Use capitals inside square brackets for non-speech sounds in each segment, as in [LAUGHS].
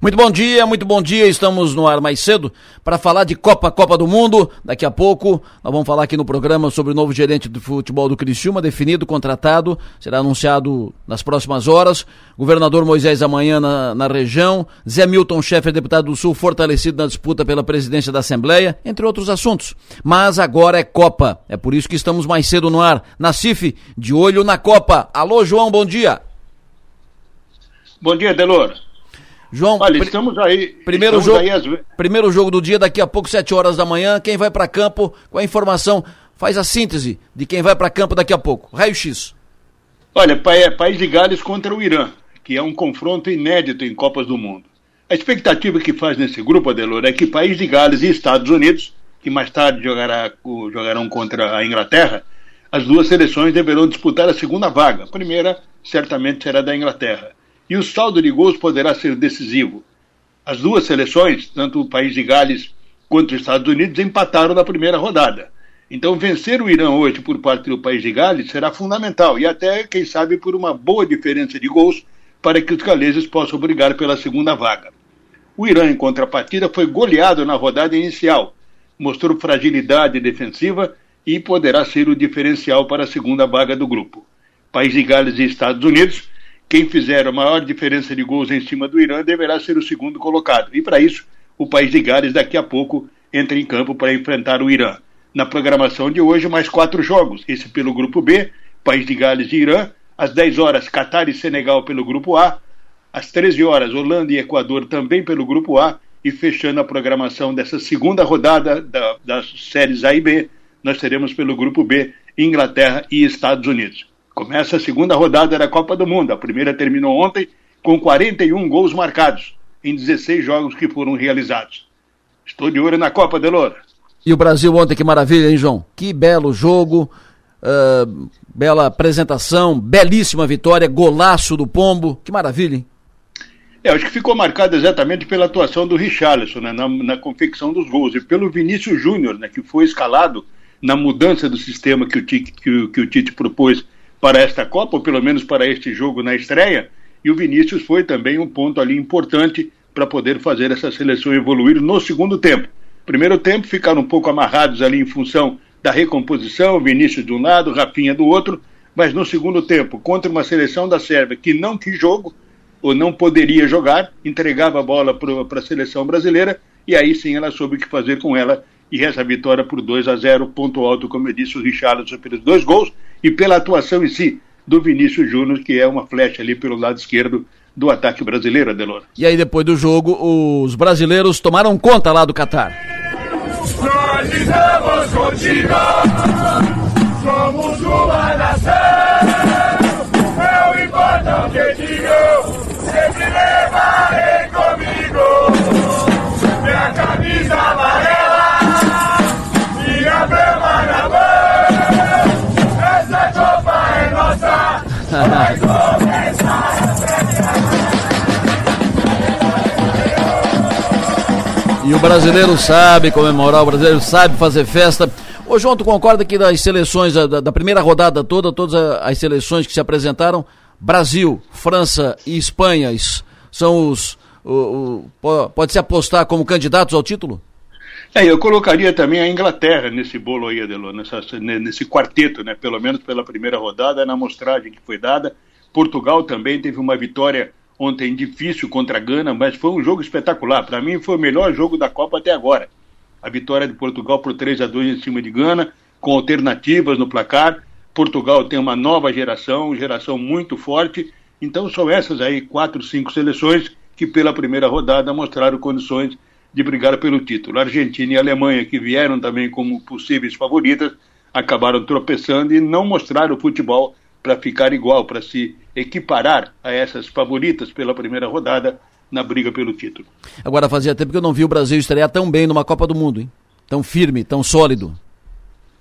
Muito bom dia, muito bom dia. Estamos no ar mais cedo para falar de Copa, Copa do Mundo. Daqui a pouco nós vamos falar aqui no programa sobre o novo gerente de futebol do Criciúma, definido, contratado, será anunciado nas próximas horas. Governador Moisés amanhã na, na região. Zé Milton, chefe deputado do Sul, fortalecido na disputa pela presidência da Assembleia, entre outros assuntos. Mas agora é Copa. É por isso que estamos mais cedo no ar. Na CIF, de olho na Copa. Alô, João, bom dia. Bom dia, Delor. João, Olha, estamos aí. Primeiro, estamos jogo, aí às... primeiro jogo do dia, daqui a pouco, 7 horas da manhã. Quem vai para campo com a informação? Faz a síntese de quem vai para campo daqui a pouco. Raio-X. Olha, País de Gales contra o Irã, que é um confronto inédito em Copas do Mundo. A expectativa que faz nesse grupo, Adelor, é que País de Gales e Estados Unidos, que mais tarde jogará, jogarão contra a Inglaterra, as duas seleções deverão disputar a segunda vaga. A primeira, certamente, será da Inglaterra e o saldo de gols poderá ser decisivo. As duas seleções, tanto o país de Gales quanto os Estados Unidos, empataram na primeira rodada. Então, vencer o Irã hoje por parte do país de Gales será fundamental e até, quem sabe, por uma boa diferença de gols para que os galeses possam brigar pela segunda vaga. O Irã, em contrapartida, foi goleado na rodada inicial, mostrou fragilidade defensiva e poderá ser o diferencial para a segunda vaga do grupo. País de Gales e Estados Unidos quem fizer a maior diferença de gols em cima do Irã deverá ser o segundo colocado. E para isso, o país de Gales daqui a pouco entra em campo para enfrentar o Irã. Na programação de hoje, mais quatro jogos. Esse pelo grupo B, País de Gales e Irã. Às 10 horas, Catar e Senegal pelo grupo A. Às 13 horas, Holanda e Equador também pelo grupo A. E fechando a programação dessa segunda rodada da, das séries A e B, nós teremos pelo grupo B Inglaterra e Estados Unidos. Começa a segunda rodada da Copa do Mundo. A primeira terminou ontem com 41 gols marcados em 16 jogos que foram realizados. Estou de olho na Copa, Delora. E o Brasil ontem, que maravilha, hein, João? Que belo jogo, uh, bela apresentação, belíssima vitória, golaço do Pombo. Que maravilha, hein? É, acho que ficou marcado exatamente pela atuação do Richarlison né, na, na confecção dos gols e pelo Vinícius Júnior, né, que foi escalado na mudança do sistema que o, que, que o Tite propôs para esta Copa, ou pelo menos para este jogo na estreia, e o Vinícius foi também um ponto ali importante para poder fazer essa seleção evoluir no segundo tempo. Primeiro tempo ficaram um pouco amarrados ali em função da recomposição, Vinícius de um lado, Rafinha do outro, mas no segundo tempo, contra uma seleção da Sérvia que não quis jogo, ou não poderia jogar, entregava a bola para a seleção brasileira, e aí sim ela soube o que fazer com ela, e essa vitória por 2 a 0 ponto alto, como eu disse, o Richarlison pelos dois gols, e pela atuação em si do Vinícius Júnior, que é uma flecha ali pelo lado esquerdo do ataque brasileiro, Adelor. E aí, depois do jogo, os brasileiros tomaram conta lá do Catar. Nós estamos contigo, somos uma nação, E o brasileiro sabe comemorar, o brasileiro sabe fazer festa. Ô João, tu concorda que das seleções, da, da primeira rodada toda, todas as seleções que se apresentaram, Brasil, França e Espanha são os. O, o, pode se apostar como candidatos ao título? É, eu colocaria também a Inglaterra nesse bolo aí, Adelô, nessa, nesse quarteto, né? Pelo menos pela primeira rodada, na amostragem que foi dada. Portugal também teve uma vitória ontem difícil contra a Gana, mas foi um jogo espetacular. Para mim foi o melhor jogo da Copa até agora. A vitória de Portugal por 3 a 2 em cima de Gana, com alternativas no placar. Portugal tem uma nova geração, geração muito forte. Então são essas aí quatro, cinco seleções que pela primeira rodada mostraram condições de brigar pelo título. A Argentina e a Alemanha, que vieram também como possíveis favoritas, acabaram tropeçando e não mostraram o futebol para ficar igual, para se equiparar a essas favoritas pela primeira rodada na briga pelo título. Agora fazia tempo que eu não vi o Brasil estrear tão bem numa Copa do Mundo, hein? Tão firme, tão sólido.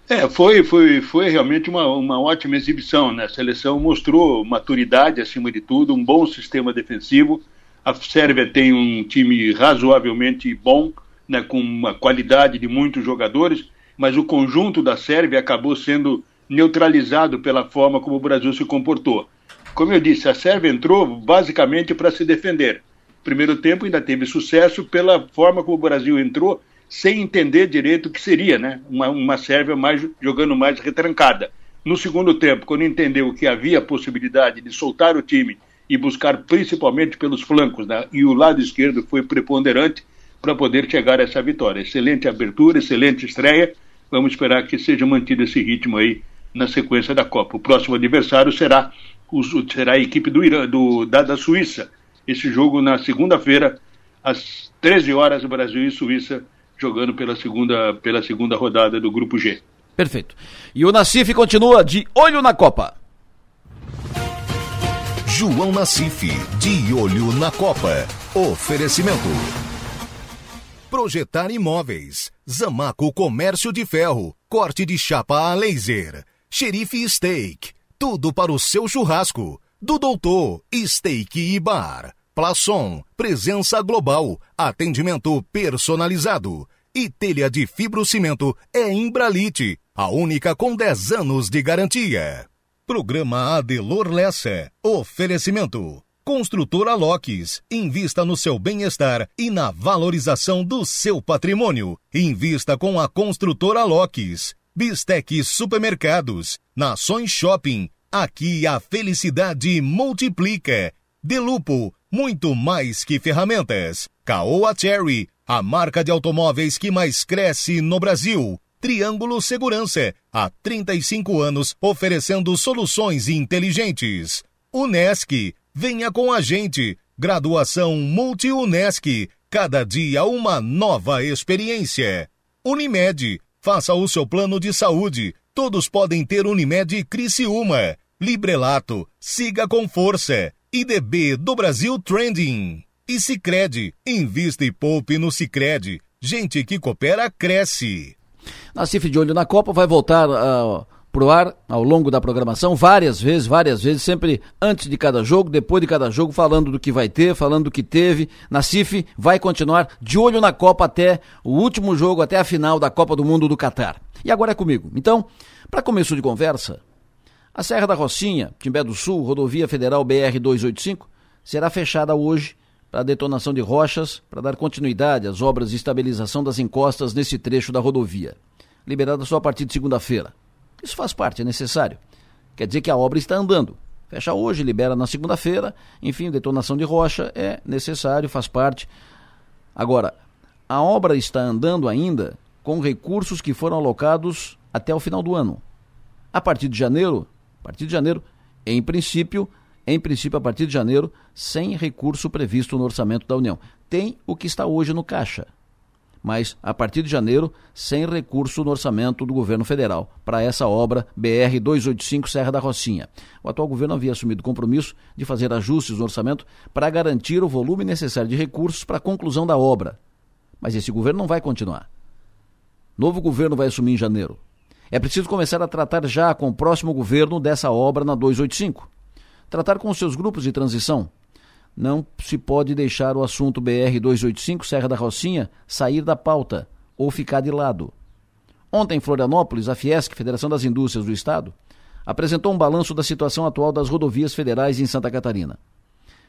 É, foi, foi, foi realmente uma, uma ótima exibição, né? A seleção mostrou maturidade acima de tudo, um bom sistema defensivo, a Sérvia tem um time razoavelmente bom, né, com uma qualidade de muitos jogadores, mas o conjunto da Sérvia acabou sendo neutralizado pela forma como o Brasil se comportou. Como eu disse, a Sérvia entrou basicamente para se defender. primeiro tempo ainda teve sucesso pela forma como o Brasil entrou, sem entender direito o que seria, né? Uma, uma Sérvia mais, jogando mais retrancada. No segundo tempo, quando entendeu que havia possibilidade de soltar o time e buscar principalmente pelos flancos, né? e o lado esquerdo foi preponderante para poder chegar a essa vitória. Excelente abertura, excelente estreia. Vamos esperar que seja mantido esse ritmo aí na sequência da Copa. O próximo adversário será, será a equipe do Irã, do, da, da Suíça. Esse jogo na segunda-feira, às 13 horas, Brasil e Suíça jogando pela segunda, pela segunda rodada do Grupo G. Perfeito. E o Nacife continua de olho na Copa. João Nacife, de olho na Copa. Oferecimento. Projetar imóveis. Zamaco Comércio de Ferro. Corte de chapa a laser. Xerife Steak. Tudo para o seu churrasco. Do Doutor Steak e Bar. Plaçom. Presença global. Atendimento personalizado. E telha de fibrocimento é Imbralite. A única com 10 anos de garantia. Programa Adelor Lessa. Oferecimento. Construtora Locks. Invista no seu bem-estar e na valorização do seu patrimônio. Invista com a Construtora Locks. Bistec Supermercados. Nações Shopping. Aqui a felicidade multiplica. Delupo. Muito mais que ferramentas. Caoa Cherry. A marca de automóveis que mais cresce no Brasil. Triângulo Segurança, há 35 anos oferecendo soluções inteligentes. Unesc, venha com a gente. Graduação Multi-Unesc, cada dia uma nova experiência. Unimed, faça o seu plano de saúde. Todos podem ter Unimed Criciúma. Librelato, siga com força. IDB do Brasil Trending. E Sicredi, invista e poupe no Sicredi. Gente que coopera cresce. Nacife de olho na Copa vai voltar uh, pro ar ao longo da programação várias vezes, várias vezes, sempre antes de cada jogo, depois de cada jogo, falando do que vai ter, falando do que teve. Nacife vai continuar de olho na Copa até o último jogo, até a final da Copa do Mundo do Catar. E agora é comigo. Então, para começo de conversa, a Serra da Rocinha, Timbé do Sul, Rodovia Federal BR 285, será fechada hoje para detonação de rochas, para dar continuidade às obras de estabilização das encostas nesse trecho da rodovia. Liberada só a partir de segunda-feira. Isso faz parte, é necessário. Quer dizer que a obra está andando. Fecha hoje, libera na segunda-feira. Enfim, detonação de rocha é necessário, faz parte. Agora, a obra está andando ainda com recursos que foram alocados até o final do ano. A partir de janeiro, a partir de janeiro, em princípio, em princípio, a partir de janeiro, sem recurso previsto no orçamento da União. Tem o que está hoje no caixa, mas a partir de janeiro, sem recurso no orçamento do governo federal para essa obra BR 285 Serra da Rocinha. O atual governo havia assumido o compromisso de fazer ajustes no orçamento para garantir o volume necessário de recursos para a conclusão da obra. Mas esse governo não vai continuar. Novo governo vai assumir em janeiro. É preciso começar a tratar já com o próximo governo dessa obra na 285 tratar com seus grupos de transição. Não se pode deixar o assunto BR 285 Serra da Rocinha sair da pauta ou ficar de lado. Ontem em Florianópolis, a Fiesc, Federação das Indústrias do Estado, apresentou um balanço da situação atual das rodovias federais em Santa Catarina.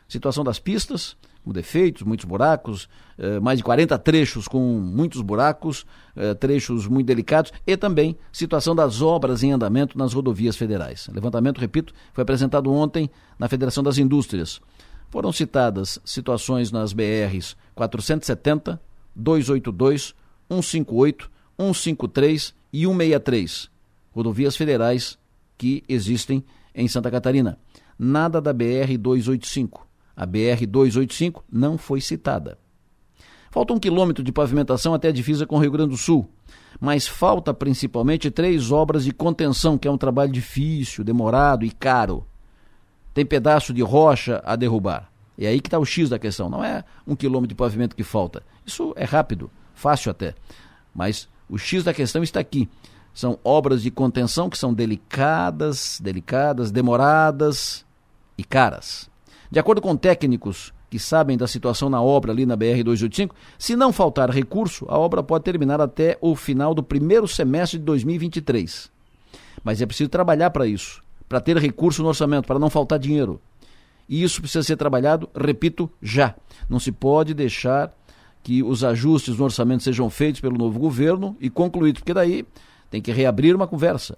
Situação das pistas, com defeitos, muitos buracos, eh, mais de 40 trechos com muitos buracos, eh, trechos muito delicados, e também situação das obras em andamento nas rodovias federais. Levantamento, repito, foi apresentado ontem na Federação das Indústrias. Foram citadas situações nas BRs 470, 282, 158, 153 e 163, rodovias federais que existem em Santa Catarina. Nada da BR 285 a BR-285 não foi citada. Falta um quilômetro de pavimentação até a divisa com o Rio Grande do Sul, mas falta principalmente três obras de contenção, que é um trabalho difícil, demorado e caro. Tem pedaço de rocha a derrubar. É aí que está o X da questão. Não é um quilômetro de pavimento que falta. Isso é rápido, fácil até. Mas o X da questão está aqui. São obras de contenção que são delicadas, delicadas, demoradas e caras. De acordo com técnicos que sabem da situação na obra ali na BR-285, se não faltar recurso, a obra pode terminar até o final do primeiro semestre de 2023. Mas é preciso trabalhar para isso, para ter recurso no orçamento, para não faltar dinheiro. E isso precisa ser trabalhado, repito, já. Não se pode deixar que os ajustes no orçamento sejam feitos pelo novo governo e concluídos, porque daí tem que reabrir uma conversa.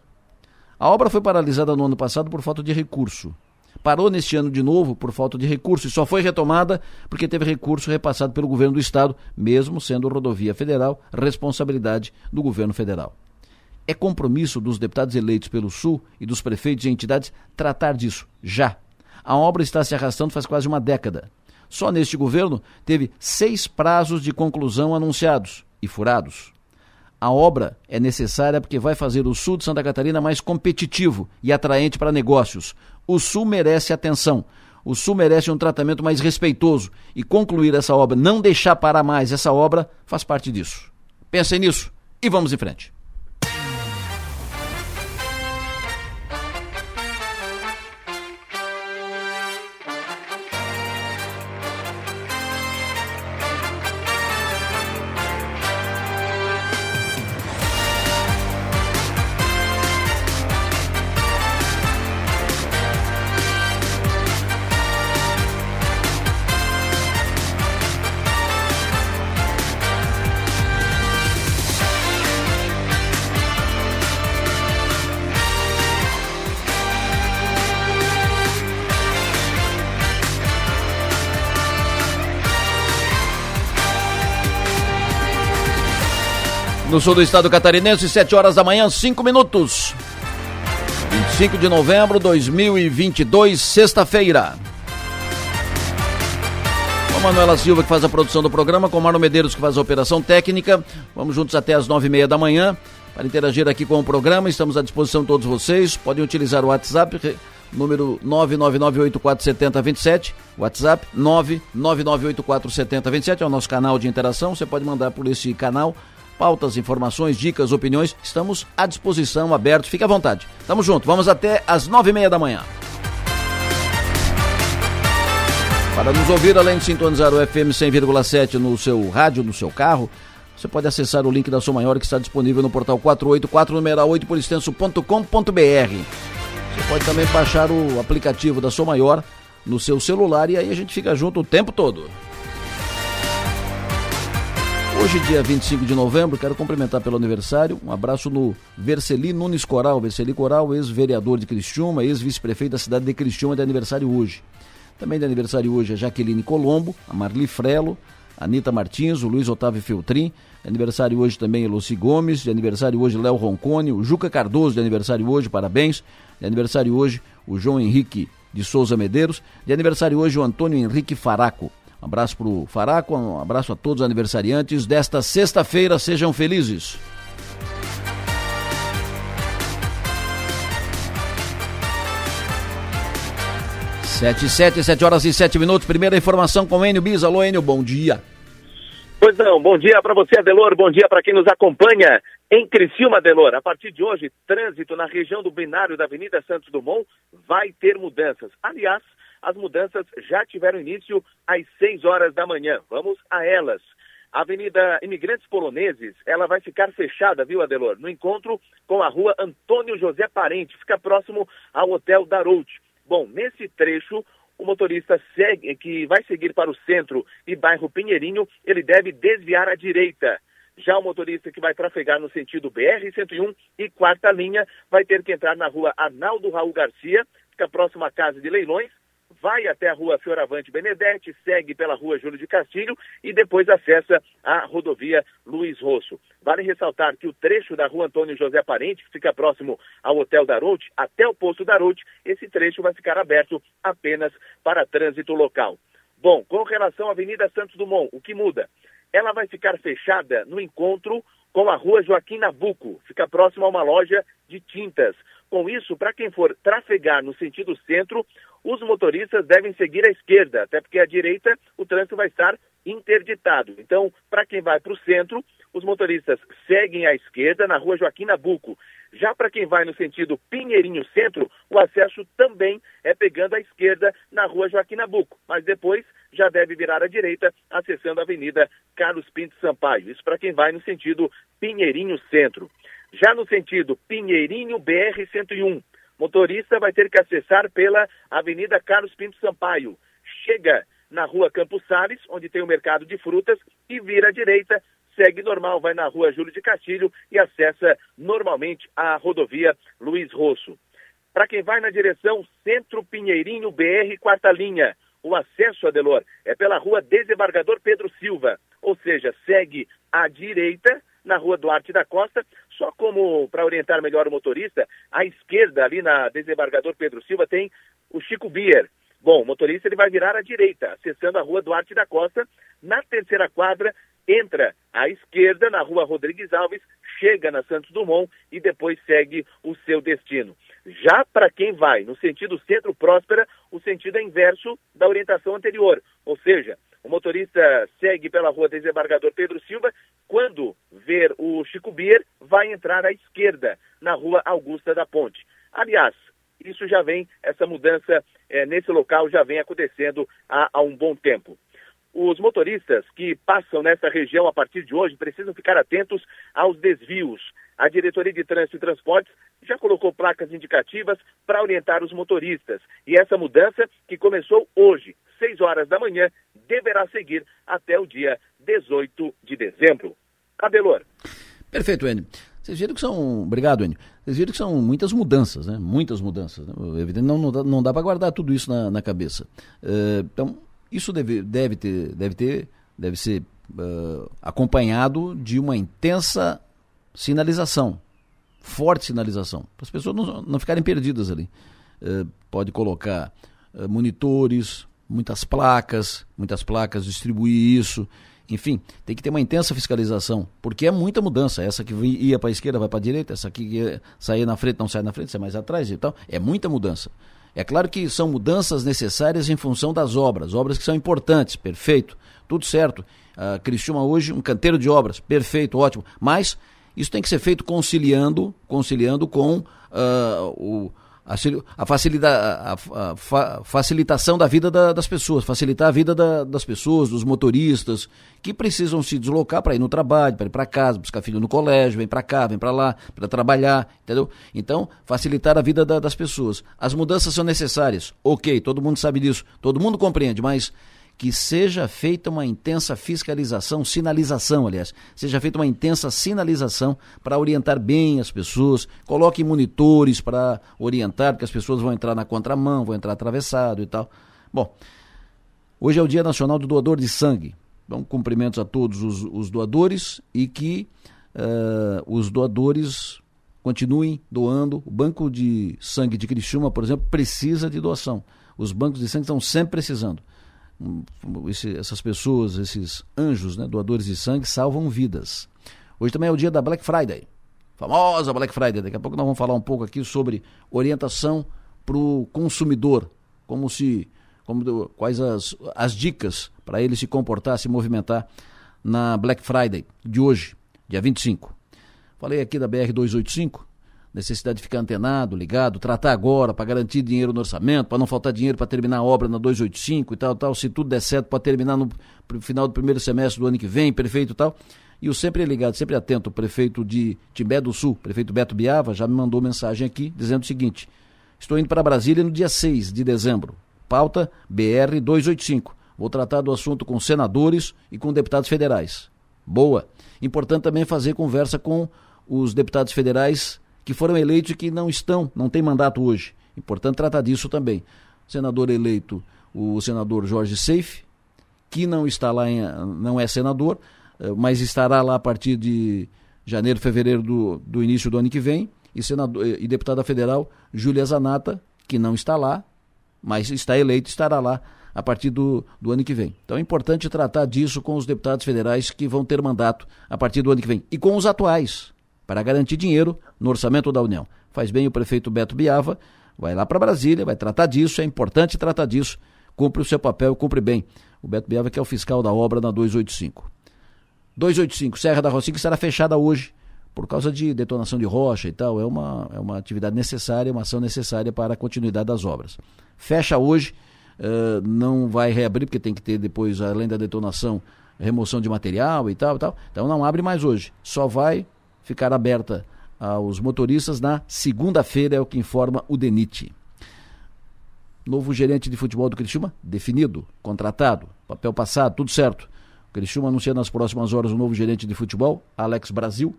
A obra foi paralisada no ano passado por falta de recurso. Parou neste ano de novo por falta de recurso e só foi retomada porque teve recurso repassado pelo governo do estado, mesmo sendo rodovia federal responsabilidade do governo federal. É compromisso dos deputados eleitos pelo Sul e dos prefeitos e entidades tratar disso já. A obra está se arrastando faz quase uma década. Só neste governo teve seis prazos de conclusão anunciados e furados. A obra é necessária porque vai fazer o sul de Santa Catarina mais competitivo e atraente para negócios. O sul merece atenção. O sul merece um tratamento mais respeitoso e concluir essa obra, não deixar parar mais essa obra, faz parte disso. Pensem nisso e vamos em frente. No sul do estado catarinense, 7 horas da manhã, 5 minutos. 25 de novembro de 2022, sexta-feira. Com Manuela Silva, que faz a produção do programa, com Marno Medeiros, que faz a operação técnica. Vamos juntos até as nove e meia da manhã para interagir aqui com o programa. Estamos à disposição de todos vocês. Podem utilizar o WhatsApp, número 999847027. WhatsApp 999847027 é o nosso canal de interação. Você pode mandar por esse canal pautas, informações, dicas, opiniões, estamos à disposição, abertos, fique à vontade. Tamo junto, vamos até às nove e meia da manhã. Para nos ouvir, além de sintonizar o FM 100,7 no seu rádio, no seu carro, você pode acessar o link da Sua Maior que está disponível no portal 484 numeral 8 por extenso.com.br. Você pode também baixar o aplicativo da Sua Maior no seu celular e aí a gente fica junto o tempo todo. Hoje, dia 25 de novembro, quero cumprimentar pelo aniversário. Um abraço no Verseli Nunes Coral. Verseli Coral, ex-vereador de Criciúma, ex-vice-prefeito da cidade de Criciúma, de aniversário hoje. Também de aniversário hoje a Jaqueline Colombo, a Marli Frelo, a Anitta Martins, o Luiz Otávio Feltrin. De aniversário hoje também a Luci Gomes. De aniversário hoje Léo Roncone, o Juca Cardoso, de aniversário hoje, parabéns. De aniversário hoje o João Henrique de Souza Medeiros. De aniversário hoje o Antônio Henrique Faraco. Um abraço para o Faraco, um abraço a todos os aniversariantes desta sexta-feira. Sejam felizes. Sete sete, sete horas e sete minutos. Primeira informação com Enio Bis. Alô, Enio, bom dia. Pois não, bom dia para você, Adelor. Bom dia para quem nos acompanha em Criciúma, Adelor. A partir de hoje, trânsito na região do binário da Avenida Santos Dumont vai ter mudanças. Aliás, as mudanças já tiveram início às 6 horas da manhã. Vamos a elas. A Avenida Imigrantes Poloneses, ela vai ficar fechada, viu, Adelor? No encontro com a rua Antônio José Parente, fica próximo ao Hotel Darout. Bom, nesse trecho, o motorista segue, que vai seguir para o centro e bairro Pinheirinho, ele deve desviar à direita. Já o motorista que vai trafegar no sentido BR-101 e quarta linha vai ter que entrar na rua Arnaldo Raul Garcia, fica próximo à Casa de Leilões, vai até a rua Fioravante Benedetti, segue pela rua Júlio de Castilho e depois acessa a rodovia Luiz Rosso. Vale ressaltar que o trecho da rua Antônio José Parente, que fica próximo ao Hotel Daroute, até o posto Daroute, esse trecho vai ficar aberto apenas para trânsito local. Bom, com relação à Avenida Santos Dumont, o que muda? Ela vai ficar fechada no encontro com a rua Joaquim Nabuco, fica próximo a uma loja de tintas. Com isso, para quem for trafegar no sentido centro, os motoristas devem seguir à esquerda, até porque à direita o trânsito vai estar interditado. Então, para quem vai para o centro, os motoristas seguem à esquerda na rua Joaquim Nabuco. Já para quem vai no sentido Pinheirinho Centro, o acesso também é pegando à esquerda na rua Joaquim Nabuco, mas depois já deve virar à direita, acessando a Avenida Carlos Pinto Sampaio. Isso para quem vai no sentido Pinheirinho Centro. Já no sentido Pinheirinho BR-101, Motorista vai ter que acessar pela Avenida Carlos Pinto Sampaio. Chega na rua Campos Sales, onde tem o mercado de frutas, e vira à direita, segue normal, vai na rua Júlio de Castilho e acessa normalmente a rodovia Luiz Rosso. Para quem vai na direção Centro Pinheirinho BR Quarta Linha, o acesso, Adelor, é pela rua Desembargador Pedro Silva, ou seja, segue à direita na rua Duarte da Costa, só como para orientar melhor o motorista, à esquerda, ali na Desembargador Pedro Silva, tem o Chico Bier. Bom, o motorista ele vai virar à direita, acessando a rua Duarte da Costa. Na terceira quadra, entra à esquerda na rua Rodrigues Alves, chega na Santos Dumont e depois segue o seu destino. Já para quem vai no sentido centro próspera, o sentido é inverso da orientação anterior, ou seja, o motorista segue pela rua Desembargador Pedro Silva, quando ver o Chico Bier, vai entrar à esquerda, na rua Augusta da Ponte. Aliás, isso já vem, essa mudança é, nesse local já vem acontecendo há, há um bom tempo. Os motoristas que passam nessa região a partir de hoje precisam ficar atentos aos desvios. A Diretoria de Trânsito e Transportes já colocou placas indicativas para orientar os motoristas. E essa mudança, que começou hoje, 6 horas da manhã, deverá seguir até o dia 18 de dezembro. Cabelor. Perfeito, Enio. Vocês viram que são. Obrigado, Enio. Vocês viram que são muitas mudanças, né? Muitas mudanças. Né? Evidente, não, não dá, dá para guardar tudo isso na, na cabeça. Uh, então, isso deve, deve ter, deve ter, deve ser uh, acompanhado de uma intensa sinalização, forte sinalização, para as pessoas não, não ficarem perdidas ali. Uh, pode colocar monitores, muitas placas, muitas placas, distribuir isso. Enfim, tem que ter uma intensa fiscalização, porque é muita mudança. Essa que ia para a esquerda vai para a direita, essa que sair na frente não sai na frente, sai mais atrás e tal. É muita mudança. É claro que são mudanças necessárias em função das obras, obras que são importantes, perfeito, tudo certo. Uh, Criciúma hoje, um canteiro de obras, perfeito, ótimo. Mas isso tem que ser feito conciliando, conciliando com uh, o a, facilita, a, a, a, facilitação da vida da, das pessoas, facilitar a vida da, das pessoas, dos motoristas, que precisam se deslocar para ir no trabalho, para ir para casa, buscar filho no colégio, vem para cá, vem para lá, para trabalhar, entendeu? Então, facilitar a vida da, das pessoas. As mudanças são necessárias, ok, todo mundo sabe disso, todo mundo compreende, mas que seja feita uma intensa fiscalização, sinalização, aliás, seja feita uma intensa sinalização para orientar bem as pessoas, coloque monitores para orientar, porque as pessoas vão entrar na contramão, vão entrar atravessado e tal. Bom, hoje é o Dia Nacional do Doador de Sangue. Então, cumprimentos a todos os, os doadores e que uh, os doadores continuem doando. O Banco de Sangue de Criciúma, por exemplo, precisa de doação. Os bancos de sangue estão sempre precisando esse, essas pessoas, esses anjos, né, doadores de sangue, salvam vidas. Hoje também é o dia da Black Friday, famosa Black Friday. Daqui a pouco nós vamos falar um pouco aqui sobre orientação para o consumidor, como se, como, quais as, as dicas para ele se comportar, se movimentar na Black Friday de hoje, dia 25. Falei aqui da BR 285, necessidade de ficar antenado, ligado, tratar agora para garantir dinheiro no orçamento, para não faltar dinheiro para terminar a obra na 285 e tal, tal, se tudo der certo para terminar no final do primeiro semestre do ano que vem, prefeito e tal. E o sempre ligado, sempre atento, o prefeito de Timbé do Sul, prefeito Beto Biava, já me mandou mensagem aqui dizendo o seguinte: Estou indo para Brasília no dia 6 de dezembro. Pauta BR 285. Vou tratar do assunto com senadores e com deputados federais. Boa. Importante também fazer conversa com os deputados federais que foram eleitos e que não estão, não têm mandato hoje. Importante tratar disso também. Senador eleito, o senador Jorge Seife, que não está lá, em, não é senador, eh, mas estará lá a partir de janeiro, fevereiro do, do início do ano que vem, e, senador, e deputada federal Júlia Zanata, que não está lá, mas está eleito, estará lá a partir do, do ano que vem. Então é importante tratar disso com os deputados federais que vão ter mandato a partir do ano que vem. E com os atuais, para garantir dinheiro no orçamento da União. Faz bem o prefeito Beto Biava, vai lá para Brasília, vai tratar disso, é importante tratar disso, cumpre o seu papel, cumpre bem. O Beto Biava que é o fiscal da obra na 285. 285, Serra da Rocinha, que será fechada hoje por causa de detonação de rocha e tal. É uma, é uma atividade necessária, uma ação necessária para a continuidade das obras. Fecha hoje, uh, não vai reabrir, porque tem que ter depois, além da detonação, remoção de material e tal e tal. Então não abre mais hoje. Só vai ficar aberta aos motoristas na segunda-feira, é o que informa o DENIT. Novo gerente de futebol do Criciúma, definido, contratado, papel passado, tudo certo. O Criciúma anuncia nas próximas horas o novo gerente de futebol, Alex Brasil.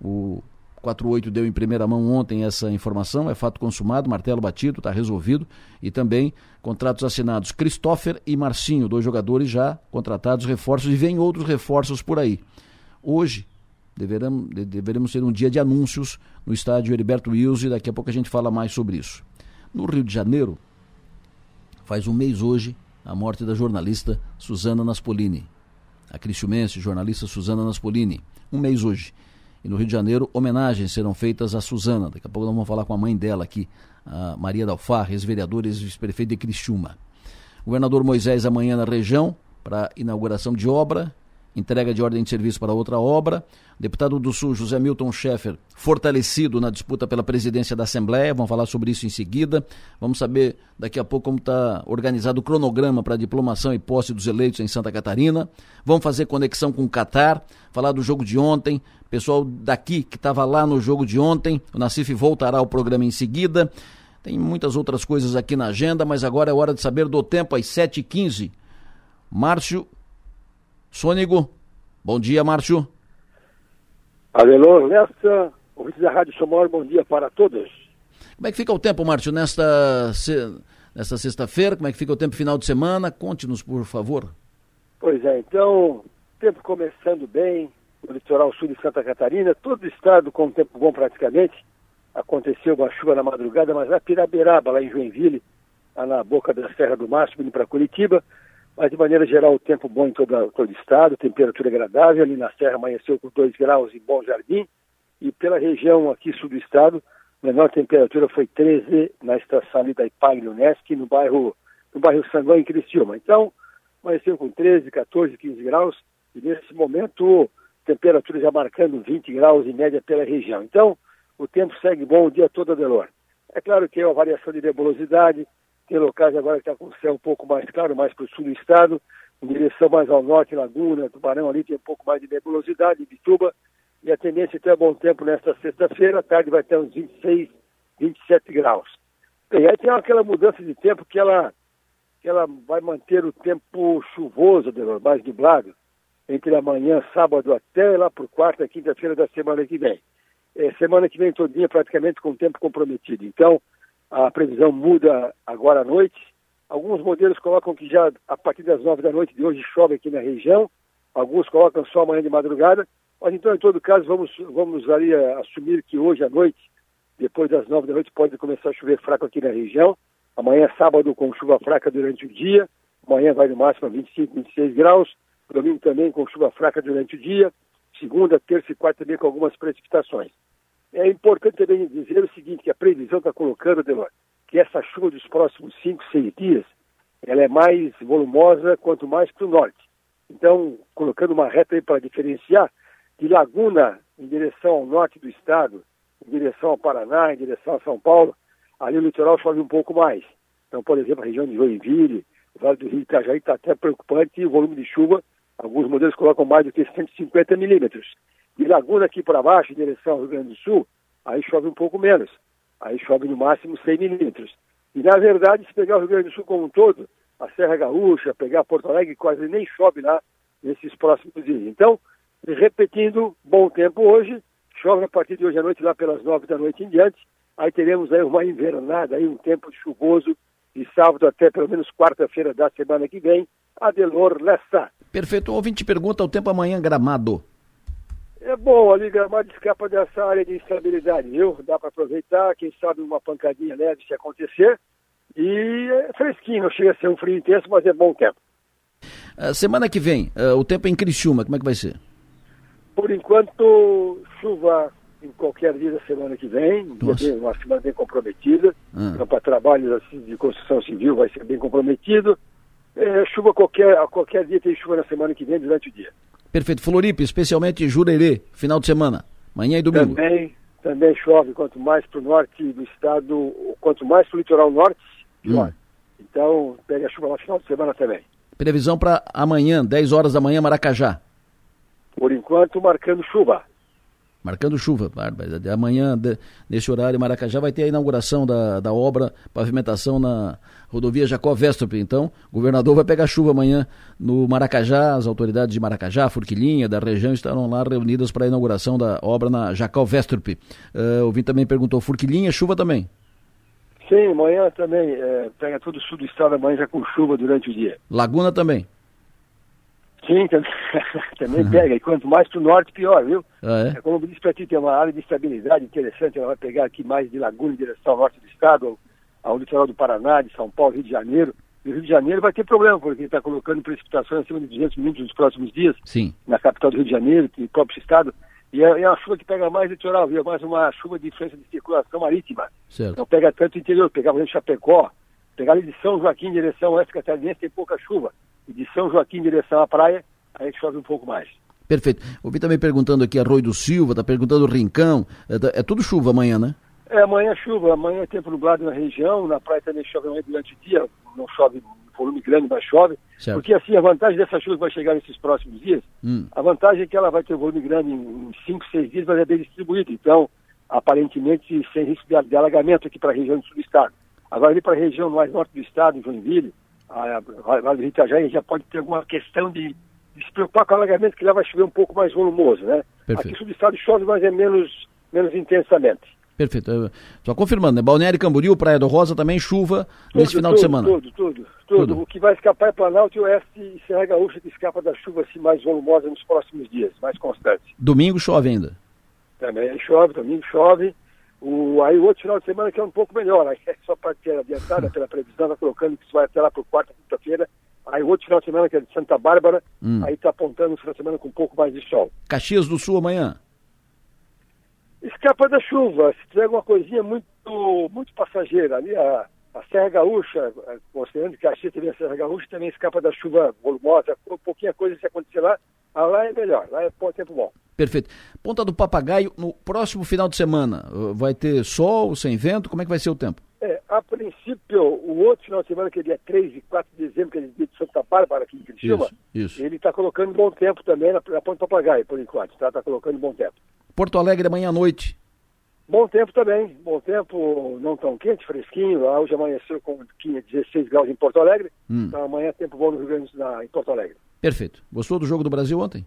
O 48 deu em primeira mão ontem essa informação, é fato consumado, martelo batido, está resolvido. E também contratos assinados Christopher e Marcinho, dois jogadores já contratados, reforços, e vem outros reforços por aí. Hoje, deveremos, deveremos ter um dia de anúncios no estádio Heriberto Wilson e daqui a pouco a gente fala mais sobre isso. No Rio de Janeiro, faz um mês hoje, a morte da jornalista Suzana Naspolini. A cristiumense jornalista Suzana Naspolini. Um mês hoje. E no Rio de Janeiro, homenagens serão feitas a Suzana. Daqui a pouco nós vamos falar com a mãe dela aqui, a Maria Dalfar, ex-vereadora e ex-prefeito de Criciúma. Governador Moisés amanhã na região para inauguração de obra entrega de ordem de serviço para outra obra. Deputado do Sul, José Milton Schaeffer, fortalecido na disputa pela presidência da Assembleia. Vamos falar sobre isso em seguida. Vamos saber daqui a pouco como está organizado o cronograma para a diplomação e posse dos eleitos em Santa Catarina. Vamos fazer conexão com o Catar, falar do jogo de ontem. Pessoal daqui que estava lá no jogo de ontem, o Nacif voltará ao programa em seguida. Tem muitas outras coisas aqui na agenda, mas agora é hora de saber do tempo às 7h15. Márcio Sônego. Bom dia, Márcio. Adelor Lessa, ouvintes da Rádio Somor, bom dia para todos. Como é que fica o tempo, Márcio, nesta, nesta sexta-feira? Como é que fica o tempo final de semana? Conte-nos, por favor. Pois é, então, tempo começando bem, no litoral sul de Santa Catarina, todo o estado com tempo bom praticamente. Aconteceu uma chuva na madrugada, mas na Piraberaba, lá em Joinville, lá na boca da Serra do Márcio, indo para Curitiba, mas de maneira geral o tempo bom em todo, todo o estado, temperatura agradável, ali na Serra amanheceu com 2 graus em Bom Jardim, e pela região aqui sul do estado, a menor temperatura foi 13 na estação ali da Unesc, no bairro, no bairro Sangão, em Criciúma. Então, amanheceu com 13, 14, 15 graus, e nesse momento, temperatura já marcando 20 graus em média pela região. Então, o tempo segue bom o dia todo, Adelor. É claro que é uma variação de nebulosidade, tem locais agora que está com o céu um pouco mais claro, mais para o sul do estado, em direção mais ao norte, Laguna, Tubarão ali tem um pouco mais de nebulosidade, Bituba, e a tendência é bom tempo nesta sexta-feira, à tarde vai ter uns 26, 27 graus. E aí tem aquela mudança de tempo que ela, que ela vai manter o tempo chuvoso, mais nublado, entre amanhã, sábado até lá por quarta, quinta-feira da semana que vem. É, semana que vem todinha praticamente com o tempo comprometido. Então, a previsão muda agora à noite. Alguns modelos colocam que já a partir das nove da noite de hoje chove aqui na região. Alguns colocam só amanhã de madrugada. Mas então, em todo caso, vamos, vamos ali a, assumir que hoje à noite, depois das nove da noite, pode começar a chover fraco aqui na região. Amanhã é sábado com chuva fraca durante o dia. Amanhã vai no máximo a 25, 26 graus. Domingo também com chuva fraca durante o dia. Segunda, terça e quarta também com algumas precipitações. É importante também dizer o seguinte, que a previsão está colocando, Delor, que essa chuva dos próximos 5, 6 dias, ela é mais volumosa quanto mais para o norte. Então, colocando uma reta aí para diferenciar, de Laguna em direção ao norte do estado, em direção ao Paraná, em direção a São Paulo, ali o litoral chove um pouco mais. Então, por exemplo, a região de Joinville, o Vale do Rio Itajaí está até preocupante o volume de chuva, alguns modelos colocam mais do que 150 milímetros. De Laguna aqui para baixo, em direção ao Rio Grande do Sul, aí chove um pouco menos. Aí chove no máximo 100 milímetros. E, na verdade, se pegar o Rio Grande do Sul como um todo, a Serra Gaúcha, pegar Porto Alegre, quase nem chove lá nesses próximos dias. Então, repetindo, bom tempo hoje, chove a partir de hoje à noite, lá pelas nove da noite em diante. Aí teremos aí uma invernada, aí um tempo chuvoso, de sábado até pelo menos quarta-feira da semana que vem. Adelor Lessa. Perfeito. O ouvinte pergunta o tempo amanhã gramado. É bom, a Liga Armada escapa dessa área de instabilidade, viu? Dá para aproveitar, quem sabe uma pancadinha leve se acontecer. E é fresquinho, não chega a ser um frio intenso, mas é bom tempo. Uh, semana que vem, uh, o tempo é em Criciúma, como é que vai ser? Por enquanto, chuva em qualquer dia da semana que vem, uma semana bem comprometida. Ah. Então, para trabalhos assim, de construção civil vai ser bem comprometido. É, chuva qualquer, a qualquer dia tem chuva na semana que vem durante o dia. Perfeito. Floripa, especialmente Jurerê, final de semana, manhã e domingo. Também, também chove, quanto mais para o norte do estado, quanto mais para o litoral norte, pior. Hum. Então, pega a chuva no final de semana também. Previsão para amanhã, 10 horas da manhã, Maracajá. Por enquanto, marcando chuva. Marcando chuva, de amanhã, nesse horário, Maracajá vai ter a inauguração da, da obra pavimentação na rodovia Jacó Vestrup. Então, o governador vai pegar chuva amanhã no Maracajá. As autoridades de Maracajá, Furquilinha, da região, estarão lá reunidas para a inauguração da obra na Jacó Vestrup. Uh, o Vim também perguntou: Furquilinha, chuva também? Sim, amanhã também. É, pega todo o sul do estado amanhã já com chuva durante o dia. Laguna também? Sim, [LAUGHS] também uhum. pega. E quanto mais para o norte, pior, viu? Ah, é? é? Como eu disse para ti, tem uma área de estabilidade interessante. Ela vai pegar aqui mais de Laguna em direção ao norte do estado, ao, ao litoral do Paraná, de São Paulo, Rio de Janeiro. E o Rio de Janeiro vai ter problema, porque ele está colocando precipitações acima de 200 milímetros nos próximos dias. Sim. Na capital do Rio de Janeiro, e próprio estado. E é, é uma chuva que pega mais litoral, viu? É mais uma chuva de influência de circulação marítima. Certo. Não pega tanto o interior, pegava exemplo, Chapecó, pegar ali de São Joaquim em direção ao oeste catarinense tem pouca chuva. E de São Joaquim em direção à praia aí chove um pouco mais. Perfeito. Ouvi também perguntando aqui Arroio do Silva, está perguntando Rincão. É, é, tudo chuva amanhã, né? É, amanhã é chuva. Amanhã é tempo nublado na região. Na praia também chove amanhã durante o dia. Não chove volume grande, mas chove. Certo. Porque assim, a vantagem dessa chuva que vai chegar nesses próximos dias, hum. a vantagem é que ela vai ter volume grande em 5, 6 dias, mas é bem distribuído. Então, aparentemente, sem risco de alagamento aqui para a região do sul do estado. Agora, ali para a região mais norte do estado, Joinville, a do Itajaí, já pode ter alguma questão de se preocupar com o alagamento, que lá vai chover um pouco mais volumoso, né? Perfeito. Aqui no estado chove, mas é menos, menos intensamente. Perfeito. Só confirmando, né? Balneário Camboriú, Praia do Rosa também chuva tudo, nesse final tudo, de semana. Tudo, tudo, tudo, tudo. O que vai escapar é Planalto e Oeste e Serra Gaúcha que escapa da chuva assim, mais volumosa nos próximos dias, mais constante. Domingo chove ainda. Também chove, domingo chove. O, aí o outro final de semana que é um pouco melhor, aí é só para ter adiantada [LAUGHS] pela previsão, está colocando que isso vai até lá para quarta, quinta-feira, Aí o outro final de semana, que é de Santa Bárbara, hum. aí está apontando um final de semana com um pouco mais de sol. Caxias do Sul amanhã? Escapa da chuva. Se tiver alguma coisinha muito, muito passageira, ali a, a Serra Gaúcha, considerando que Caxias também a Serra Gaúcha, também escapa da chuva volumosa. Um pouquinho coisa se acontecer lá, lá é melhor, lá é tempo bom. Perfeito. Ponta do Papagaio, no próximo final de semana, vai ter sol, sem vento? Como é que vai ser o tempo? É, a princípio, o outro final de semana, que é dia 3 e 4 de dezembro, que é dia de Santa Bárbara, aqui em Criciúma, isso, isso. ele está colocando bom tempo também na, na Ponte Papagaio, por enquanto, está tá colocando bom tempo. Porto Alegre amanhã à noite. Bom tempo também, bom tempo, não tão quente, fresquinho, lá hoje amanheceu com 16 graus em Porto Alegre, hum. então amanhã é tempo bom no Rio Grande do Sul, em Porto Alegre. Perfeito. Gostou do jogo do Brasil ontem?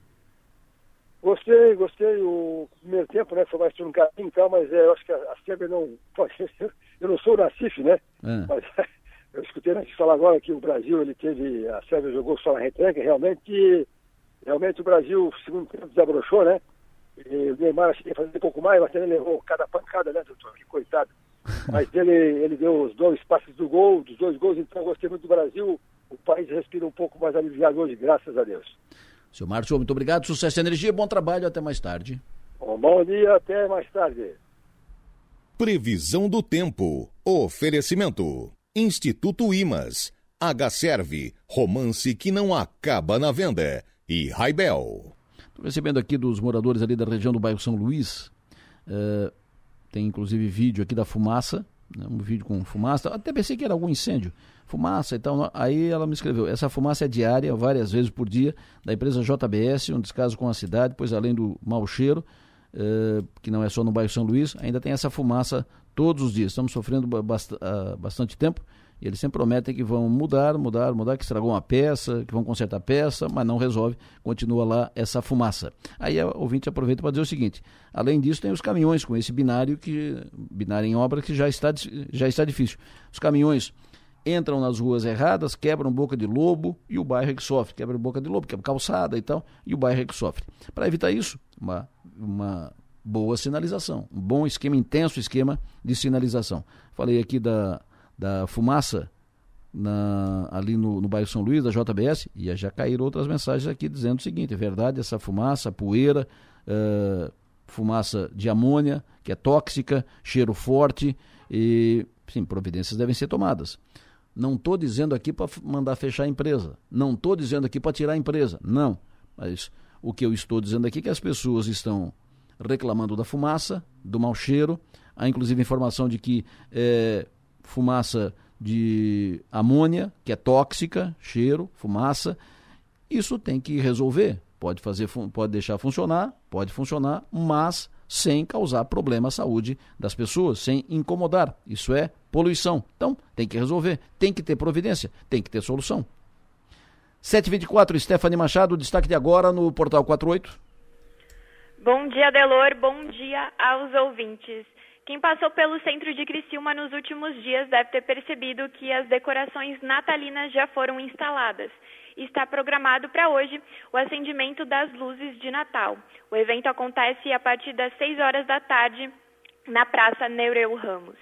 Gostei, gostei. O primeiro tempo, né, foi mais truncadinho e tal, mas é, eu acho que a, a Sérvia não... Eu não sou o Nacife, né? É. Mas [LAUGHS] eu escutei antes falar agora que o Brasil, ele teve, a Sérvia jogou só na retranca, realmente, realmente o Brasil, segundo tempo, desabrochou, né? E o Neymar acho que ia fazer um pouco mais, mas ele levou cada pancada, né, doutor? Que coitado. [LAUGHS] Mas ele, ele deu os dois passes do gol, dos dois gols, então eu gostei muito do Brasil. O país respira um pouco mais aliviado hoje, graças a Deus. Seu Márcio, muito obrigado. Sucesso e energia, bom trabalho, até mais tarde. Bom, bom dia, até mais tarde. Previsão do tempo. Oferecimento. Instituto Imas. H-Serve. Romance que não acaba na venda. E Raibel. Estou recebendo aqui dos moradores ali da região do bairro São Luís. Uh, tem inclusive vídeo aqui da fumaça. Né, um vídeo com fumaça. Até pensei que era algum incêndio. Fumaça e tal. Aí ela me escreveu. Essa fumaça é diária, várias vezes por dia, da empresa JBS, um descaso com a cidade, pois além do mau cheiro uh, que não é só no bairro São Luís, ainda tem essa fumaça todos os dias. Estamos sofrendo bast uh, bastante tempo e eles sempre prometem que vão mudar, mudar, mudar, que estragou uma peça, que vão consertar a peça, mas não resolve, continua lá essa fumaça. Aí o ouvinte aproveita para dizer o seguinte: além disso, tem os caminhões com esse binário que binário em obra que já está já está difícil. Os caminhões entram nas ruas erradas, quebram boca de lobo e o bairro é que sofre. Quebra boca de lobo, quebra calçada e tal, e o bairro é que sofre. Para evitar isso, uma, uma boa sinalização, um bom esquema, intenso esquema de sinalização. Falei aqui da, da fumaça na, ali no, no bairro São Luís, da JBS, e já caíram outras mensagens aqui dizendo o seguinte: é verdade, essa fumaça, poeira, uh, fumaça de amônia, que é tóxica, cheiro forte, e sim, providências devem ser tomadas. Não estou dizendo aqui para mandar fechar a empresa. Não estou dizendo aqui para tirar a empresa. Não. Mas o que eu estou dizendo aqui é que as pessoas estão reclamando da fumaça, do mau cheiro. Há inclusive informação de que é, fumaça de amônia, que é tóxica, cheiro, fumaça. Isso tem que resolver. Pode fazer, pode deixar funcionar, pode funcionar, mas sem causar problema à saúde das pessoas, sem incomodar. Isso é poluição. Então, tem que resolver, tem que ter providência, tem que ter solução. 724, Stephanie Machado, destaque de agora no Portal 48. Bom dia, Delor. Bom dia aos ouvintes. Quem passou pelo centro de Criciúma nos últimos dias deve ter percebido que as decorações natalinas já foram instaladas. Está programado para hoje o acendimento das luzes de Natal. O evento acontece a partir das 6 horas da tarde na Praça Neureu Ramos.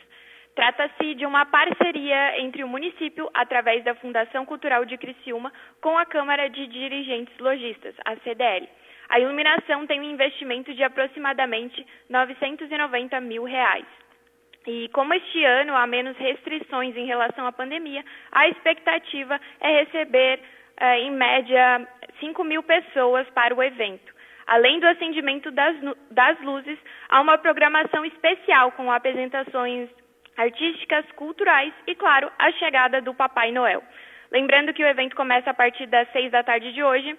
Trata-se de uma parceria entre o município, através da Fundação Cultural de Criciúma, com a Câmara de Dirigentes Logistas, a CDL. A iluminação tem um investimento de aproximadamente 990 mil reais. E como este ano há menos restrições em relação à pandemia, a expectativa é receber, eh, em média, 5 mil pessoas para o evento. Além do acendimento das, das luzes, há uma programação especial com apresentações artísticas, culturais e, claro, a chegada do Papai Noel. Lembrando que o evento começa a partir das seis da tarde de hoje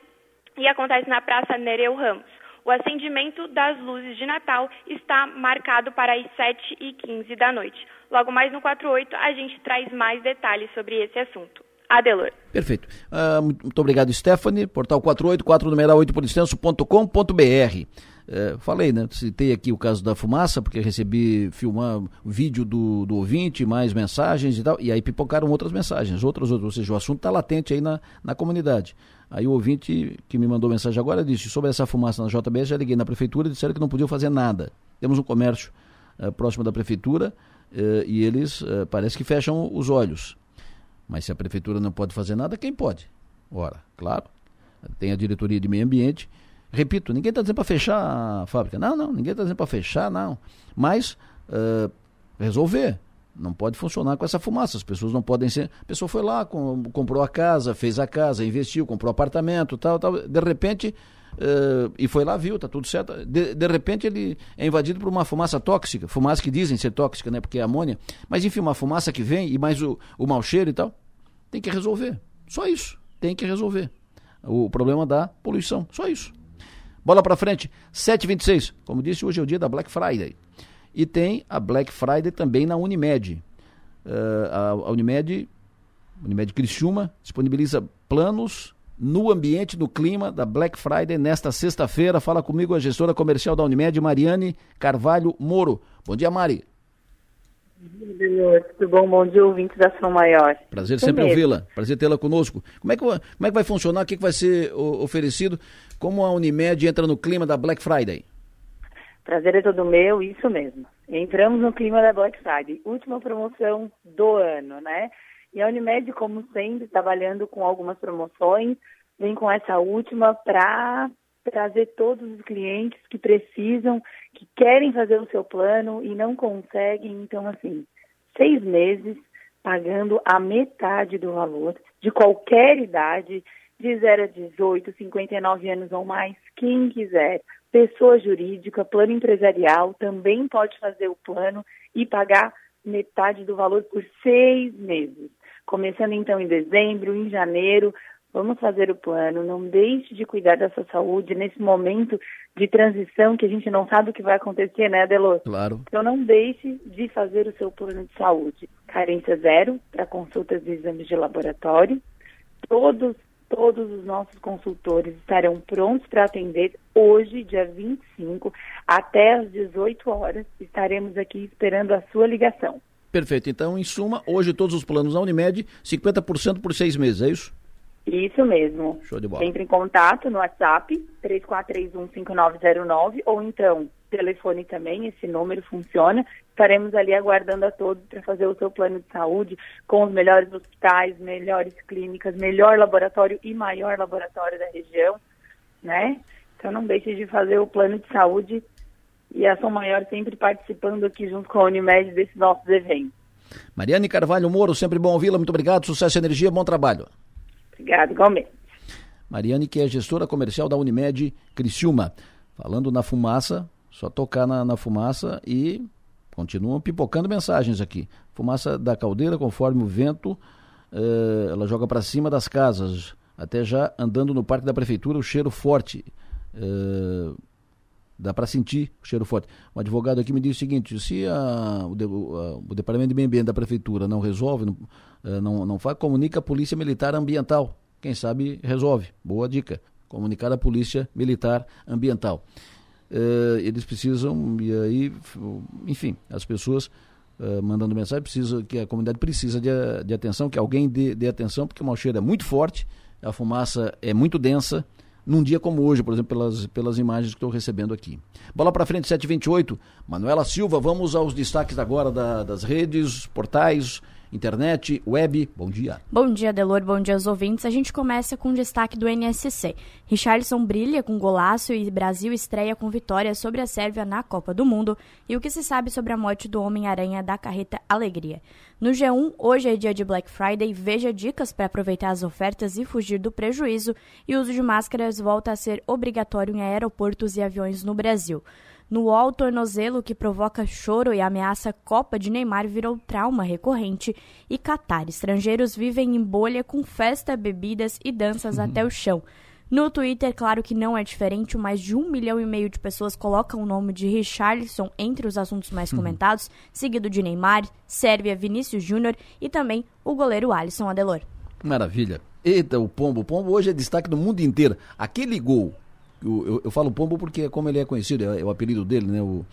e acontece na Praça Nereu Ramos. O acendimento das luzes de Natal está marcado para as 7h15 da noite. Logo mais no 48, a gente traz mais detalhes sobre esse assunto. Adelor. Perfeito. Uh, muito obrigado, Stephanie. Portal 48, 4 numeral 8 por extenso.com.br. É, falei, né? Citei aqui o caso da fumaça, porque recebi filmar vídeo do, do ouvinte, mais mensagens e tal, e aí pipocaram outras mensagens, outras, outras, ou seja, o assunto está latente aí na, na comunidade. Aí o ouvinte que me mandou mensagem agora disse, sobre essa fumaça na JBS, já liguei na prefeitura e disseram que não podiam fazer nada. Temos um comércio uh, próximo da prefeitura uh, e eles uh, parece que fecham os olhos. Mas se a prefeitura não pode fazer nada, quem pode? Ora, claro, tem a diretoria de meio ambiente Repito, ninguém está dizendo para fechar a fábrica. Não, não, ninguém está dizendo para fechar, não. Mas resolver. Não pode funcionar com essa fumaça. As pessoas não podem ser. A pessoa foi lá, com, comprou a casa, fez a casa, investiu, comprou apartamento, tal, tal. De repente, uh, e foi lá, viu, tá tudo certo. De, de repente ele é invadido por uma fumaça tóxica, fumaça que dizem ser tóxica, né? Porque é amônia. Mas enfim, uma fumaça que vem e mais o, o mau cheiro e tal. Tem que resolver. Só isso. Tem que resolver. O problema da poluição. Só isso. Bola para frente, 7h26. Como disse, hoje é o dia da Black Friday. E tem a Black Friday também na Unimed. Uh, a, a Unimed, Unimed Criciúma, disponibiliza planos no ambiente, no clima da Black Friday nesta sexta-feira. Fala comigo a gestora comercial da Unimed, Mariane Carvalho Moro. Bom dia, Mari. Tudo bom? Bom dia, ouvintes da Ação Maior. Prazer sempre ouvi-la. Prazer tê-la conosco. Como é, que, como é que vai funcionar? O que, que vai ser oferecido? Como a Unimed entra no clima da Black Friday? Prazer é todo meu, isso mesmo. Entramos no clima da Black Friday. Última promoção do ano, né? E a Unimed, como sempre, trabalhando com algumas promoções, vem com essa última para trazer todos os clientes que precisam, que querem fazer o seu plano e não conseguem. Então, assim, seis meses pagando a metade do valor de qualquer idade, de 0 a 18, 59 anos ou mais, quem quiser. Pessoa jurídica, plano empresarial, também pode fazer o plano e pagar metade do valor por seis meses. Começando então em dezembro, em janeiro, Vamos fazer o plano, não deixe de cuidar da sua saúde nesse momento de transição que a gente não sabe o que vai acontecer, né, Adelor? Claro. Então não deixe de fazer o seu plano de saúde. Carência zero para consultas e exames de laboratório. Todos, todos os nossos consultores estarão prontos para atender hoje, dia 25, até às 18 horas. Estaremos aqui esperando a sua ligação. Perfeito. Então, em suma, hoje todos os planos da Unimed, 50% por seis meses, é isso? Isso mesmo. Show de bola. Entre em contato no WhatsApp, 34315909, ou então telefone também, esse número funciona. Estaremos ali aguardando a todos para fazer o seu plano de saúde com os melhores hospitais, melhores clínicas, melhor laboratório e maior laboratório da região, né? Então não deixe de fazer o plano de saúde e a Ação Maior sempre participando aqui junto com a Unimed desses nossos eventos. Mariane Carvalho Moro, sempre bom ouvi-la, muito obrigado, sucesso e energia, bom trabalho. Obrigado, igualmente. Mariane, que é gestora comercial da Unimed Criciúma. Falando na fumaça, só tocar na, na fumaça e continuam pipocando mensagens aqui. Fumaça da caldeira, conforme o vento, eh, ela joga para cima das casas. Até já andando no parque da prefeitura, o cheiro forte. Eh, Dá para sentir o cheiro forte. Um advogado aqui me disse o seguinte: se a, o, de, o, o, Departamento de Meio Ambiente da Prefeitura não resolve, não, eh, não, não faz, comunica a Polícia Militar Ambiental. Quem sabe resolve. Boa dica. Comunicar a Polícia Militar Ambiental. Uh, eles precisam, e aí, enfim, as pessoas uh, mandando mensagem, precisa, que a comunidade precisa de, de atenção, que alguém dê, dê atenção, porque o mau cheiro é muito forte, a fumaça é muito densa, num dia como hoje, por exemplo, pelas, pelas imagens que estou recebendo aqui. Bola para frente, 728. Manuela Silva, vamos aos destaques agora da, das redes, portais, internet, web. Bom dia. Bom dia, Delor. Bom dia aos ouvintes. A gente começa com o destaque do NSC. Richarlison brilha com golaço e Brasil estreia com vitória sobre a Sérvia na Copa do Mundo. E o que se sabe sobre a morte do Homem-Aranha da carreta Alegria. No G1, hoje é dia de Black Friday. Veja dicas para aproveitar as ofertas e fugir do prejuízo. E o uso de máscaras volta a ser obrigatório em aeroportos e aviões no Brasil. No UOL, tornozelo que provoca choro e ameaça Copa de Neymar virou trauma recorrente. E Catar, estrangeiros vivem em bolha com festa, bebidas e danças uhum. até o chão. No Twitter, claro que não é diferente, mais de um milhão e meio de pessoas colocam o nome de Richarlison entre os assuntos mais uhum. comentados, seguido de Neymar, Sérvia, Vinícius Júnior e também o goleiro Alisson Adelor. Maravilha. Eita, o Pombo. O Pombo hoje é destaque do mundo inteiro. Aquele gol eu, eu, eu, falo Pombo porque como ele é conhecido, é, é o apelido dele, né? O,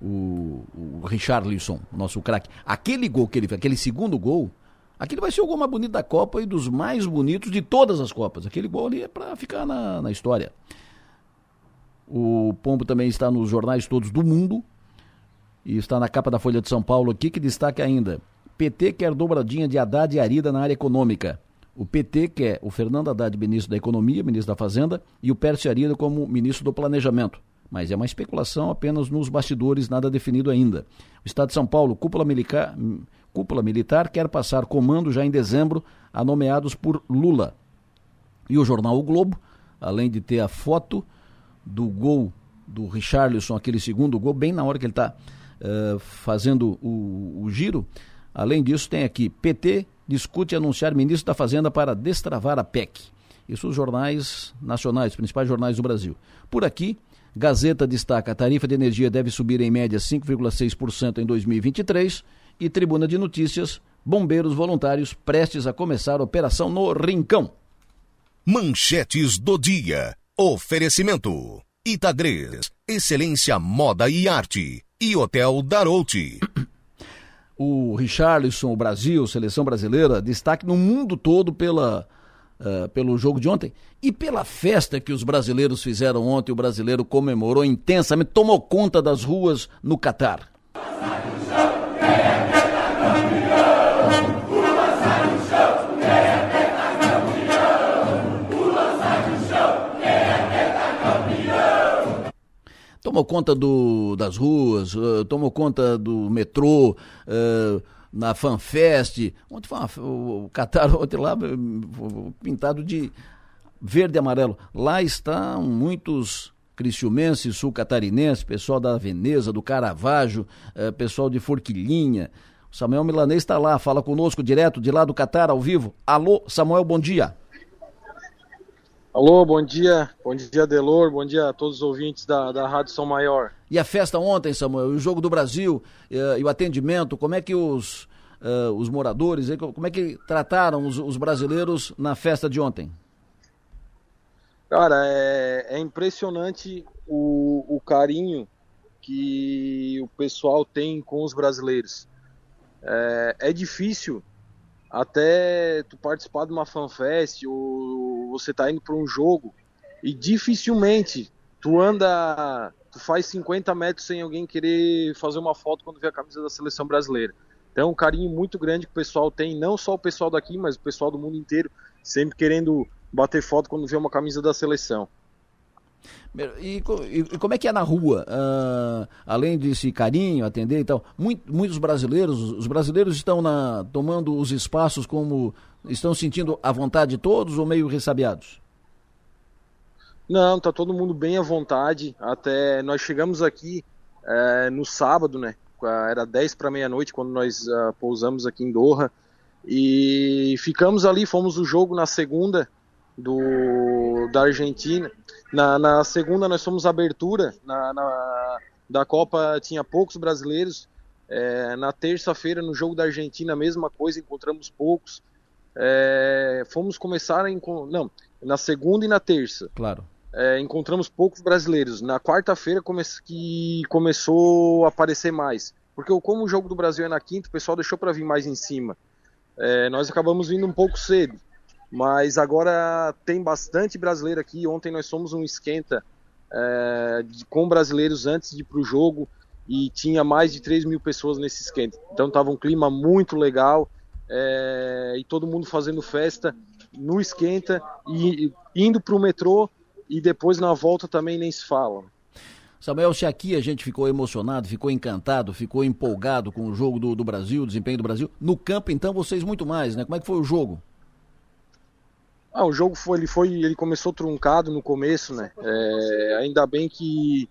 o, o nosso craque. Aquele gol que ele fez, aquele segundo gol, aquele vai ser o gol mais bonito da Copa e dos mais bonitos de todas as Copas. Aquele gol ali é para ficar na, na história. O Pombo também está nos jornais todos do mundo e está na capa da Folha de São Paulo aqui que destaca ainda: PT quer dobradinha de Haddad e Arida na área econômica. O PT quer o Fernando Haddad ministro da Economia, ministro da Fazenda, e o Pércio Arida como ministro do Planejamento. Mas é uma especulação apenas nos bastidores, nada definido ainda. O Estado de São Paulo, cúpula militar, cúpula militar quer passar comando já em dezembro a nomeados por Lula. E o jornal O Globo, além de ter a foto do gol do Richarlison, aquele segundo gol, bem na hora que ele está uh, fazendo o, o giro, além disso tem aqui PT discute anunciar ministro da Fazenda para destravar a PEC. Isso os jornais nacionais, os principais jornais do Brasil. Por aqui, Gazeta destaca a tarifa de energia deve subir em média 5,6% em 2023 e Tribuna de Notícias, bombeiros voluntários prestes a começar a operação no Rincão. Manchetes do dia. Oferecimento. Itagres, excelência moda e arte. E Hotel Darouti. O Richarlison, o Brasil, seleção brasileira, destaque no mundo todo pela, uh, pelo jogo de ontem e pela festa que os brasileiros fizeram ontem. O brasileiro comemorou intensamente, tomou conta das ruas no Catar. Tomou conta do, das ruas, uh, tomou conta do metrô, uh, na FanFest. Ontem foi uma, o Qatar, [LAUGHS] ontem lá, pintado de verde e amarelo. Lá estão muitos cristiumenses, sul-catarinenses, pessoal da Veneza, do Caravaggio, pessoal de Forquilinha. O Samuel Milanês está lá, fala conosco direto de lá do Catar, ao vivo. Alô, Samuel, bom dia. Alô, bom dia, bom dia Delor, bom dia a todos os ouvintes da, da Rádio São Maior. E a festa ontem, Samuel, o jogo do Brasil uh, e o atendimento, como é que os, uh, os moradores, como é que trataram os, os brasileiros na festa de ontem? Cara, é, é impressionante o, o carinho que o pessoal tem com os brasileiros. É, é difícil até tu participar de uma fanfest ou você tá indo para um jogo e dificilmente tu anda, tu faz 50 metros sem alguém querer fazer uma foto quando vê a camisa da seleção brasileira. Então, um carinho muito grande que o pessoal tem, não só o pessoal daqui, mas o pessoal do mundo inteiro, sempre querendo bater foto quando vê uma camisa da seleção. E, e, como é que é na rua? Uh, além desse carinho, atender e tal, muito, muitos brasileiros, os brasileiros estão na, tomando os espaços como estão sentindo a vontade todos ou meio ressabiados? Não, tá todo mundo bem à vontade. Até nós chegamos aqui é, no sábado, né? Era 10 para meia-noite quando nós uh, pousamos aqui em Doha. E ficamos ali, fomos o jogo na segunda do da Argentina Na, na segunda nós fomos abertura, na, na, da Copa tinha poucos brasileiros. É, na terça-feira, no jogo da Argentina, a mesma coisa, encontramos poucos. É, fomos começar em. Não, na segunda e na terça. Claro. É, encontramos poucos brasileiros. Na quarta-feira come que começou a aparecer mais. Porque como o jogo do Brasil é na quinta, o pessoal deixou para vir mais em cima. É, nós acabamos vindo um pouco cedo. Mas agora tem bastante brasileiro aqui. Ontem nós fomos um esquenta é, de, com brasileiros antes de ir para o jogo e tinha mais de 3 mil pessoas nesse esquenta. Então estava um clima muito legal é, e todo mundo fazendo festa no esquenta e indo para o metrô e depois na volta também nem se fala. Samuel, se aqui a gente ficou emocionado, ficou encantado, ficou empolgado com o jogo do, do Brasil, o desempenho do Brasil, no campo então vocês muito mais, né? Como é que foi o jogo? Ah, o jogo foi, ele foi, ele começou truncado no começo, né? É, ainda bem que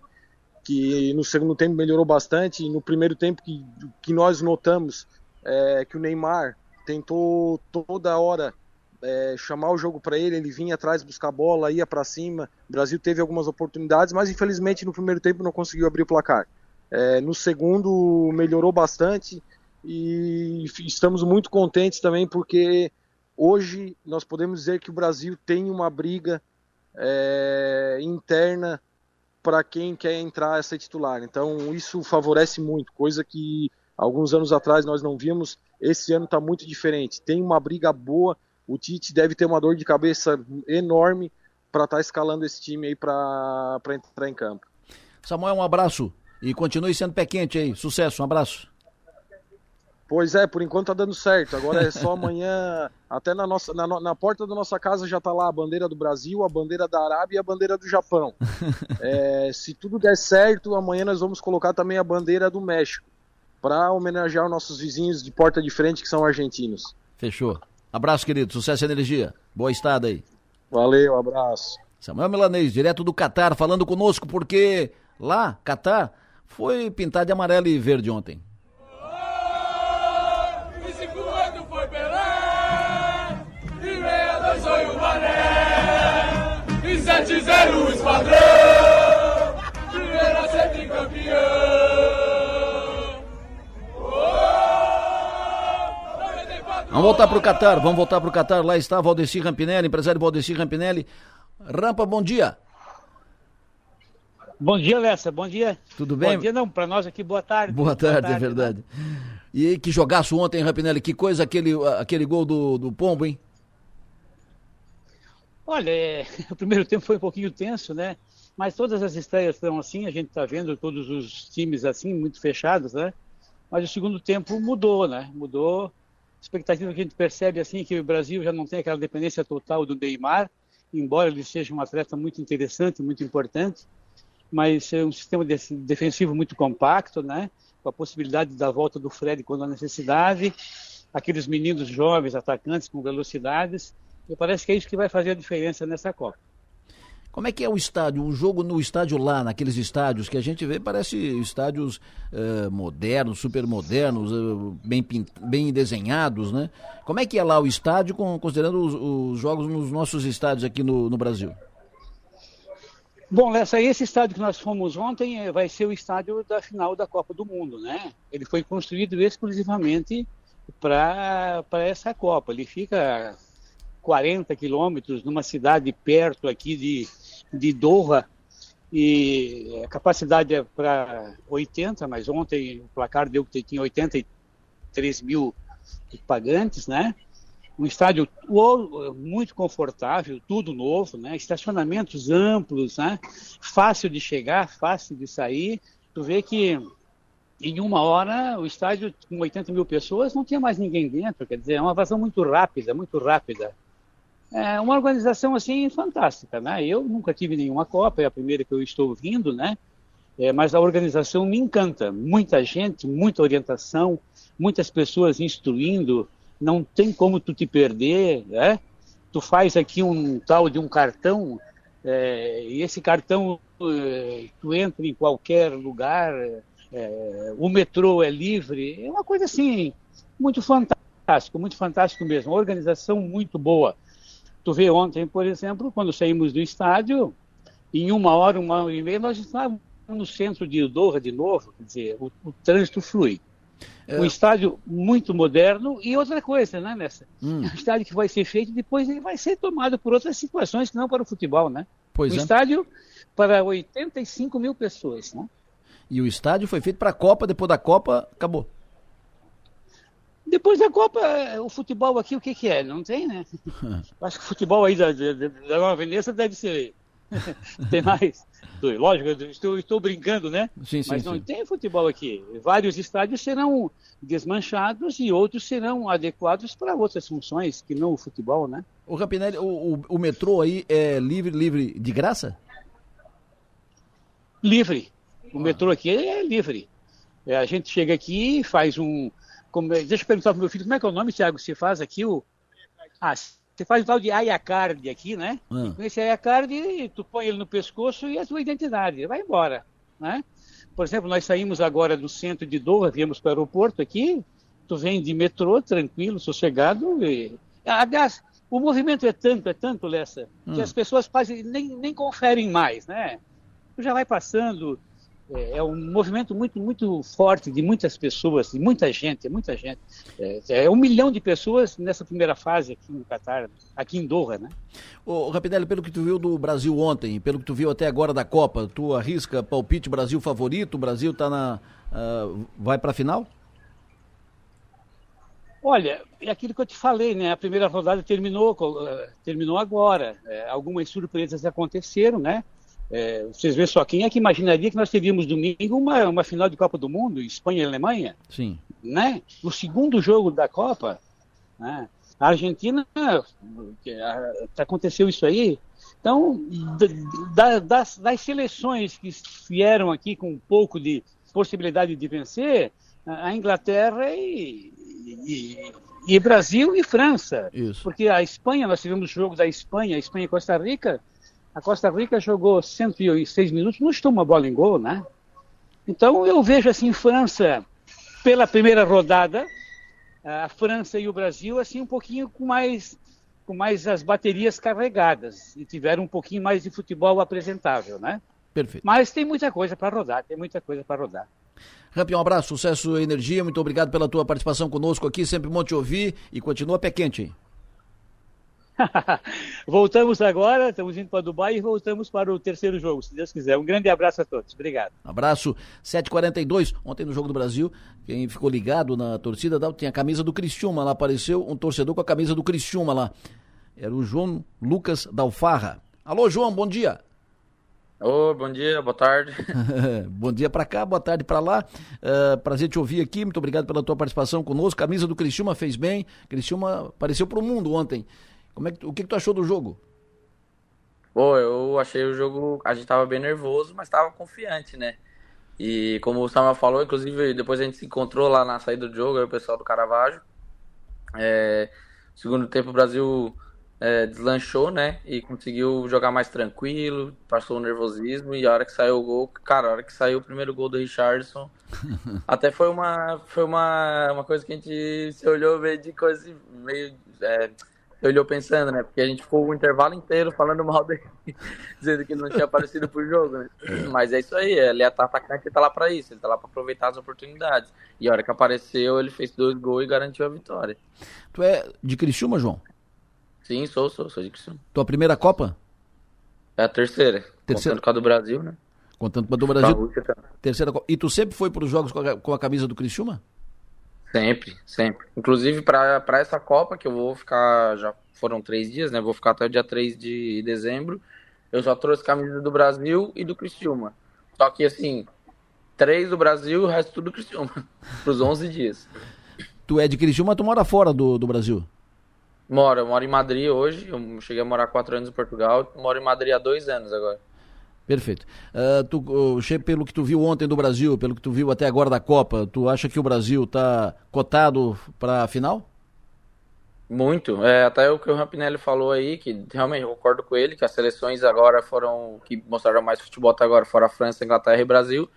que no segundo tempo melhorou bastante. E no primeiro tempo que, que nós notamos é, que o Neymar tentou toda hora é, chamar o jogo para ele, ele vinha atrás buscar a bola, ia para cima. O Brasil teve algumas oportunidades, mas infelizmente no primeiro tempo não conseguiu abrir o placar. É, no segundo melhorou bastante e estamos muito contentes também porque hoje nós podemos dizer que o Brasil tem uma briga é, interna para quem quer entrar a ser titular. Então isso favorece muito, coisa que alguns anos atrás nós não vimos. Esse ano está muito diferente. Tem uma briga boa. O Tite deve ter uma dor de cabeça enorme para estar tá escalando esse time aí para entrar em campo. Samuel, um abraço e continue sendo pé quente aí. Sucesso, um abraço. Pois é, por enquanto tá dando certo. Agora é só amanhã, [LAUGHS] até na, nossa, na, na porta da nossa casa já tá lá a bandeira do Brasil, a bandeira da Arábia e a bandeira do Japão. [LAUGHS] É, se tudo der certo, amanhã nós vamos colocar também a bandeira do México, para homenagear os nossos vizinhos de porta de frente que são argentinos. Fechou. Abraço, querido. Sucesso e energia. Boa estada aí. Valeu, abraço. Samuel Milanês, direto do Catar, falando conosco, porque lá, Catar, foi pintado de amarelo e verde ontem. O esquadrão, primeiro a ser. Vamos voltar para o Catar, vamos voltar para o Catar. Lá está Valdeci Rampinelli, empresário Valdeci Rampinelli. Rampa, bom dia. Bom dia, Lessa, bom dia. Tudo bem? Bom dia não, para nós aqui, boa tarde. Boa tarde, boa tarde é verdade. Né? E que jogaço ontem, Rampinelli, que coisa aquele, aquele gol do, do Pombo, hein? Olha, é, [LAUGHS] o primeiro tempo foi um pouquinho tenso, né? Mas todas as estreias estão assim, a gente está vendo todos os times assim, muito fechados, né? Mas o segundo tempo mudou, né? Mudou. A expectativa que a gente percebe assim que o Brasil já não tem aquela dependência total do Neymar, embora ele seja um atleta muito interessante, muito importante, mas é um sistema de, defensivo muito compacto, né? Com a possibilidade da volta do Fred quando há necessidade, aqueles meninos jovens atacantes com velocidades parece que é isso que vai fazer a diferença nessa Copa. Como é que é o estádio? O jogo no estádio lá, naqueles estádios que a gente vê, parece estádios uh, modernos, super modernos, uh, bem, bem desenhados, né? Como é que é lá o estádio, com, considerando os, os, jogos nos nossos estádios aqui no, no Brasil? Bom, Lessa, esse estádio que nós fomos ontem eh, vai ser o estádio da final da Copa do Mundo, né? Ele foi construído exclusivamente para essa Copa. Ele fica 40 quilômetros numa cidade perto aqui de, de Doha, e a capacidade é para 80, mas ontem o placar deu que tinha 83 mil pagantes, né? Um estádio muito confortável, tudo novo, né? Estacionamentos amplos, né? Fácil de chegar, fácil de sair. Tu vê que em uma hora o estádio com 80 mil pessoas não tinha mais ninguém dentro, quer dizer, é uma vazão muito rápida, muito rápida é uma organização assim fantástica, né? Eu nunca tive nenhuma Copa, é a primeira que eu estou vindo, né? É, mas a organização me encanta. Muita gente, muita orientação, muitas pessoas instruindo. Não tem como tu te perder, né? Tu faz aqui um tal de um cartão é, e esse cartão é, tu entra em qualquer lugar. É, o metrô é livre. É uma coisa assim muito fantástico, muito fantástico mesmo. Uma organização muito boa. Tu vê ontem, por exemplo, quando saímos do estádio, em uma hora, uma hora e meia, nós estávamos no centro de Doha de novo, quer dizer, o, o trânsito flui. É. Um estádio muito moderno e outra coisa, né, Nessa? Hum. Um estádio que vai ser feito depois ele vai ser tomado por outras situações que não para o futebol, né? Pois um é. estádio para 85 mil pessoas, né? E o estádio foi feito para a Copa, depois da Copa, acabou. Depois da Copa, o futebol aqui, o que, que é? Não tem, né? [LAUGHS] Acho que o futebol aí da, da, da Nova Veneza deve ser. [LAUGHS] tem mais. Lógico, estou, estou brincando, né? Sim, sim, Mas não sim. tem futebol aqui. Vários estádios serão desmanchados e outros serão adequados para outras funções que não o futebol, né? O Rampinelli, o, o, o metrô aí é livre, livre de graça? Livre. O metrô aqui é livre. É, a gente chega aqui, faz um. Como, deixa eu perguntar para meu filho, como é que é o nome, Thiago? Você faz aqui o. Ah, você faz o tal de Ayacard aqui, né? Ah. Com esse Ayacard, tu põe ele no pescoço e a tua identidade, vai embora, né? Por exemplo, nós saímos agora do centro de Doha, viemos para o aeroporto aqui, tu vem de metrô, tranquilo, sossegado. E... Aliás, o movimento é tanto, é tanto, Lessa, Hum. que as pessoas quase nem, nem conferem mais, né? Tu já vai passando, é, é um movimento muito, muito forte de muitas pessoas, de muita gente, é muita gente. É, é um milhão de pessoas nessa primeira fase aqui no Catar, aqui em Doha, né? Ô, Rapinelli, pelo que tu viu do Brasil ontem, pelo que tu viu até agora da Copa, tu arrisca palpite Brasil favorito? O Brasil tá na. ah, vai pra final? Olha, é aquilo que eu te falei, né? A primeira rodada terminou, eh, terminou agora. É, algumas surpresas aconteceram, né? É, vocês veem só, quem é que imaginaria que nós teríamos domingo uma, uma final de Copa do Mundo, Espanha e Alemanha? Sim. né? O segundo jogo da Copa, né? A Argentina, a- aconteceu isso aí. Então, da- das, das seleções que vieram aqui com um pouco de possibilidade de vencer, a a Inglaterra e, e- e Brasil e França. Isso. Porque a Espanha, nós tivemos o jogo da Espanha, Espanha e Costa Rica. A Costa Rica jogou 106 minutos, não estou uma bola em gol, né? Então eu vejo assim França pela primeira rodada, a França e o Brasil assim um pouquinho com mais com mais as baterias carregadas e tiveram um pouquinho mais de futebol apresentável, né? Perfeito. Mas tem muita coisa para rodar, tem muita coisa para rodar. Rampi, um abraço, sucesso e energia. Muito obrigado pela tua participação conosco aqui. Sempre bom te ouvir e continua pé quente. [LAUGHS] voltamos agora, estamos indo para Dubai e voltamos para o terceiro jogo, se Deus quiser. Um grande abraço a todos. Obrigado. Abraço, 7h42. Ontem no Jogo do Brasil, quem ficou ligado na torcida, da- tinha a camisa do Criciúma lá. Apareceu um torcedor com a camisa do Criciúma lá. Era o João Lucas Dalfarra. Alô, João, bom dia. Ô, bom dia, boa tarde. [LAUGHS] bom dia pra cá, boa tarde pra lá. Ah, prazer te ouvir aqui. Muito obrigado pela tua participação conosco. Camisa do Criciúma fez bem. Criciúma apareceu pro mundo ontem. Como é que, o que, que tu achou do jogo? Pô, eu achei o jogo. A gente tava bem nervoso, mas tava confiante, né? E como o Samuel falou, inclusive depois a gente se encontrou lá na saída do jogo, aí o pessoal do Caravaggio. É, segundo tempo o Brasil é, deslanchou, né? E conseguiu jogar mais tranquilo, passou o nervosismo. E a hora que saiu o gol, cara, a hora que saiu o primeiro gol do Richardson, [LAUGHS] até foi uma, foi uma, uma coisa que a gente se olhou meio de coisa meio. É, se olhou pensando, né? Porque a gente ficou o intervalo inteiro falando mal dele, [LAUGHS] dizendo que ele não tinha aparecido pro jogo, né? Mas é isso aí, ele é atacante e tá lá pra isso, ele tá lá pra aproveitar as oportunidades. E a hora que apareceu, ele fez dois gols e garantiu a vitória. Tu é de Criciúma, João? Sim, sou, sou, sou de Criciúma. Tua primeira Copa? É a terceira, Terceira. contando com a do Brasil, né? Contando com a do Brasil. Terceira Copa. E tu sempre foi para os jogos com a, com a camisa do Criciúma? Sempre, sempre. Inclusive, para essa Copa, que eu vou ficar, já foram três dias, né? Vou ficar até o dia 3 de dezembro. Eu só trouxe camisa do Brasil e do Criciúma. Só que, assim, três do Brasil e o resto tudo do Criciúma. [LAUGHS] Pros 11 dias. Tu é de Criciúma, tu mora fora do, do Brasil? Moro, eu moro em Madrid hoje. Eu cheguei a morar quatro anos em Portugal. Moro em Madrid há dois anos agora. Perfeito. Ah, tu, Che, pelo que tu viu ontem do Brasil, pelo que tu viu até agora da Copa, tu acha que o Brasil está cotado para a final? Muito. É, até o que o Rampinelli falou aí, que realmente eu concordo com ele, que as seleções agora foram, que mostraram mais futebol até agora, fora a França, Inglaterra e Brasil.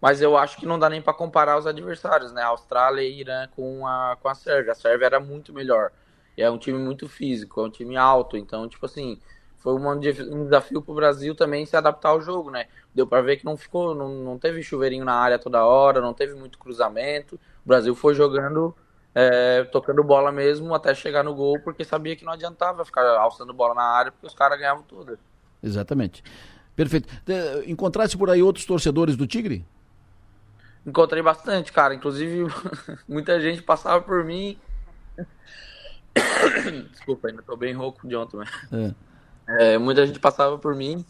Mas eu acho que não dá nem para comparar os adversários, né? A Austrália e Irã com a, com a Sérvia. A Sérvia era muito melhor. E é um time muito físico, é um time alto. Então, tipo assim, foi um desafio para o Brasil também se adaptar ao jogo, né? Deu para ver que não ficou, não, não teve chuveirinho na área toda hora, não teve muito cruzamento. O Brasil foi jogando, é, tocando bola mesmo até chegar no gol, porque sabia que não adiantava ficar alçando bola na área, porque os caras ganhavam tudo. Exatamente. Perfeito. Encontrasse por aí outros torcedores do Tigre? Encontrei bastante, cara. Inclusive, [LAUGHS] muita gente passava por mim. [COUGHS] Desculpa, ainda tô bem rouco de ontem, mas. É. É, muita gente passava por mim.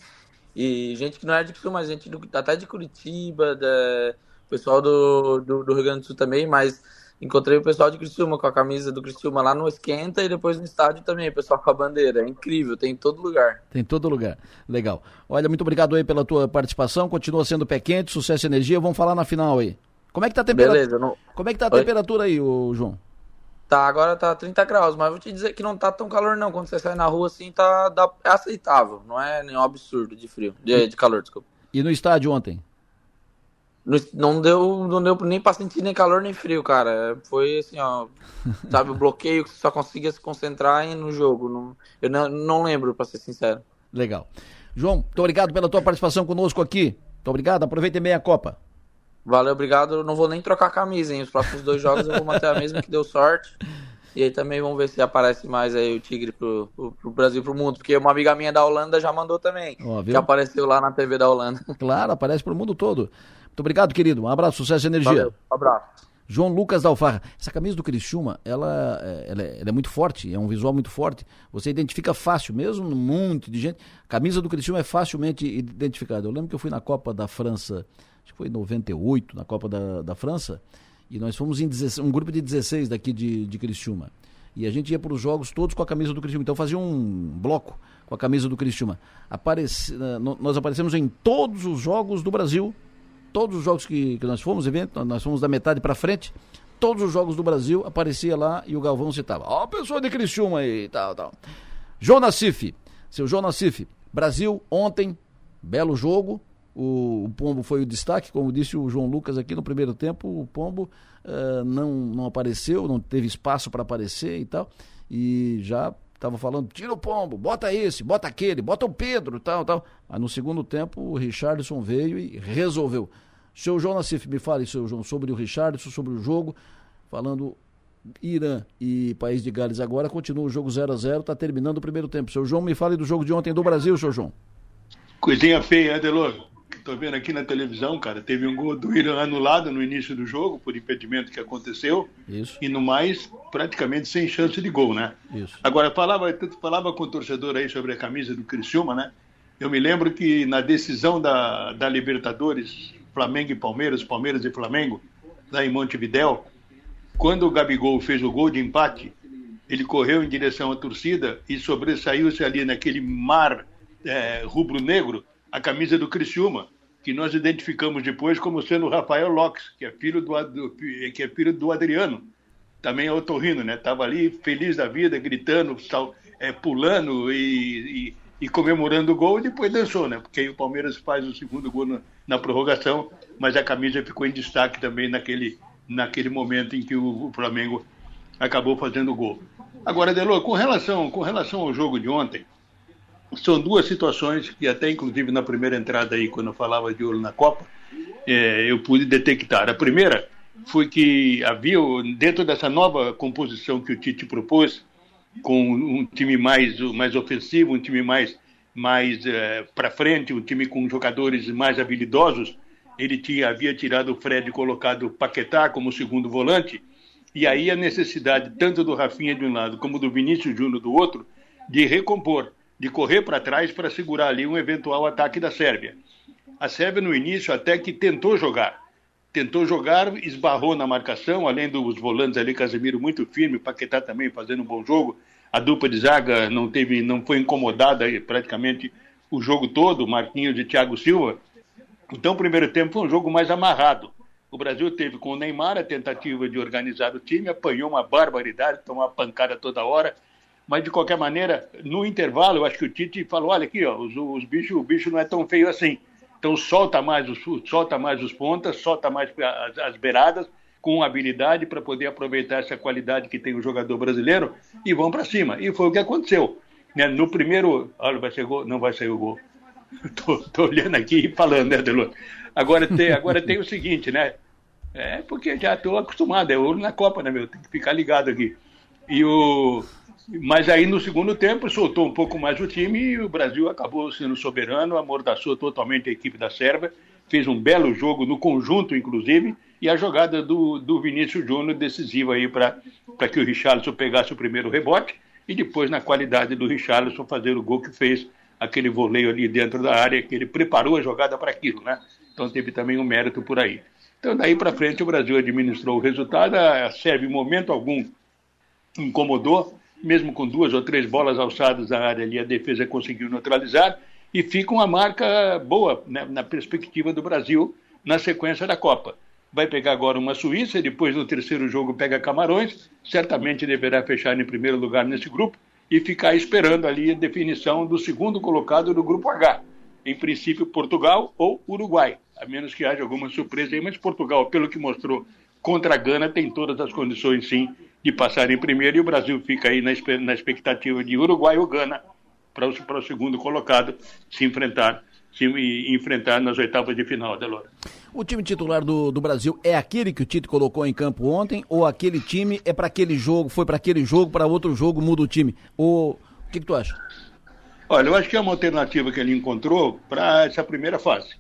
E gente que não era de Criciúma, mas gente do, até de Curitiba, da, pessoal do, do, do, Rio Grande do Sul também, mas encontrei o pessoal de Criciúma com a camisa do Criciúma lá no Esquenta e depois no estádio também, o pessoal com a bandeira. É incrível, tem em todo lugar. Tem em todo lugar. Legal. Olha, muito obrigado aí pela tua participação. Continua sendo pé quente, sucesso e energia. Vamos falar na final aí. Como é que tá a temperatura? Beleza, não... Como é que tá a Oi? temperatura aí, ô, João? Tá, agora tá 30 graus, mas vou te dizer que não tá tão calor não. Quando você sai na rua assim, tá dá, é aceitável. Não é nenhum absurdo de frio, de, de calor, desculpa. E no estádio ontem? No, não deu, não deu nem pra sentir nem calor nem frio, cara. Foi assim, ó. [LAUGHS] sabe, o bloqueio que você só conseguia se concentrar no jogo. Não, eu não, não lembro, pra ser sincero. Legal. João, muito obrigado pela tua participação conosco aqui. Muito obrigado, aproveite bem a Copa. Valeu, obrigado. Eu não vou nem trocar a camisa, hein? Os próximos dois jogos eu vou manter a mesma que deu sorte. E aí também vamos ver se aparece mais aí o Tigre pro, pro, pro Brasil pro mundo. Porque uma amiga minha da Holanda já mandou também. Ó, que apareceu lá na TV da Holanda. Claro, aparece pro mundo todo. Muito obrigado, querido. Um abraço, sucesso e energia. Valeu, um abraço. João Lucas da Alfarra. Essa camisa do Criciúma, ela, é, ela, é, ela, é, muito forte, é um visual muito forte. Você identifica fácil, mesmo um monte de gente. A camisa do Criciúma é facilmente identificada. Eu lembro que eu fui na Copa da França acho que foi em 98, na Copa da, da França, e nós fomos em 16, um grupo de 16 daqui de, de Criciúma. E a gente ia para os jogos todos com a camisa do Criciúma. Então fazia um bloco com a camisa do Criciúma. Apareci, nós aparecemos em todos os jogos do Brasil, todos os jogos que, que nós fomos, evento, nós fomos da metade para frente, todos os jogos do Brasil aparecia lá e o Galvão citava. Ó, oh, pessoa de Criciúma aí, tal, tal. João Nassif, seu João Nassif, Brasil ontem, belo jogo, o, o, Pombo foi o destaque, como disse o João Lucas aqui no primeiro tempo, o Pombo uh, não, não apareceu, não teve espaço para aparecer e tal. E já estava falando, tira o Pombo, bota esse, bota aquele, bota o Pedro, tal, tal. Aí no segundo tempo o Richardson veio e resolveu. Seu João Nassif, me fale, seu João, sobre o Richardson, sobre o jogo, falando Irã e País de Gales agora, continua o jogo 0 a 0 está terminando o primeiro tempo. Seu João, me fale do jogo de ontem do Brasil, seu João. Coisinha feia, Adelor Estou vendo aqui na televisão, cara, teve um gol do Irã anulado no início do jogo, por impedimento que aconteceu. Isso. E no mais, praticamente sem chance de gol, né? Isso. Agora, falava, falava com o torcedor aí sobre a camisa do Criciúma, né? Eu me lembro que na decisão da, da Libertadores, Flamengo e Palmeiras, Palmeiras e Flamengo, lá em Montevidéu, quando o Gabigol fez o gol de empate, ele correu em direção à torcida e sobressaiu-se ali naquele mar é, rubro-negro a camisa do Criciúma, que nós identificamos depois como sendo o Rafael Lopes, que é filho do, do, que é filho do Adriano, também é otorrino, né? Estava ali feliz da vida, gritando, sal, é, pulando e, e, e, comemorando o gol, e depois dançou, né? Porque aí o Palmeiras faz o segundo gol na, na prorrogação, mas a camisa ficou em destaque também naquele, naquele momento em que o, o Flamengo acabou fazendo o gol. Agora, Delô, com relação, com relação ao jogo de ontem, são duas situações que até inclusive na primeira entrada aí, quando eu falava de ouro na Copa, é, eu pude detectar. A primeira foi que havia, dentro dessa nova composição que o Tite propôs, com um time mais, mais ofensivo, um time mais, mais é, para frente, um time com jogadores mais habilidosos, ele tinha, havia tirado o Fred e colocado o Paquetá como segundo volante, e aí a necessidade tanto do Rafinha de um lado como do Vinícius Júnior do outro de recompor de correr para trás para segurar ali um eventual ataque da Sérvia. A Sérvia, no início, até que tentou jogar. Tentou jogar, esbarrou na marcação, além dos volantes ali, Casemiro muito firme, Paquetá também fazendo um bom jogo. A dupla de zaga não, teve, não foi incomodada praticamente o jogo todo, Marquinhos e Thiago Silva. Então, o primeiro tempo foi um jogo mais amarrado. O Brasil teve com o Neymar a tentativa de organizar o time, apanhou uma barbaridade, tomou uma pancada toda hora, mas de qualquer maneira, no intervalo, eu acho que o Tite falou: olha aqui, ó, os, os bichos, o bicho não é tão feio assim. Então solta mais os, solta mais os pontas, solta mais as, as beiradas, com habilidade para poder aproveitar essa qualidade que tem o jogador brasileiro e vão para cima. E foi o que aconteceu. Né? No primeiro. Olha, vai ser gol? Não vai sair o gol. [LAUGHS] Tô olhando aqui e falando, né, Delor? Agora tem, agora tem o seguinte, né? É porque já estou acostumado, é ouro na Copa, né, meu? Tem que ficar ligado aqui. E o. Mas aí no segundo tempo soltou um pouco mais o time e o Brasil acabou sendo soberano, amordaçou totalmente a equipe da Sérvia, fez um belo jogo no conjunto, inclusive, e a jogada do, do Vinícius Júnior decisiva aí para que o Richarlison pegasse o primeiro rebote e depois, na qualidade do Richarlison, fazer o gol que fez aquele voleio ali dentro da área, que ele preparou a jogada para aquilo, né? Então teve também um mérito por aí. Então daí para frente o Brasil administrou o resultado, a Sérvia em momento algum incomodou, mesmo com duas ou três bolas alçadas na área ali, a defesa conseguiu neutralizar e fica uma marca boa né, na perspectiva do Brasil na sequência da Copa. Vai pegar agora uma Suíça, depois no terceiro jogo pega Camarões, certamente deverá fechar em primeiro lugar nesse grupo e ficar esperando ali a definição do segundo colocado do grupo H. Em princípio, Portugal ou Uruguai, a menos que haja alguma surpresa aí, mas Portugal, pelo que mostrou contra a Gana, tem todas as condições sim de passar em primeiro e o Brasil fica aí na, expectativa de Uruguai ou Gana para o, para o segundo colocado se enfrentar se enfrentar nas oitavas de final, Delora. O time titular do, do Brasil é aquele que o Tite colocou em campo ontem ou aquele time é para aquele jogo, foi para aquele jogo, para outro jogo muda o time? Ou o que, que tu acha? Olha, eu acho que é uma alternativa que ele encontrou para essa primeira fase,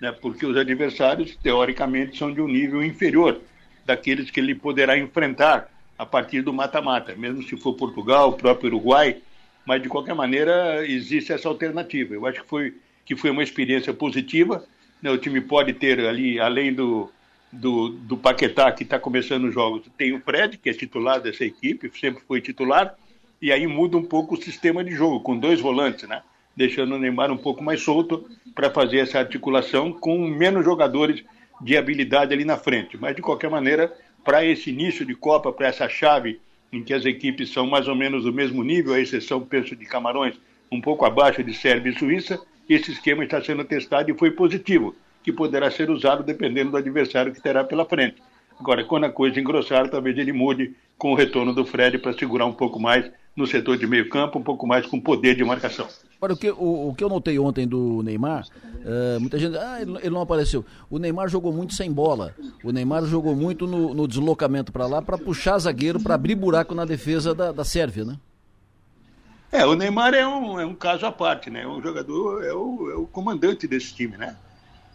né? porque os adversários, teoricamente, são de um nível inferior daqueles que ele poderá enfrentar a partir do mata-mata, mesmo se for Portugal, o próprio Uruguai, mas de qualquer maneira existe essa alternativa. Eu acho que foi, que foi uma experiência positiva. Né? O time pode ter ali, além do, do, do Paquetá, que está começando os jogos, tem o Fred, que é titular dessa equipe, sempre foi titular, e aí muda um pouco o sistema de jogo, com dois volantes, né? deixando o Neymar um pouco mais solto para fazer essa articulação com menos jogadores de habilidade ali na frente. Mas, de qualquer maneira, para esse início de Copa, para essa chave em que as equipes são mais ou menos do mesmo nível, à exceção, penso, de Camarões, um pouco abaixo de Sérvia e Suíça, esse esquema está sendo testado e foi positivo, que poderá ser usado dependendo do adversário que terá pela frente. Agora, quando a coisa engrossar, talvez ele mude com o retorno do Fred para segurar um pouco mais no setor de meio campo, um pouco mais com poder de marcação. Agora, o que, o, o que eu notei ontem do Neymar, uh, muita gente, ah, ele, ele, não apareceu. O Neymar jogou muito sem bola. O Neymar jogou muito no, no deslocamento para lá, para puxar zagueiro, para abrir buraco na defesa da, da Sérvia, né? É, o Neymar é um, é um caso à parte, né? O jogador é o, é o comandante desse time, né?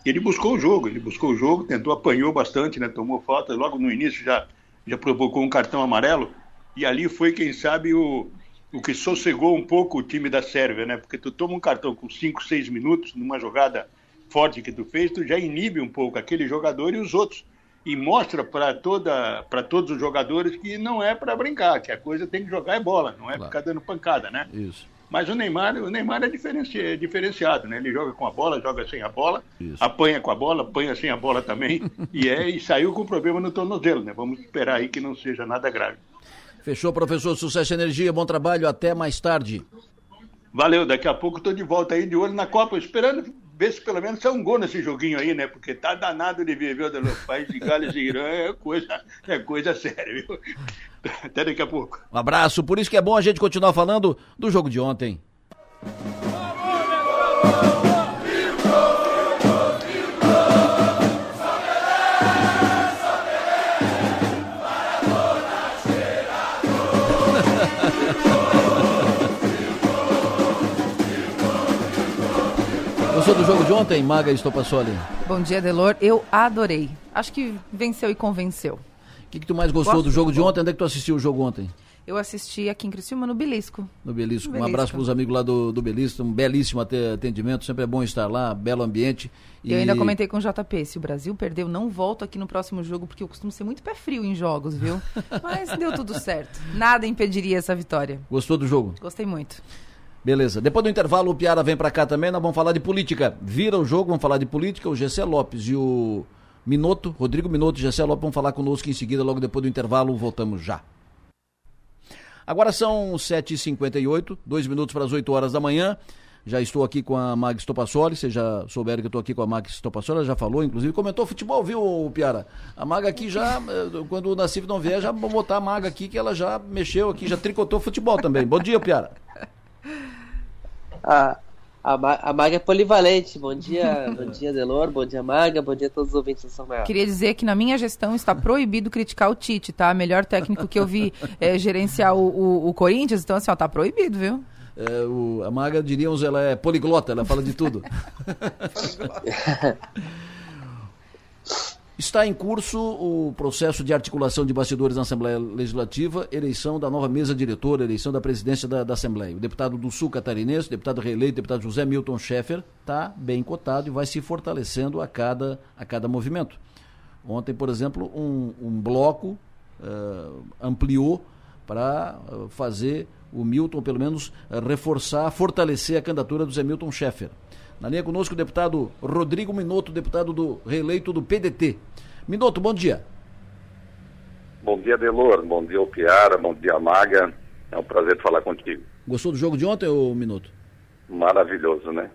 Ele buscou o jogo, ele buscou o jogo, tentou, apanhou bastante, né? Tomou falta, logo no início já, já provocou um cartão amarelo. E ali foi, quem sabe, o, o que sossegou um pouco o time da Sérvia, né? Porque tu toma um cartão com 5, 6 minutos numa jogada forte que tu fez, tu já inibe um pouco aquele jogador e os outros. E mostra para toda para todos os jogadores que não é para brincar, que a coisa tem que jogar é bola, não é claro. ficar dando pancada, né? Isso. Mas o Neymar, o Neymar é, é diferenciado, né? Ele joga com a bola, joga sem a bola, Isso. apanha com a bola, apanha sem a bola também, [LAUGHS] e é e saiu com problema no tornozelo, né? Vamos esperar aí que não seja nada grave. Fechou, professor. Sucesso e energia, bom trabalho. Até mais tarde. Valeu, daqui a pouco estou de volta aí de olho na Copa, esperando ver se pelo menos sai um gol nesse joguinho aí, né? Porque tá danado de ver, viu, do país de Gales e Irã, é coisa, é coisa séria, viu? Até daqui a pouco. Um abraço, por isso que é bom a gente continuar falando do jogo de ontem. Gostou do jogo de ontem, Maga Estopassoli? Bom dia, Delor. Eu adorei. Acho que venceu e convenceu. O que, que tu mais gostou Gosto do jogo de ontem? Onde é que tu assistiu o jogo ontem? Eu assisti aqui em Criciúma, no Belisco. No Belisco. Um abraço para os amigos lá do, do Belisco. Um belíssimo atendimento. Sempre é bom estar lá, belo ambiente. E... Eu ainda comentei com o JP, se o Brasil perdeu, não volto aqui no próximo jogo, porque eu costumo ser muito pé frio em jogos, viu? [LAUGHS] Mas deu tudo certo. Nada impediria essa vitória. Gostou do jogo? Gostei muito. Beleza. Depois do intervalo, o Piara vem para cá também. Nós vamos falar de política. Vira o jogo, vamos falar de política. O Gessé Lopes e o Minoto, Rodrigo Minoto e Gessé Lopes vão falar conosco em seguida, logo depois do intervalo. Voltamos já. Agora são 7h58, dois minutos para as 8 horas da manhã. Já estou aqui com a Mag Stopassoli, vocês já souberam que eu estou aqui com a Mag Stopassoli, ela já falou, inclusive comentou futebol, viu, Piara? A Maga aqui já, eh, quando o Nassif não vier, já vou botar a Maga aqui, que ela já mexeu aqui, já tricotou futebol também. Bom dia, Piara. A, a, a Maga é polivalente. Bom dia, [LAUGHS] bom dia, Delor, bom dia, Maga, bom dia a todos os ouvintes do São Maior. Queria dizer que na minha gestão está proibido criticar o Tite, tá? Melhor técnico que eu vi é, gerenciar o, o, o, Corinthians, então assim, ó, tá proibido, viu? É, o, a Maga, diríamos, ela é poliglota, ela fala de tudo. [LAUGHS] [LAUGHS] Está em curso o processo de articulação de bastidores na Assembleia Legislativa, eleição da nova mesa diretora, eleição da presidência da, da Assembleia. O deputado do Sul catarinense, deputado reeleito, deputado José Milton Schaeffer, está bem cotado e vai se fortalecendo a cada, a cada movimento. Ontem, por exemplo, um, um bloco uh, ampliou para uh, fazer o Milton, pelo menos, uh, reforçar, fortalecer a candidatura do Zé Milton Schaeffer. Na linha conosco o deputado Rodrigo Minotto, deputado do reeleito do PDT. Minotto, bom dia. Bom dia, Delor. Bom dia, Piara. Bom dia, Maga. É um prazer falar contigo. Gostou do jogo de ontem, ô Minotto? Maravilhoso, né?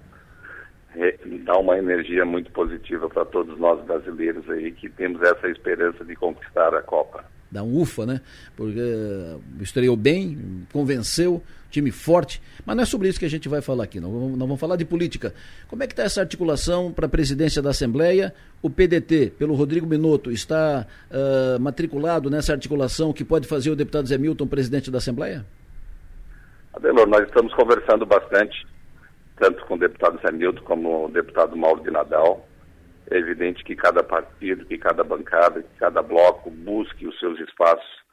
Dá uma energia muito positiva para todos nós brasileiros aí que temos essa esperança de conquistar a Copa dá um ufa, né? Porque estreou bem, convenceu, time forte. Mas não é sobre isso que a gente vai falar aqui, não. Nós vamos falar de política. Como é que está essa articulação para a presidência da Assembleia? O PDT, pelo Rodrigo Minotto, está uh, matriculado nessa articulação que pode fazer o deputado Zé Milton presidente da Assembleia? Adelor, nós estamos conversando bastante, tanto com o deputado Zé Milton como o deputado Mauro de Nadal é evidente que cada partido, que cada bancada, que cada bloco busque os seus espaços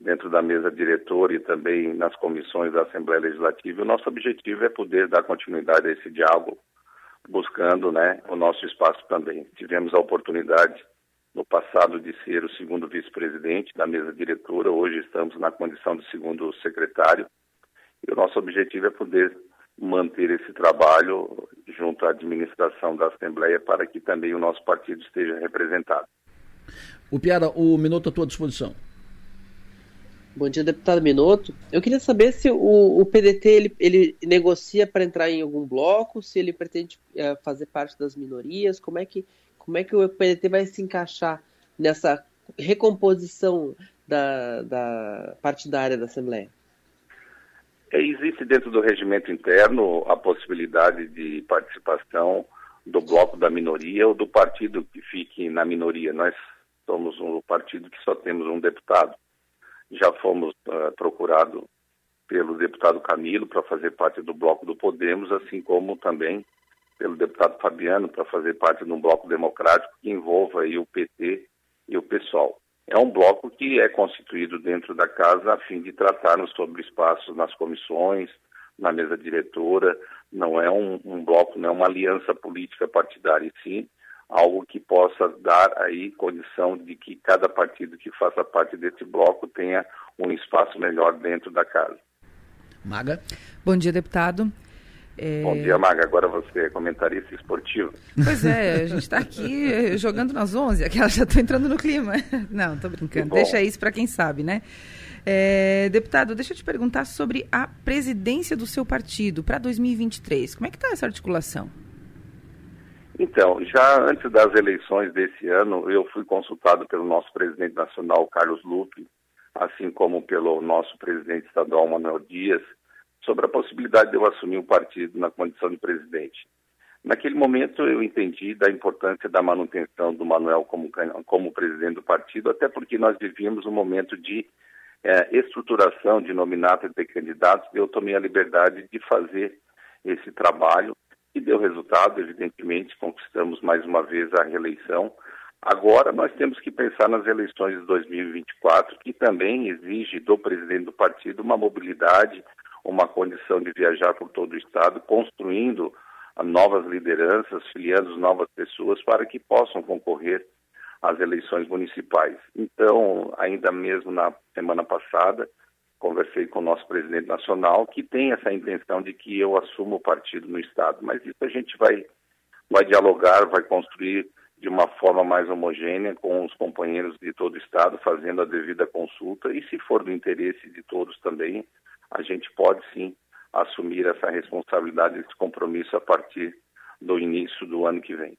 dentro da mesa diretora e também nas comissões da Assembleia Legislativa. O nosso objetivo é poder dar continuidade a esse diálogo, buscando né, o nosso espaço também. Tivemos a oportunidade no passado de ser o segundo vice-presidente da mesa diretora, hoje estamos na condição de segundo secretário, e o nosso objetivo é poder manter esse trabalho junto à administração da Assembleia para que também o nosso partido esteja representado. O Piara, o Minuto à tua disposição. Bom dia, deputado Minuto. Eu queria saber se o, o PDT ele, ele negocia para entrar em algum bloco, se ele pretende é, fazer parte das minorias, como é, que, como é que o PDT vai se encaixar nessa recomposição da, da partidária da Assembleia? É, existe dentro do regimento interno a possibilidade de participação do bloco da minoria ou do partido que fique na minoria. Nós somos um partido que só temos um deputado. Já fomos uh, procurados pelo deputado Camilo para fazer parte do bloco do Podemos, assim como também pelo deputado Fabiano para fazer parte de um bloco democrático que envolva aí o PT e o PSOL é um bloco que é constituído dentro da casa a fim de tratarmos sobre espaços nas comissões, na mesa diretora. Não é um, um bloco, não é uma aliança política partidária, sim algo que possa dar aí condição de que cada partido que faça parte desse bloco tenha um espaço melhor dentro da casa. Maga. Bom dia, deputado. É... Bom dia, Maga. Agora você é comentarista esportivo. Pois é, a gente está aqui [LAUGHS] jogando nas 11, aquela já estou entrando no clima. [LAUGHS] Não, estou brincando. Deixa isso para quem sabe, né? É, deputado, deixa eu te perguntar sobre a presidência do seu partido para 2023. Como é que está essa articulação? Então, já antes das eleições desse ano, eu fui consultado pelo nosso presidente nacional, Carlos Lupe, assim como pelo nosso presidente estadual, Manuel Dias, sobre a possibilidade de eu assumir o partido na condição de presidente. Naquele momento eu entendi da importância da manutenção do Manuel como, como presidente do partido, até porque nós vivíamos um momento de é, estruturação de nominato de candidatos, e eu tomei a liberdade de fazer esse trabalho e deu resultado, evidentemente, conquistamos mais uma vez a reeleição. Agora nós temos que pensar nas eleições de 2024, que também exige do presidente do partido uma mobilidade, uma condição de viajar por todo o Estado, construindo novas lideranças, filiando novas pessoas para que possam concorrer às eleições municipais. Então, ainda mesmo na semana passada, conversei com o nosso presidente nacional, que tem essa intenção de que eu assuma o partido no Estado. Mas isso a gente vai, vai dialogar, vai construir de uma forma mais homogênea com os companheiros de todo o Estado, fazendo a devida consulta e, se for do interesse de todos também, a gente pode sim assumir essa responsabilidade, esse compromisso a partir do início do ano que vem.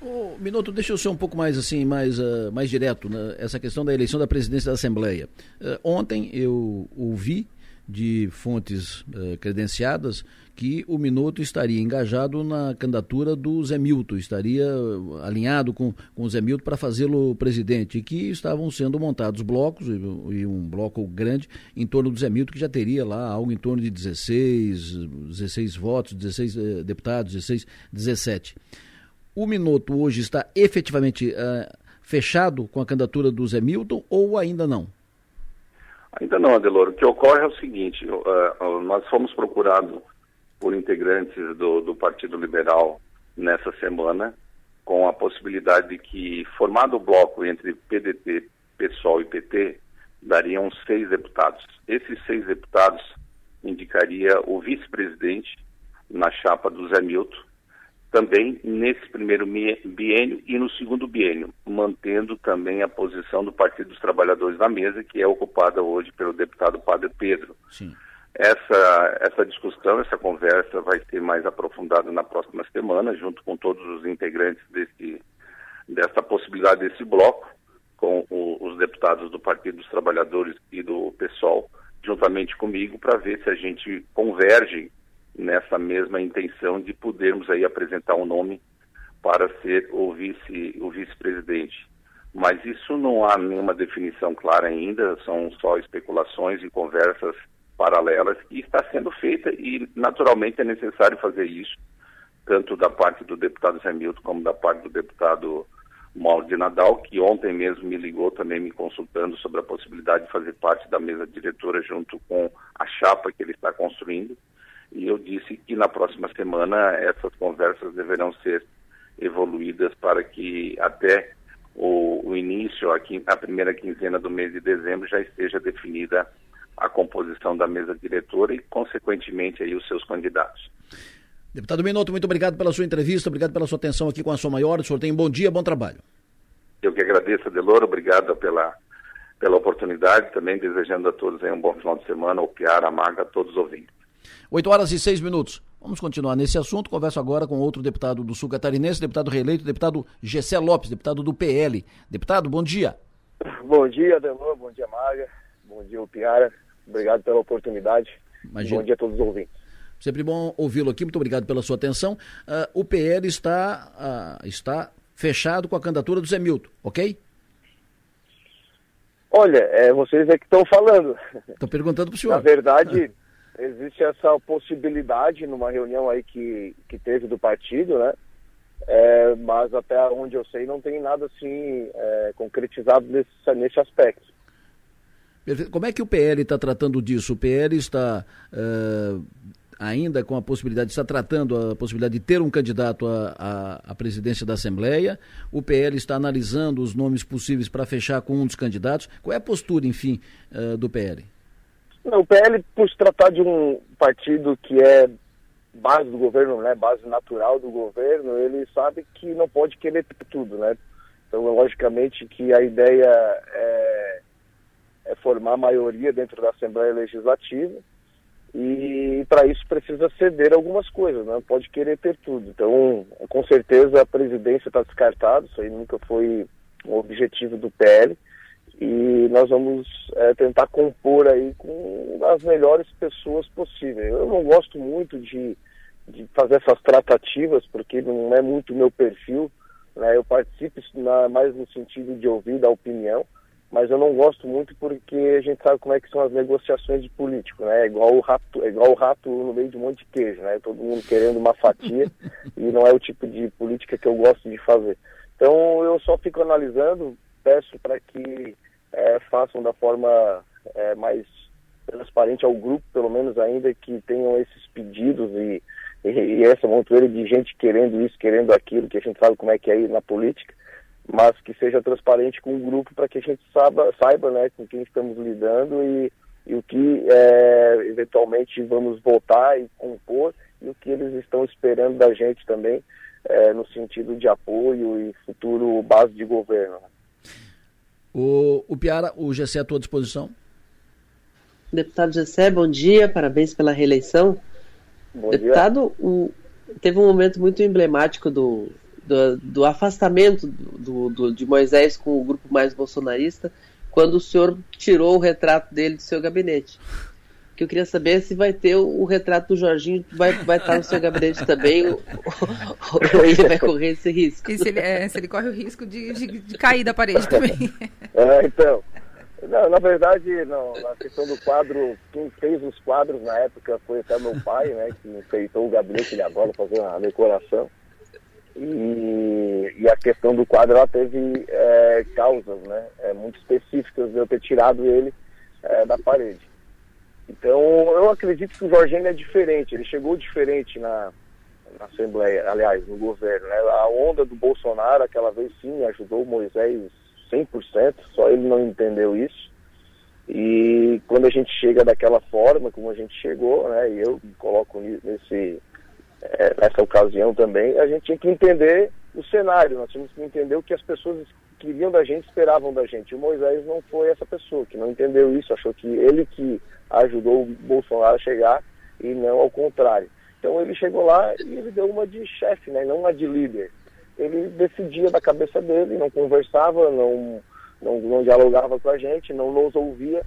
Ô, Minuto, deixa eu ser um pouco mais assim, mais, uh, mais direto, né? essa questão da eleição da presidência da Assembleia. Uh, ontem eu ouvi de fontes uh, credenciadas que o Minuto estaria engajado na candidatura do Zé Milton, estaria alinhado com, com o Zé Milton para fazê-lo presidente, e que estavam sendo montados blocos, e, e, um bloco grande, em torno do Zé Milton, que já teria lá algo em torno de 16, 16 votos, 16 eh, deputados, 16, 17. O Minuto hoje está efetivamente uh, fechado com a candidatura do Zé Milton ou ainda não? Ainda não, Adeloro. O que ocorre é o seguinte, uh, nós fomos procurados por integrantes do, do Partido Liberal nessa semana, com a possibilidade de que, formado o bloco entre PDT, PSOL e PT, dariam seis deputados. Esses seis deputados indicaria o vice-presidente na chapa do Zé Milton, também nesse primeiro biênio e no segundo biênio, mantendo também a posição do Partido dos Trabalhadores na mesa, que é ocupada hoje pelo deputado Padre Pedro. Sim. Essa, essa discussão, essa conversa vai ser mais aprofundada na próxima semana, junto com todos os integrantes desse, dessa possibilidade desse bloco, com o, os deputados do Partido dos Trabalhadores e do PSOL, juntamente comigo, para ver se a gente converge nessa mesma intenção de podermos aí apresentar um nome para ser o vice o vice-presidente. Mas isso não há nenhuma definição clara ainda, são só especulações e conversas paralelas e está sendo feita e naturalmente é necessário fazer isso, tanto da parte do deputado Zé Milton como da parte do deputado Mauro de Nadal, que ontem mesmo me ligou também me consultando sobre a possibilidade de fazer parte da mesa diretora junto com a chapa que ele está construindo. E eu disse que na próxima semana essas conversas deverão ser evoluídas para que até o, o início, aqui, a primeira quinzena do mês de dezembro, já esteja definida a composição da mesa diretora e, consequentemente, aí os seus candidatos. Deputado Minuto, muito obrigado pela sua entrevista, obrigado pela sua atenção aqui com a sua maior. O senhor tem um bom dia, bom trabalho. Eu que agradeço, Deloro, obrigado pela, pela oportunidade, também desejando a todos um bom final de semana, o Piara, a Maga, a todos os ouvintes. 8 horas e 6 minutos. Vamos continuar nesse assunto. Converso agora com outro deputado do Sul Catarinense, deputado reeleito, deputado Gessé Lopes, deputado do PL. Deputado, bom dia. Bom dia, Delor, bom dia, Maga, bom dia, Piara. Obrigado pela oportunidade. Imagina. Bom dia a todos os ouvintes. Sempre bom ouvi-lo aqui, muito obrigado pela sua atenção. Uh, o PL está, uh, está fechado com a candidatura do Zé Milton, ok? Olha, é, vocês é que estão falando. Estou perguntando para o senhor. Na verdade, ah. Existe essa possibilidade numa reunião aí que, que teve do partido, né? É, mas até onde eu sei não tem nada assim é, concretizado nesse, nesse aspecto. Como é que o PL está tratando disso? O PL está uh, ainda com a possibilidade, está tratando a possibilidade de ter um candidato à, à, presidência da Assembleia. O PL está analisando os nomes possíveis para fechar com um dos candidatos. Qual é a postura, enfim, uh, do PL? Não, o PL, por se tratar de um partido que é base do governo, né, base natural do governo, ele sabe que não pode querer tudo, né? Então, logicamente que a ideia é é formar maioria dentro da Assembleia Legislativa e para isso precisa ceder algumas coisas, não né? pode querer ter tudo. Então, com certeza a presidência está descartada, isso aí nunca foi um objetivo do PL e nós vamos é, tentar compor aí com as melhores pessoas possíveis. Eu não gosto muito de, de fazer essas tratativas porque não é muito meu perfil, né? eu participo na, mais no sentido de ouvir da opinião, mas eu não gosto muito porque a gente sabe como é que são as negociações de político, né? É igual o rato, é igual o rato no meio de um monte de queijo, né? Todo mundo querendo uma fatia [LAUGHS] e não é o tipo de política que eu gosto de fazer. Então eu só fico analisando, peço para que é, façam da forma é, mais transparente ao grupo, pelo menos ainda que tenham esses pedidos e, e, e essa montoeira de gente querendo isso, querendo aquilo, que a gente sabe como é que é aí na política mas que seja transparente com o grupo para que a gente saiba, saiba né, com quem estamos lidando e, e o que é, eventualmente vamos votar e compor e o que eles estão esperando da gente também é, no sentido de apoio e futuro base de governo. O, o Piara, o GC à tua disposição. Deputado Gessé, bom dia, parabéns pela reeleição. Bom Deputado, o, teve um momento muito emblemático do, do, do afastamento do, do, de Moisés com o grupo mais bolsonarista, quando o senhor tirou o retrato dele do seu gabinete. Que eu queria saber se vai ter o, o retrato do Jorginho, vai, vai estar no seu gabinete também, ou, ou, ele vai correr esse risco. E se ele, é, se ele corre o risco de, de, de cair da parede também. [LAUGHS] É, então. Não, na verdade, não, na questão do quadro, quem fez os quadros na época foi até meu pai, né, que enfeitou o gabinete de agora, fazer uma decoração. E, e, a questão do quadro ela teve é, causas né, é, muito específicas de eu ter tirado ele é, da parede. Então eu acredito que o Jorginho é diferente, ele chegou diferente na, na Assembleia, aliás, no governo. Né? A onda do Bolsonaro aquela vez sim ajudou o Moisés 100%, só ele não entendeu isso. E quando a gente chega daquela forma, como a gente chegou, né, e eu me coloco nesse, é, nessa ocasião também, a gente tinha que entender o cenário, nós tínhamos que entender o que as pessoas queriam da gente, esperavam da gente. O Moisés não foi essa pessoa que não entendeu isso, achou que ele que ajudou o Bolsonaro a chegar e não ao contrário. Então ele chegou lá e ele deu uma de chefe, né, não uma de líder. Ele decidia da cabeça dele, não conversava, não, não, não dialogava com a gente, não nos ouvia.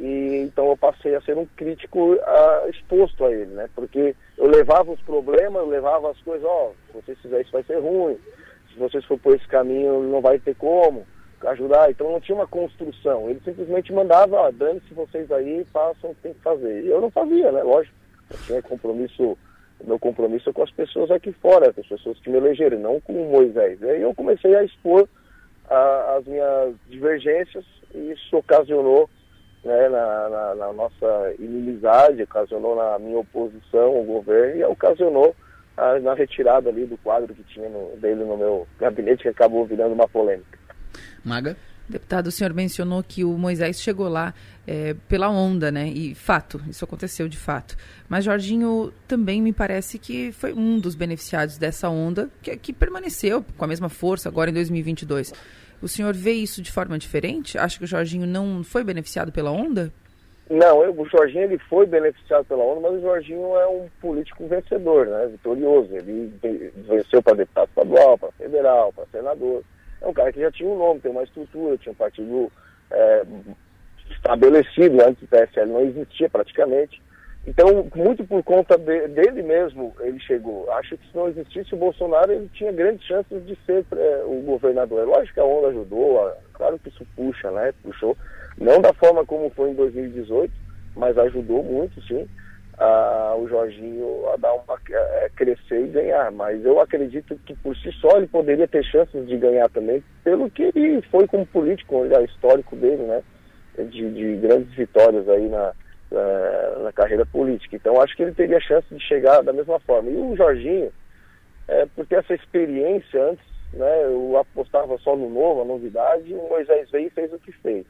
E então eu passei a ser um crítico uh, exposto a ele, né? Porque eu levava os problemas, eu levava as coisas, ó, oh, se vocês fizerem isso vai ser ruim, se vocês for por esse caminho não vai ter como ajudar. Então não tinha uma construção. Ele simplesmente mandava, ó, dane-se vocês aí, façam o que tem que fazer. E eu não fazia, né? Lógico. Eu tinha compromisso, meu compromisso com as pessoas aqui fora, com as pessoas que me elegeram, não com o Moisés. E aí eu comecei a expor a, as minhas divergências e isso ocasionou né, na, na, na, nossa inimizade, ocasionou na minha oposição ao governo e ocasionou a, na retirada ali do quadro que tinha no, dele no meu gabinete, que acabou virando uma polêmica. Maga? Deputado, o senhor mencionou que o Moisés chegou lá é, pela onda, né? E fato, isso aconteceu de fato. Mas Jorginho também me parece que foi um dos beneficiados dessa onda, que, que permaneceu com a mesma força agora em 2022. O senhor vê isso de forma diferente? Acha que o Jorginho não foi beneficiado pela onda? Não, eu, o Jorginho ele foi beneficiado pela onda, mas o Jorginho é um político vencedor, né? Vitorioso. Ele venceu para deputado estadual, para federal, para senador é um cara que já tinha um nome, tem uma estrutura, tinha um partido é, estabelecido antes do PSL, não existia praticamente. Então, muito por conta de, dele mesmo, ele chegou. Acho que se não existisse o Bolsonaro, ele tinha grandes chances de ser é, o governador. É lógico que a onda ajudou, a, claro que isso puxa, né? Puxou. Não da forma como foi em 2018, mas ajudou muito, sim a, o Jorginho a dar uma a é, crescer e ganhar. Mas eu acredito que por si só ele poderia ter chances de ganhar também, pelo que ele foi como político, olhar histórico dele, né? De, de grandes vitórias aí na, na, na, carreira política. Então acho que ele teria chance de chegar da mesma forma. E o Jorginho, é, essa experiência antes, né? Eu apostava só no novo, a novidade, e o Moisés veio e fez o que fez.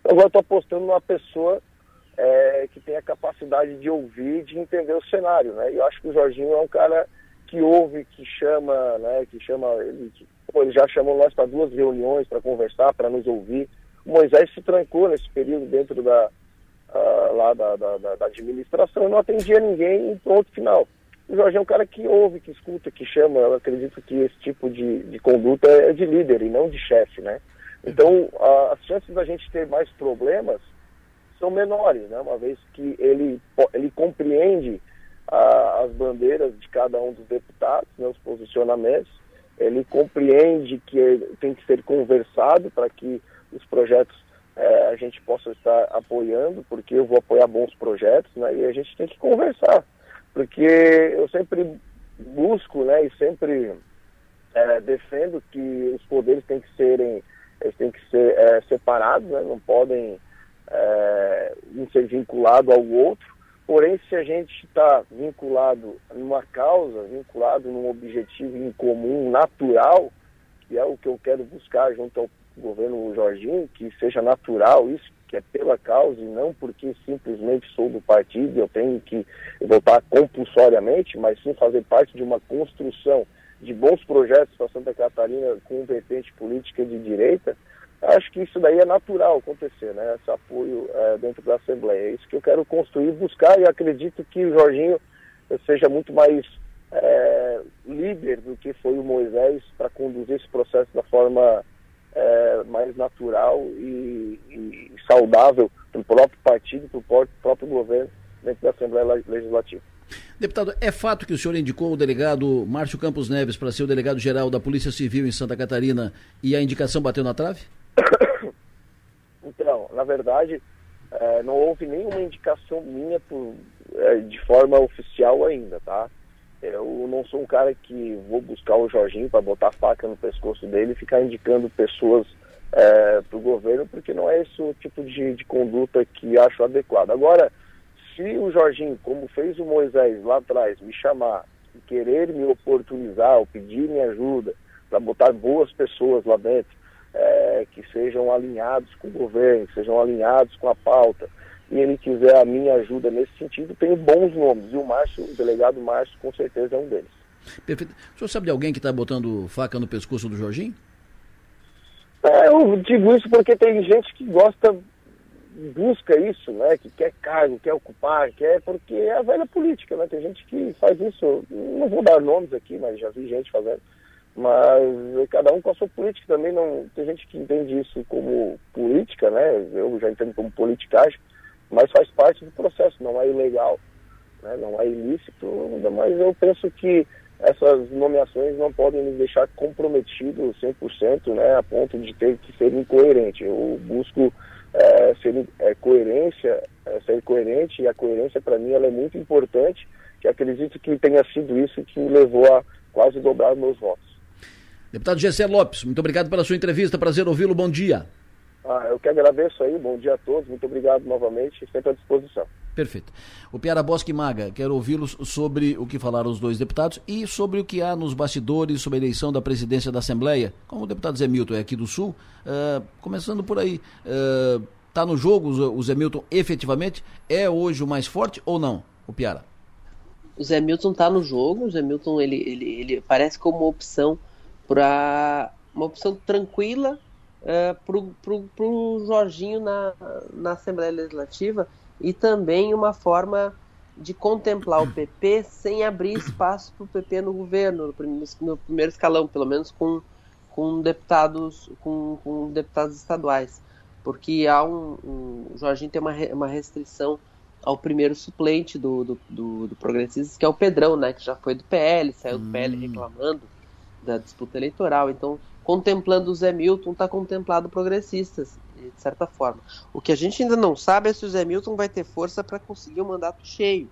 Então agora estou apostando numa pessoa é, que tem a capacidade de ouvir, de entender o cenário, né? E eu acho que o Jorginho é um cara que ouve, que chama, né? Que chama, ele, pô, ele já chamou nós para duas reuniões para conversar, para nos ouvir. O Moisés se trancou nesse período dentro da uh, lá da, da, da, administração, não atendia ninguém e pronto, final. O Jorginho é um cara que ouve, que escuta, que chama. Eu acredito que esse tipo de, de conduta é de líder e não de chefe, né? Então, uh, as chances da gente ter mais problemas são menores, né? uma vez que ele, ele compreende ah, as bandeiras de cada um dos deputados, né, os posicionamentos, ele compreende que tem que ser conversado para que os projetos eh, a gente possa estar apoiando, porque eu vou apoiar bons projetos, né? e a gente tem que conversar, porque eu sempre busco né, e sempre eh, defendo que os poderes têm que serem eles têm que ser eh, separados, né? não podem é, um ser vinculado ao outro, porém se a gente está vinculado numa causa, vinculado num objetivo em comum, natural, que é o que eu quero buscar junto ao governo Jorginho, que seja natural isso, que é pela causa e não porque simplesmente sou do partido e eu tenho que votar compulsoriamente, mas sim fazer parte de uma construção de bons projetos para Santa Catarina com vertente política de direita, acho que isso daí é natural acontecer, né? Esse apoio é, dentro da Assembleia. É isso que eu quero construir, buscar e acredito que o Jorginho seja muito mais é, líder do que foi o Moisés para conduzir esse processo da forma é, mais natural e, e saudável para o próprio partido, para o próprio governo dentro da Assembleia Legislativa. Deputado, é fato que o senhor indicou o delegado Márcio Campos Neves para ser o delegado-geral da Polícia Civil em Santa Catarina e a indicação bateu na trave? [COUGHS] Então, na verdade, é, não houve nenhuma indicação minha por, é, de forma oficial ainda, tá? Eu não sou um cara que vou buscar o Jorginho para botar faca no pescoço dele e ficar indicando pessoas é, para o governo, porque não é esse o tipo de, de conduta que acho adequado. Agora, se o Jorginho, como fez o Moisés lá atrás, me chamar e querer me oportunizar ou pedir minha ajuda para botar boas pessoas lá dentro, é, que sejam alinhados com o governo, sejam alinhados com a pauta, e ele quiser a minha ajuda nesse sentido, tenho bons nomes. E o Márcio, o delegado Márcio, com certeza é um deles. Perfeito. O senhor sabe de alguém que está botando faca no pescoço do Jorginho? É, eu digo isso porque tem gente que gosta, busca isso, né? Que quer cargo, quer ocupar, quer, porque é a velha política, né? Tem gente que faz isso, não vou dar nomes aqui, mas já vi gente fazendo. Mas cada um com a sua política também não. Tem gente que entende isso como política, né? Eu já entendo como politicagem mas faz parte do processo, não é ilegal, né? não é ilícito, mas eu penso que essas nomeações não podem nos deixar comprometidos 100%, né, a ponto de ter que ser incoerente. Eu busco é, ser é, coerência, é, ser coerente, e a coerência para mim ela é muito importante, que acredito que tenha sido isso que me levou a quase dobrar meus votos. Deputado Gessé Lopes, muito obrigado pela sua entrevista, prazer ouvi-lo, bom dia. Ah, eu que agradeço aí, bom dia a todos, muito obrigado novamente, sempre à disposição. Perfeito. O Piara Bosque Maga, quero ouvi-los sobre o que falaram os dois deputados e sobre o que há nos bastidores sobre a eleição da presidência da Assembleia. Como o deputado Zé Milton é aqui do Sul, uh, começando por aí, está uh, no jogo o Zé Milton efetivamente? É hoje o mais forte ou não, o Piara? O Zé Milton está no jogo, o Zé Milton ele, ele, ele parece como uma opção para uma opção tranquila uh, para o Jorginho na, na Assembleia Legislativa e também uma forma de contemplar o PP sem abrir espaço para o PP no governo, no, no, primeiro escalão, pelo menos com, com deputados com, com deputados estaduais, porque há um, um o Jorginho tem uma, uma restrição ao primeiro suplente do, do, do, do Progressistas, que é o Pedrão, né, que já foi do PL, saiu do PL hum. reclamando da disputa eleitoral, então contemplando o Zé Milton, está contemplado progressistas, de certa forma. O que a gente ainda não sabe é se o Zé Milton vai ter força para conseguir o um mandato cheio.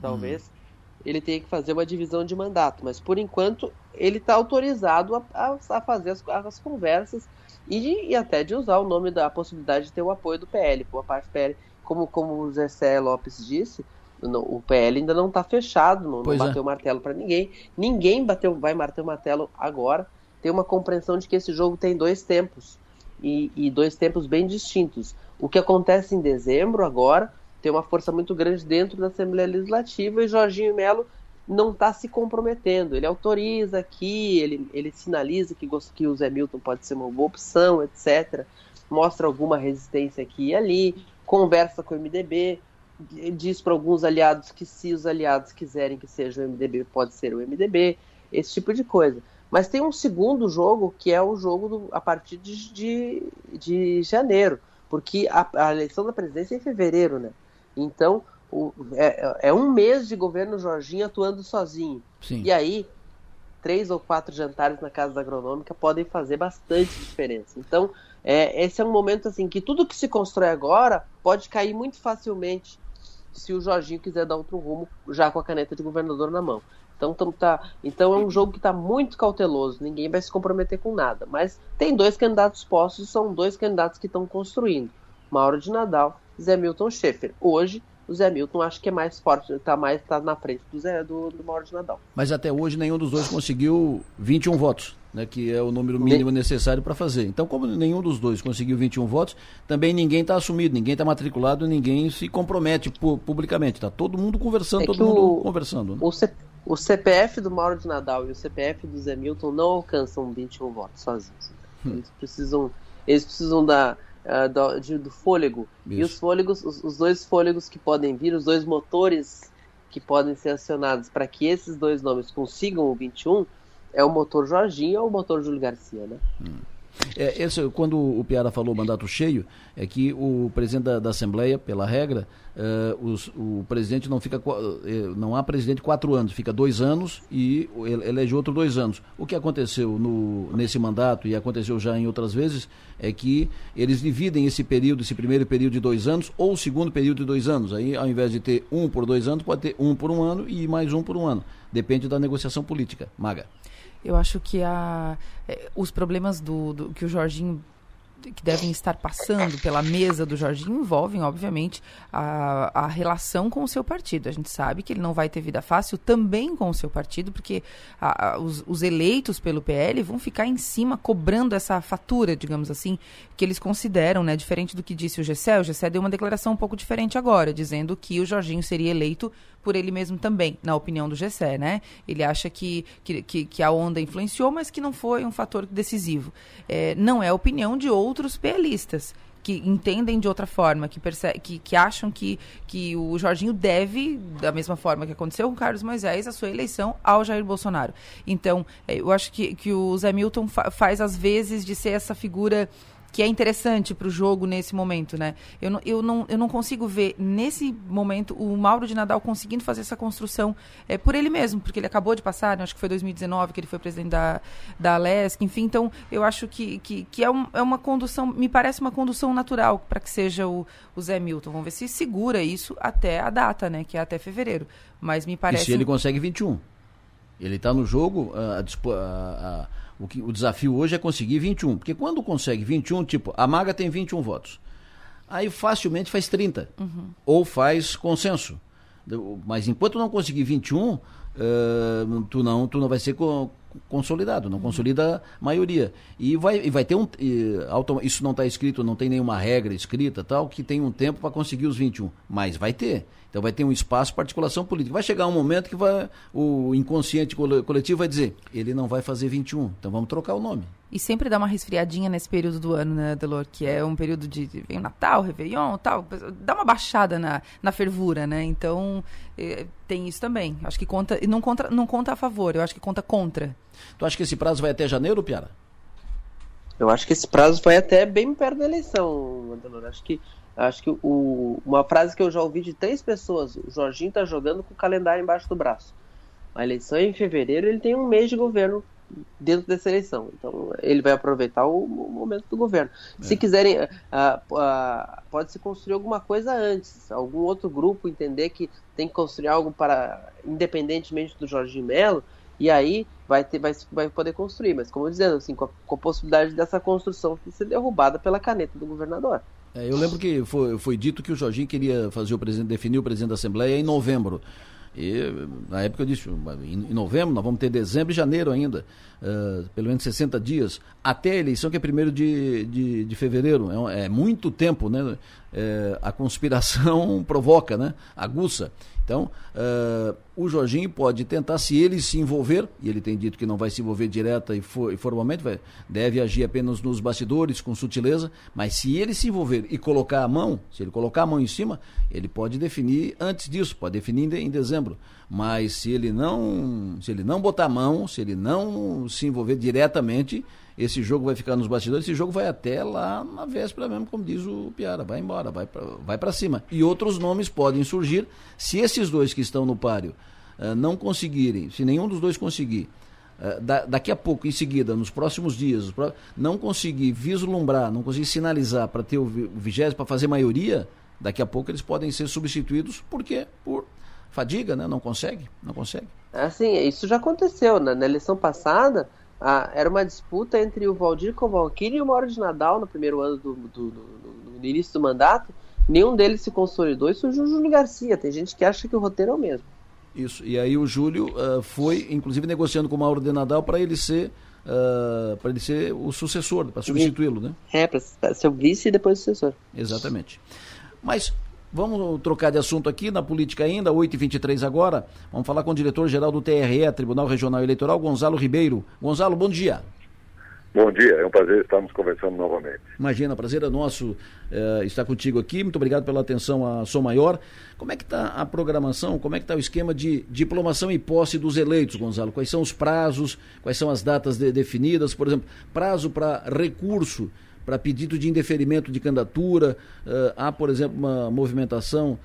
Talvez hum. ele tenha que fazer uma divisão de mandato, mas por enquanto ele está autorizado a, a, a, fazer as, as conversas e, e, até de usar o nome da possibilidade de ter o apoio do PL, por parte do PL, como, como o Zé Lopes disse. O PL ainda não está fechado, não, não bateu o é. martelo para ninguém. Ninguém bateu, vai bater o martelo agora tem uma compreensão de que esse jogo tem dois tempos e, e dois tempos bem distintos. O que acontece em dezembro agora tem uma força muito grande dentro da Assembleia Legislativa e Jorginho Melo não está se comprometendo. Ele autoriza aqui, ele, ele sinaliza que, que o Zé Milton pode ser uma boa opção, etc. Mostra alguma resistência aqui e ali, conversa com o MDB, diz para alguns aliados que se os aliados quiserem que seja o MDB, pode ser o MDB, esse tipo de coisa. Mas tem um segundo jogo, que é o jogo do, a partir de, de, de janeiro, porque a, a, eleição da presidência é em fevereiro, né? Então, o, é, é, um mês de governo Jorginho atuando sozinho. Sim. E aí, três ou quatro jantares na casa da agronômica podem fazer bastante diferença. Então, é, esse é um momento assim que tudo que se constrói agora pode cair muito facilmente se o Jorginho quiser dar outro rumo já com a caneta de governador na mão. Então, tá, então é um jogo que está muito cauteloso, ninguém vai se comprometer com nada. Mas tem dois candidatos postos, são dois candidatos que estão construindo. Mauro de Nadal Zé Milton Schaefer. Hoje, o Zé Milton acho que é mais forte, está mais tá na frente do, Zé, do, do Mauro de Nadal. Mas até hoje nenhum dos dois conseguiu 21 votos, né, que é o número mínimo necessário para fazer. Então, como nenhum dos dois conseguiu 21 votos, também ninguém está assumido, ninguém está matriculado, ninguém se compromete pu publicamente. Está todo mundo conversando, é todo mundo o, conversando. Né? O, o CPF do Mauro de Nadal e o CPF do Zé Milton não alcançam 21 votos sozinhos. Hum. Eles precisam, eles precisam da, uh, do, de, do fôlego. Isso. E os fôlegos, os, os, dois fôlegos que podem vir, os dois motores que podem ser acionados para que esses dois nomes consigam o 21 é o motor Jorginho ou o motor Júlio Garcia, né? Hum. É, esse, quando o Piara falou mandato cheio, é que o presidente da, da Assembleia, pela regra, uh, os, o presidente não fica. Uh, não há presidente quatro anos, fica dois anos e elege outro dois anos. O que aconteceu no, nesse mandato e aconteceu já em outras vezes é que eles dividem esse período, esse primeiro período de dois anos, ou o segundo período de dois anos. Aí, ao invés de ter um por dois anos, pode ter um por um ano e mais um por um ano. Depende da negociação política. Maga. Eu acho que a, eh, os problemas do, do que o Jorginho que devem estar passando pela mesa do Jorginho envolvem, obviamente, a, a relação com o seu partido. A gente sabe que ele não vai ter vida fácil também com o seu partido, porque a, a, os, os, eleitos pelo PL vão ficar em cima cobrando essa fatura, digamos assim, que eles consideram, né? Diferente do que disse o Gessé, o Gessé deu uma declaração um pouco diferente agora, dizendo que o Jorginho seria eleito por ele mesmo também, na opinião do Gessé, né? Ele acha que, que, que, a onda influenciou, mas que não foi um fator decisivo. É, não é a opinião de outros PListas que entendem de outra forma, que, que, que acham que, que o Jorginho deve, da mesma forma que aconteceu com Carlos Moisés, a sua eleição ao Jair Bolsonaro. Então, é, eu acho que, que o Zé Milton fa faz, às vezes, de ser essa figura que é interessante para o jogo nesse momento, né? Eu não, eu, não, eu não consigo ver nesse momento o Mauro de Nadal conseguindo fazer essa construção é, por ele mesmo, porque ele acabou de passar, né? acho que foi 2019 que ele foi presidente da, da Alesc, enfim, então eu acho que, que, que é, um, é uma condução, me parece uma condução natural para que seja o, o Zé Milton. Vamos ver se segura isso até a data, né? Que é até fevereiro. Mas me parece. E se ele consegue 21? Ele está no jogo, a, a, a o, que, o desafio hoje é conseguir 21. Porque quando consegue 21, tipo, a Maga tem 21 votos. Aí facilmente faz 30. Uhum. Ou faz consenso. Mas enquanto não conseguir 21, uh, tu, não, tu não vai ser consolidado, não uhum. consolida a maioria. E vai, e vai ter um. E, isso não está escrito, não tem nenhuma regra escrita, tal, que tem um tempo para conseguir os 21. Mas vai ter. Então vai ter um espaço para articulação política. Vai chegar um momento que vai, o inconsciente coletivo vai dizer, ele não vai fazer 21, então vamos trocar o nome. E sempre dá uma resfriadinha nesse período do ano, né, Delor? Que é um período de. Vem o Natal, Réveillon tal. Dá uma baixada na, na fervura, né? Então, é, tem isso também. Acho que conta. E não conta, não conta a favor, eu acho que conta contra. Tu acha que esse prazo vai até janeiro, Piara? Eu acho que esse prazo vai até bem perto da eleição, Adelor. Acho que Acho que o, uma frase que eu já ouvi de três pessoas: o Jorginho está jogando com o calendário embaixo do braço. A eleição é em fevereiro, ele tem um mês de governo dentro dessa eleição. Então, ele vai aproveitar o, o momento do governo. É. Se quiserem, uh, uh, pode-se construir alguma coisa antes. Algum outro grupo entender que tem que construir algo para, independentemente do Jorginho Melo, e aí vai, ter, vai, vai poder construir. Mas, como eu dizendo, assim, com a, com a possibilidade dessa construção ser derrubada pela caneta do governador. É, eu lembro que foi, foi dito que o Jorginho queria fazer o presidente, definir o presidente da Assembleia em novembro. E na época eu disse, em novembro, nós vamos ter dezembro e janeiro ainda, uh, pelo menos 60 dias, até a eleição, que é 1 de, de, de fevereiro. É, é, muito tempo, né? É, a conspiração [LAUGHS] provoca, né? Aguça. Então, uh, o Jorginho pode tentar, se ele se envolver, e ele tem dito que não vai se envolver direta e, for, e formalmente, vai, deve agir apenas nos bastidores, com sutileza, mas se ele se envolver e colocar a mão, se ele colocar a mão em cima, ele pode definir antes disso, pode definir em dezembro. Mas se ele não, se ele não botar a mão, se ele não se envolver diretamente, esse jogo vai ficar nos bastidores, esse jogo vai até lá na véspera mesmo, como diz o Piara, vai embora, vai para vai para cima. E outros nomes podem surgir, se esses dois que estão no páreo uh, não conseguirem, se nenhum dos dois conseguir, uh, da, daqui a pouco, em seguida, nos próximos dias, não conseguir vislumbrar, não conseguir sinalizar para ter o vigésimo, para fazer maioria, daqui a pouco eles podem ser substituídos, por quê? Por fadiga, né? Não consegue, não consegue. Assim, isso já aconteceu, né? na eleição passada, ah, era uma disputa entre o Valdir Kovalkini e o Mauro de Nadal no primeiro ano do, do, do, do início do mandato. Nenhum deles se consolidou e surgiu o Júlio Garcia. Tem gente que acha que o roteiro é o mesmo. Isso, e aí o Júlio uh, foi, inclusive, negociando com o Mauro de Nadal para ele ser uh, para ele ser o sucessor, para substituí-lo, né? É, para ser o vice e depois o sucessor. Exatamente. Mas Vamos trocar de assunto aqui na política ainda, 8h23 agora. Vamos falar com o diretor-geral do TRE, Tribunal Regional Eleitoral, Gonzalo Ribeiro. Gonzalo, bom dia. Bom dia, é um prazer estarmos conversando novamente. Imagina, prazer é nosso é, estar contigo aqui. Muito obrigado pela atenção à Som Maior. Como é que está a programação, como é que está o esquema de diplomação e posse dos eleitos, Gonzalo? Quais são os prazos, quais são as datas de, definidas? Por exemplo, prazo para recurso, para pedido de indeferimento de candidatura. Uh, há, por exemplo, uma movimentação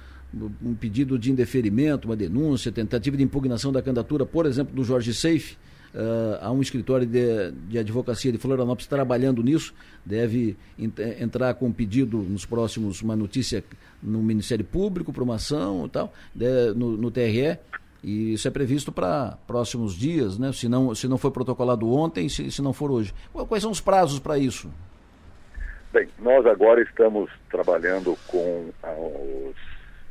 um pedido de indeferimento, uma denúncia, tentativa de impugnação da candidatura, por exemplo, do Jorge Seife, Uh, há um escritório de, de, advocacia de Florianópolis trabalhando nisso, deve entrar com um pedido nos próximos, uma notícia no Ministério Público, para uma ação e tal, de, no, no, TRE, e isso é previsto para próximos dias, né? se, não, se não foi protocolado ontem, se, se não for hoje. Quais são os prazos para isso? Bem, nós agora estamos trabalhando com os,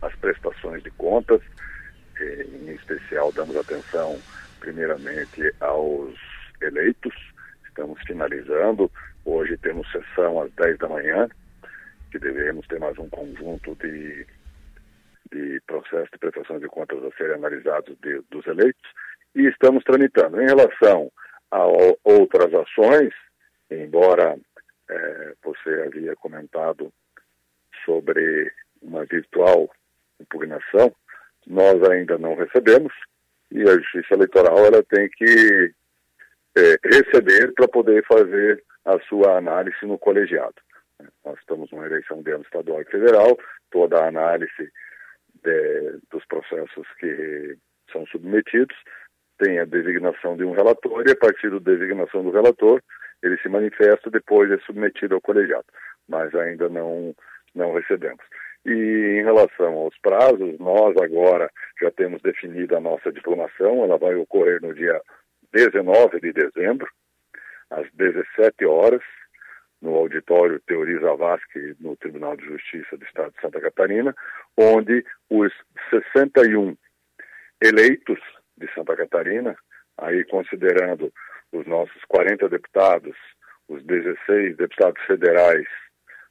as prestações de contas, em especial damos atenção primeiramente aos eleitos. Estamos finalizando. Hoje temos sessão às 10 da manhã, que devemos ter mais um conjunto de, de processos de prestação de contas a serem analisados de, dos eleitos. E estamos tramitando. Em relação a outras ações, embora é, você havia comentado sobre uma virtual impugnação, nós ainda não recebemos e a Justiça Eleitoral ela tem que é, receber para poder fazer a sua análise no colegiado. Nós estamos numa eleição de ano estadual e federal, toda a análise de, dos processos que são submetidos tem a designação de um relator e a partir da designação do relator ele se manifesta depois é submetido ao colegiado, mas ainda não não recebemos. E em relação aos prazos, nós agora já temos definido a nossa diplomação, ela vai ocorrer no dia 19 de dezembro, às 17 horas, no auditório Teori Zavascki, no Tribunal de Justiça do Estado de Santa Catarina, onde os 61 eleitos de Santa Catarina, aí considerando os nossos 40 deputados, os 16 deputados federais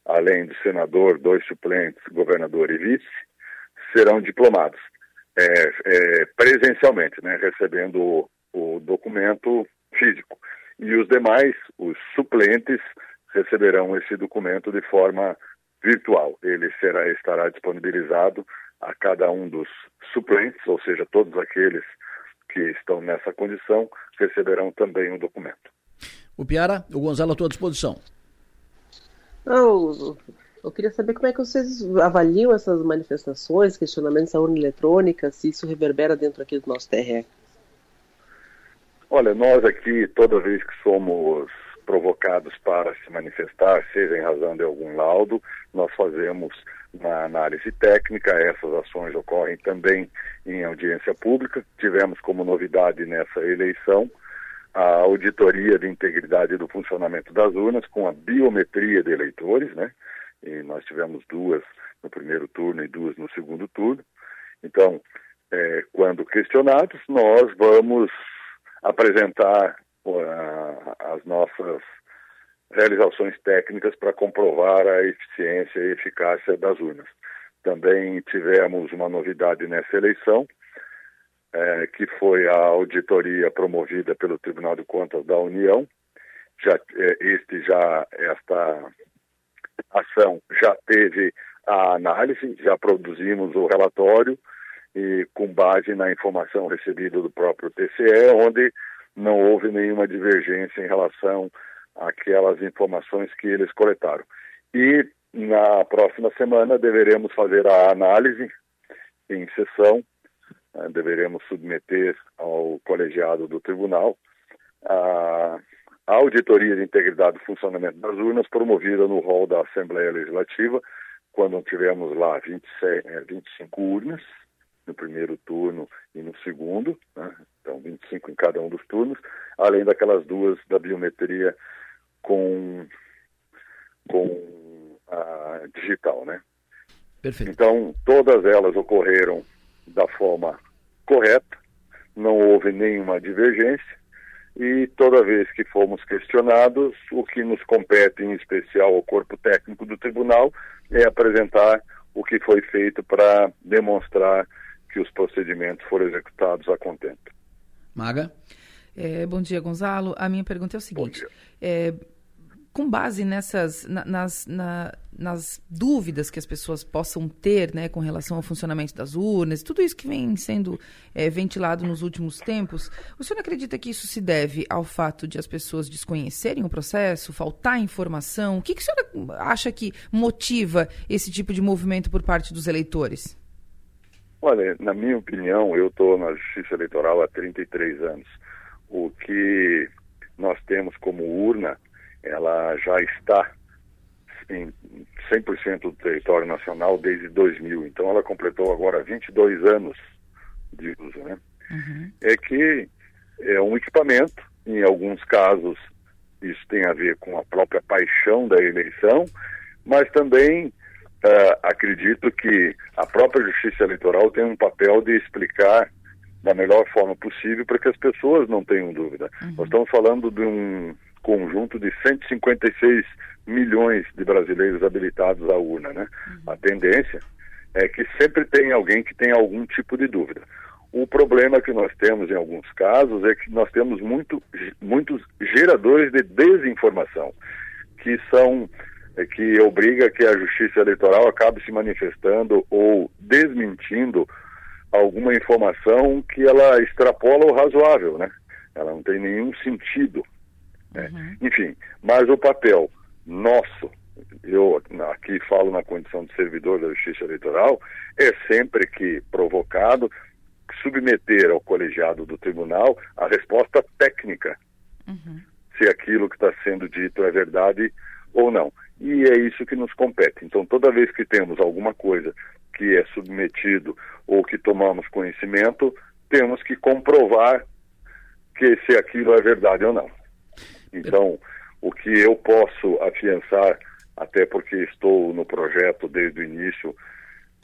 além do senador, dois suplentes, governador e vice, serão diplomados é, é, presencialmente, né, recebendo o, o, documento físico. E os demais, os suplentes, receberão esse documento de forma virtual. Ele será, estará disponibilizado a cada um dos suplentes, ou seja, todos aqueles que estão nessa condição, receberão também o um documento. O Piara, o Gonzalo à tua disposição. Não, eu queria saber como é que vocês avaliam essas manifestações, questionamentos à urna eletrônica, se isso reverbera dentro aqui do nosso TRE. Olha, nós aqui, toda vez que somos provocados para se manifestar, seja em razão de algum laudo, nós fazemos uma análise técnica, essas ações ocorrem também em audiência pública. Tivemos como novidade nessa eleição a auditoria de integridade do funcionamento das urnas com a biometria de eleitores, né? E nós tivemos duas no primeiro turno e duas no segundo turno. Então, é, quando questionados, nós vamos apresentar uh, as nossas realizações técnicas para comprovar a eficiência e eficácia das urnas. Também tivemos uma novidade nessa eleição, é, que foi a auditoria promovida pelo Tribunal de Contas da União. Já, é, este já, esta ação já teve a análise, já produzimos o relatório e com base na informação recebida do próprio TCE, onde não houve nenhuma divergência em relação àquelas informações que eles coletaram. E na próxima semana deveremos fazer a análise em sessão né, deveremos submeter ao colegiado do tribunal a, auditoria de integridade e funcionamento das urnas promovida no rol da Assembleia Legislativa, quando tivemos lá 26, 25 é, urnas no primeiro turno e no segundo, né? então 25 em cada um dos turnos, além daquelas duas da biometria com, com a digital, né? Perfeito. Então, todas elas ocorreram da forma correta, não houve nenhuma divergência e toda vez que fomos questionados, o que nos compete em especial ao corpo técnico do tribunal é apresentar o que foi feito para demonstrar que os procedimentos foram executados a contento. Maga? É, bom dia, Gonzalo. A minha pergunta é o seguinte: é, com base nessas na, nas, na, nas dúvidas que as pessoas possam ter né, com relação ao funcionamento das urnas, tudo isso que vem sendo é, ventilado nos últimos tempos, o senhor acredita que isso se deve ao fato de as pessoas desconhecerem o processo, faltar informação? O que, que o senhor acha que motiva esse tipo de movimento por parte dos eleitores? Olha, na minha opinião, eu estou na Justiça Eleitoral há 33 anos. O que nós temos como urna ela já está em 100% do território nacional desde 2000. Então ela completou agora 22 anos de uso, né? Uhum. É que é um equipamento, em alguns casos isso tem a ver com a própria paixão da eleição, mas também uh, acredito que a própria Justiça Eleitoral tem um papel de explicar da melhor forma possível para que as pessoas não tenham dúvida. Uhum. Nós estamos falando de um conjunto de 156 milhões de brasileiros habilitados à urna, né? Uhum. A tendência é que sempre tem alguém que tem algum tipo de dúvida. O problema que nós temos em alguns casos é que nós temos muito, muitos geradores de desinformação, que são é, que obriga que a justiça eleitoral acabe se manifestando ou desmentindo alguma informação que ela extrapola o razoável, né? Ela não tem nenhum sentido. Né? Uhum. Enfim, mas o papel nosso, eu aqui falo na condição de servidor da Justiça Eleitoral, é sempre que provocado submeter ao colegiado do tribunal a resposta técnica, uhum. se aquilo que está sendo dito é verdade ou não. E é isso que nos compete. Então, toda vez que temos alguma coisa que é submetido ou que tomamos conhecimento, temos que comprovar que se aquilo é verdade ou não. Então, o que eu posso afiançar, até porque estou no projeto desde o início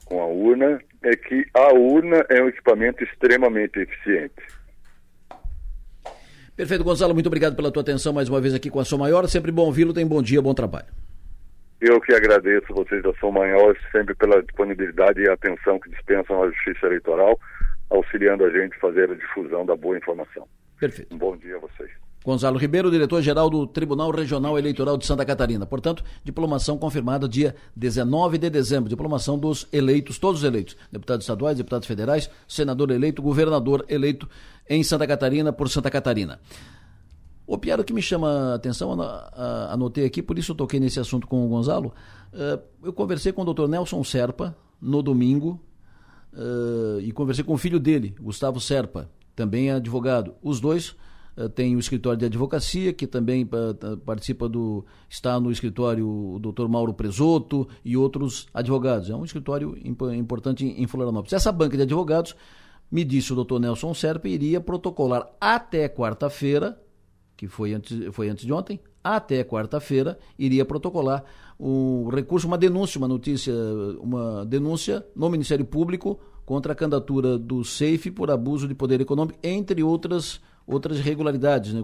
com a urna, é que a urna é um equipamento extremamente eficiente. Perfeito, Gonzalo, muito obrigado pela tua atenção mais uma vez aqui com a Som Maior. Sempre bom ouvi-lo, tem bom dia, bom trabalho. Eu que agradeço vocês da Som Maior sempre pela disponibilidade e atenção que dispensam à Justiça Eleitoral, auxiliando a gente a fazer a difusão da boa informação. Perfeito. Um bom dia a vocês. Gonzalo Ribeiro, diretor-geral do Tribunal Regional Eleitoral de Santa Catarina. Portanto, diplomação confirmada dia 19 de dezembro. Diplomação dos eleitos, todos os eleitos. Deputados estaduais, deputados federais, senador eleito, governador eleito em Santa Catarina por Santa Catarina. O Piero que me chama a atenção, anotei aqui, por isso eu toquei nesse assunto com o Gonzalo. Eh, eu conversei com o doutor Nelson Serpa no domingo eh, e conversei com o filho dele, Gustavo Serpa, também é advogado. Os dois tem o escritório de advocacia, que também uh, participa do. está no escritório o doutor Mauro Presoto e outros advogados. É um escritório imp importante em, Florianópolis. Essa banca de advogados, me disse o doutor Nelson Serpa, iria protocolar até quarta-feira, que foi antes, foi antes de ontem, até quarta-feira, iria protocolar um recurso, uma denúncia, uma notícia, uma denúncia no Ministério Público contra a candidatura do SEIF por abuso de poder econômico, entre outras outras irregularidades, né,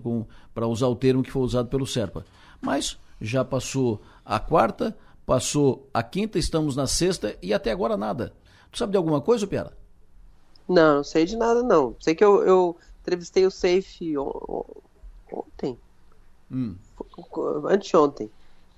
para usar o termo que foi usado pelo Serpa. Mas já passou a quarta, passou a quinta, estamos na sexta e até agora nada. Tu sabe de alguma coisa, Piara? Não, não sei de nada não. Sei que eu, eu entrevistei o Safe ontem. Hum. Anteontem.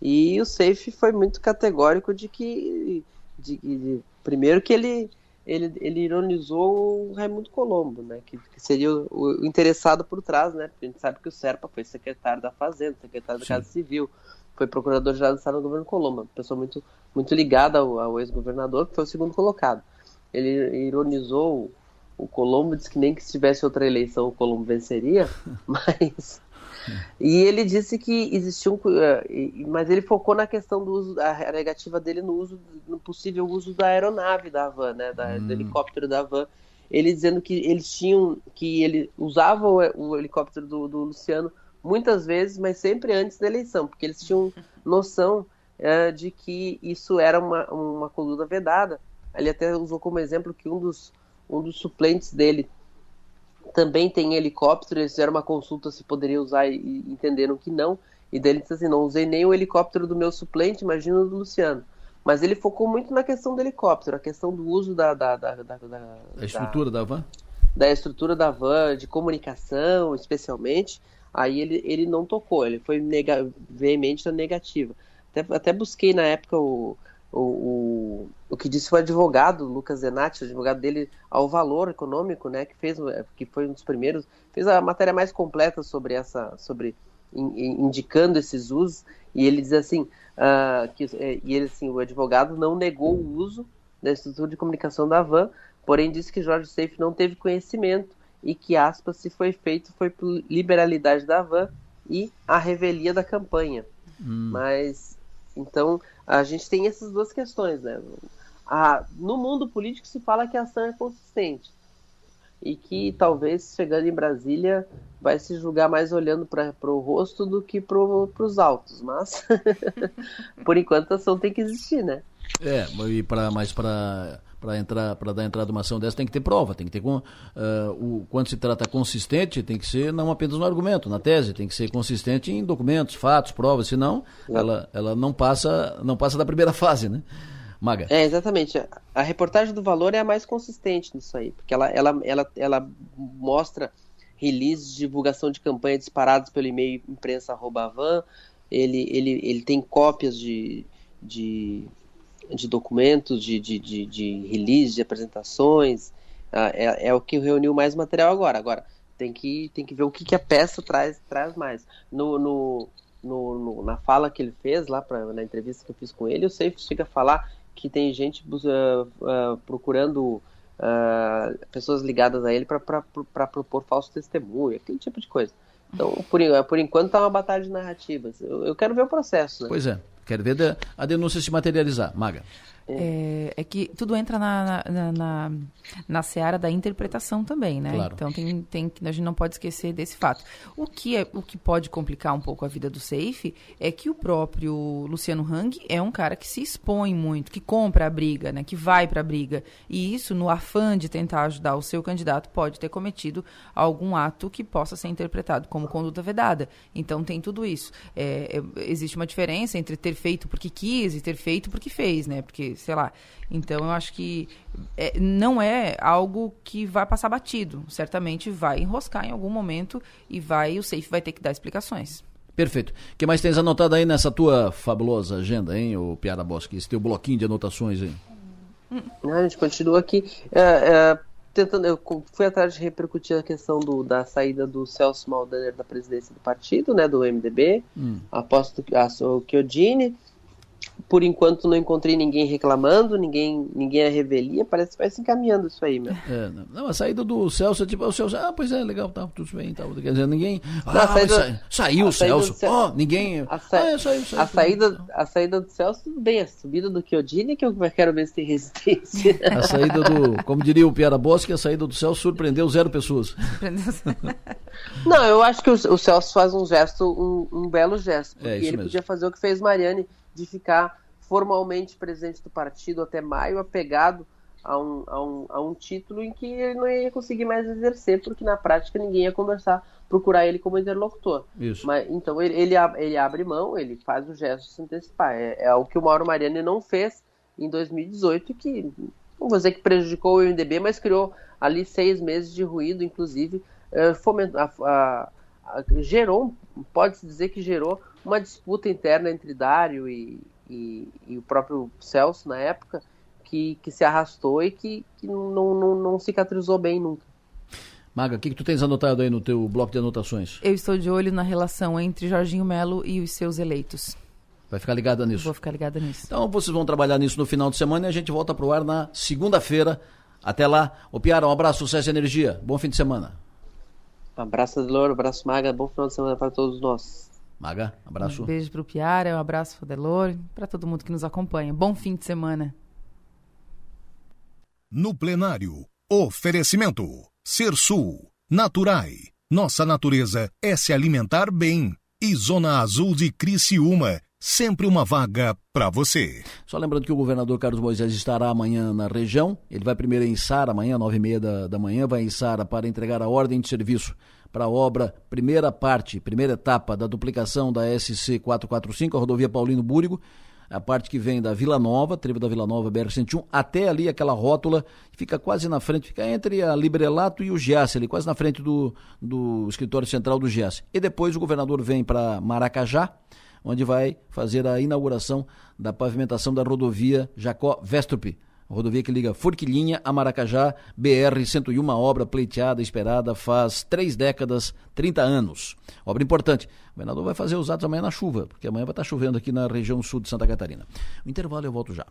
E o Safe foi muito categórico de que. De, de, primeiro que ele ele, ele ironizou o Raimundo Colombo, né? Que, que seria o, o, interessado por trás, né? Porque a gente sabe que o Serpa foi secretário da Fazenda, secretário da Casa Civil, foi procurador-geral do Estado do governo Colombo, pessoa muito, muito ligada ao, ao ex-governador, que foi o segundo colocado. Ele ironizou o, o Colombo, disse que nem que se tivesse outra eleição o Colombo venceria, [LAUGHS] mas e ele disse que existia um. Eh, mas ele focou na questão do uso, a negativa dele no uso, no possível uso da aeronave da van, né? Da, hum. Do helicóptero da van. Ele dizendo que eles tinham. que ele usava o, o helicóptero do, do, Luciano muitas vezes, mas sempre antes da eleição, porque eles tinham [LAUGHS] noção é, de que isso era uma, uma coluna vedada. Ele até usou como exemplo que um dos, um dos suplentes dele também tem helicóptero, eles fizeram uma consulta se poderia usar e entenderam que não. E daí ele disse assim, não usei nem o helicóptero do meu suplente, imagina o do Luciano. Mas ele focou muito na questão do helicóptero, a questão do uso da... Da, da, da, da estrutura da, da van? da estrutura da van, de comunicação, especialmente, aí ele, ele não tocou, ele foi nega, veemente na negativa. Até, até busquei na época o, o, o, o que disse o advogado, Lucas Zenatti, o advogado dele, ao valor econômico, né, que fez, que foi um dos primeiros, fez a matéria mais completa sobre essa, sobre in, indicando esses usos, e ele diz assim, uh, que, é, e ele, assim, o advogado não negou o uso da estrutura de comunicação da van, porém disse que Jorge Seif não teve conhecimento e que, aspas, se foi feito foi por liberalidade da van e a revelia da campanha. Hum. Mas, então, a gente tem essas duas questões, né? A, no mundo político se fala que a ação é consistente e que talvez chegando em Brasília vai se julgar mais olhando para o rosto do que para os autos, mas [LAUGHS] por enquanto a ação tem que existir, né? É, e para mais para para entrar para dar entrada uma ação dessa tem que ter prova, tem que ter com uh, o quando se trata consistente tem que ser não apenas no argumento, na tese, tem que ser consistente em documentos, fatos, provas, senão ela ela não passa não passa da primeira [LAUGHS] fase, né? Maga. É, exatamente. A reportagem do Valor é a mais consistente nisso aí, porque ela ela ela, ela mostra releases de divulgação de campanha disparados pelo e-mail imprensa@van, ele ele ele tem cópias de de de documentos, de, de, de, de release, de apresentações. Uh, é, é, o que reuniu mais material agora. Agora, tem que, tem que ver o que, que a peça traz, traz mais. No, no, no, na fala que ele fez, lá pra, na entrevista que eu fiz com ele, o Safe chega a falar que tem gente uh, uh, procurando pessoas ligadas a ele para propor falso testemunho, aquele tipo de coisa. Então, por, por enquanto, tá uma batalha de narrativas. Eu, eu quero ver o processo. Né? Pois é. Quero ver a denúncia se materializar. Maga. É, é, que tudo entra na, na, na, na seara da interpretação também, né? Claro. Então tem, tem, a gente não pode esquecer desse fato. O que, é, o que pode complicar um pouco a vida do Safe é que o próprio Luciano Hang é um cara que se expõe muito, que compra a briga, né? Que vai para a briga. E isso, no afã de tentar ajudar o seu candidato, pode ter cometido algum ato que possa ser interpretado como conduta vedada. Então tem tudo isso. É, é, existe uma diferença entre ter feito porque quis e ter feito porque fez, né? Porque sei lá. Então eu acho que é, não é algo que vai passar batido. Certamente vai enroscar em algum momento e vai o Safe vai ter que dar explicações. Perfeito. O que mais tens anotado aí nessa tua fabulosa agenda, hein, o Piara Bosque? Esse teu bloquinho de anotações aí. A gente continua aqui. É, é, tentando, eu fui atrás de repercutir a questão do, da saída do Celso Maldaner da presidência do partido, né, do MDB. Hum. Aposto que o Chiodini por enquanto não encontrei ninguém reclamando, ninguém, ninguém a revelia, parece que vai se encaminhando isso aí, meu. É, não, a saída do Celso, tipo, o Celso, ah, pois é, legal, tá, tudo bem, tá, quer dizer, ninguém, ah, saída, saiu o Celso, ó, oh, ninguém, a, sa... ah, é, saiu, saiu, a saída, a saída do Celso, tudo bem, a subida do Chiodini que eu [LAUGHS] quero ver se tem resistência. A saída do, como diria o Piara Bosque, a saída do Celso surpreendeu zero pessoas. não, eu acho que o, o Celso faz um gesto, um, um belo gesto, é, porque é, ele mesmo. podia fazer o que fez Mariane, de ficar formalmente presidente do partido até maio, apegado a um, a um, a um título em que ele não ia conseguir mais exercer, porque na prática ninguém ia conversar, procurar ele como interlocutor. Isso. Mas, então ele, ele, ele abre mão, ele faz o gesto de se antecipar. É, é o que o Mauro Mariani não fez em 2018, que não vou dizer que prejudicou o MDB, mas criou ali seis meses de ruído, inclusive é, a, a, a, gerou, pode-se dizer que gerou uma disputa interna entre Dário e, e, e o próprio Celso na época, que, que se arrastou e que, que não, não, não cicatrizou bem nunca. Maga, o que, que tu tens anotado aí no teu bloco de anotações? Eu estou de olho na relação entre Jorginho Melo e os seus eleitos. Vai ficar ligada nisso? Vou ficar ligada nisso. Então vocês vão trabalhar nisso no final de semana e a gente volta para o ar na segunda-feira. Até lá. Ô Piara, um abraço, sucesso e energia. Bom fim de semana. Um abraço, Adelor, um abraço, Maga. Bom final de semana para todos nós. Maga, abraço. Um beijo pro Piara, um abraço pro Delor, para todo mundo que nos acompanha. Bom fim de semana. No plenário, oferecimento. Ser Sul, Naturai. Nossa natureza é se alimentar bem. E Zona Azul de Criciúma, sempre uma vaga para você. Só lembrando que o governador Carlos Moisés estará amanhã na região. Ele vai primeiro em Sara, amanhã, nove e meia da, da manhã, vai em Sara para entregar a ordem de serviço para a obra, primeira parte, primeira etapa da duplicação da SC 445, a rodovia Paulino Búrigo. a parte que vem da Vila Nova, trevo da Vila Nova, BR-101, até ali aquela rótula, fica quase na frente, fica entre a Librelato e o Giasse, ali quase na frente do, do escritório central do Giasse. E depois o governador vem para Maracajá, onde vai fazer a inauguração da pavimentação da rodovia Jacó-Vestrup, rodovia que liga Forquilinha a Maracajá, BR-101, uma obra pleiteada, esperada faz três décadas, 30 anos. Obra importante. O governador vai fazer os atos amanhã na chuva, porque amanhã vai estar chovendo aqui na região sul de Santa Catarina. O intervalo eu volto já.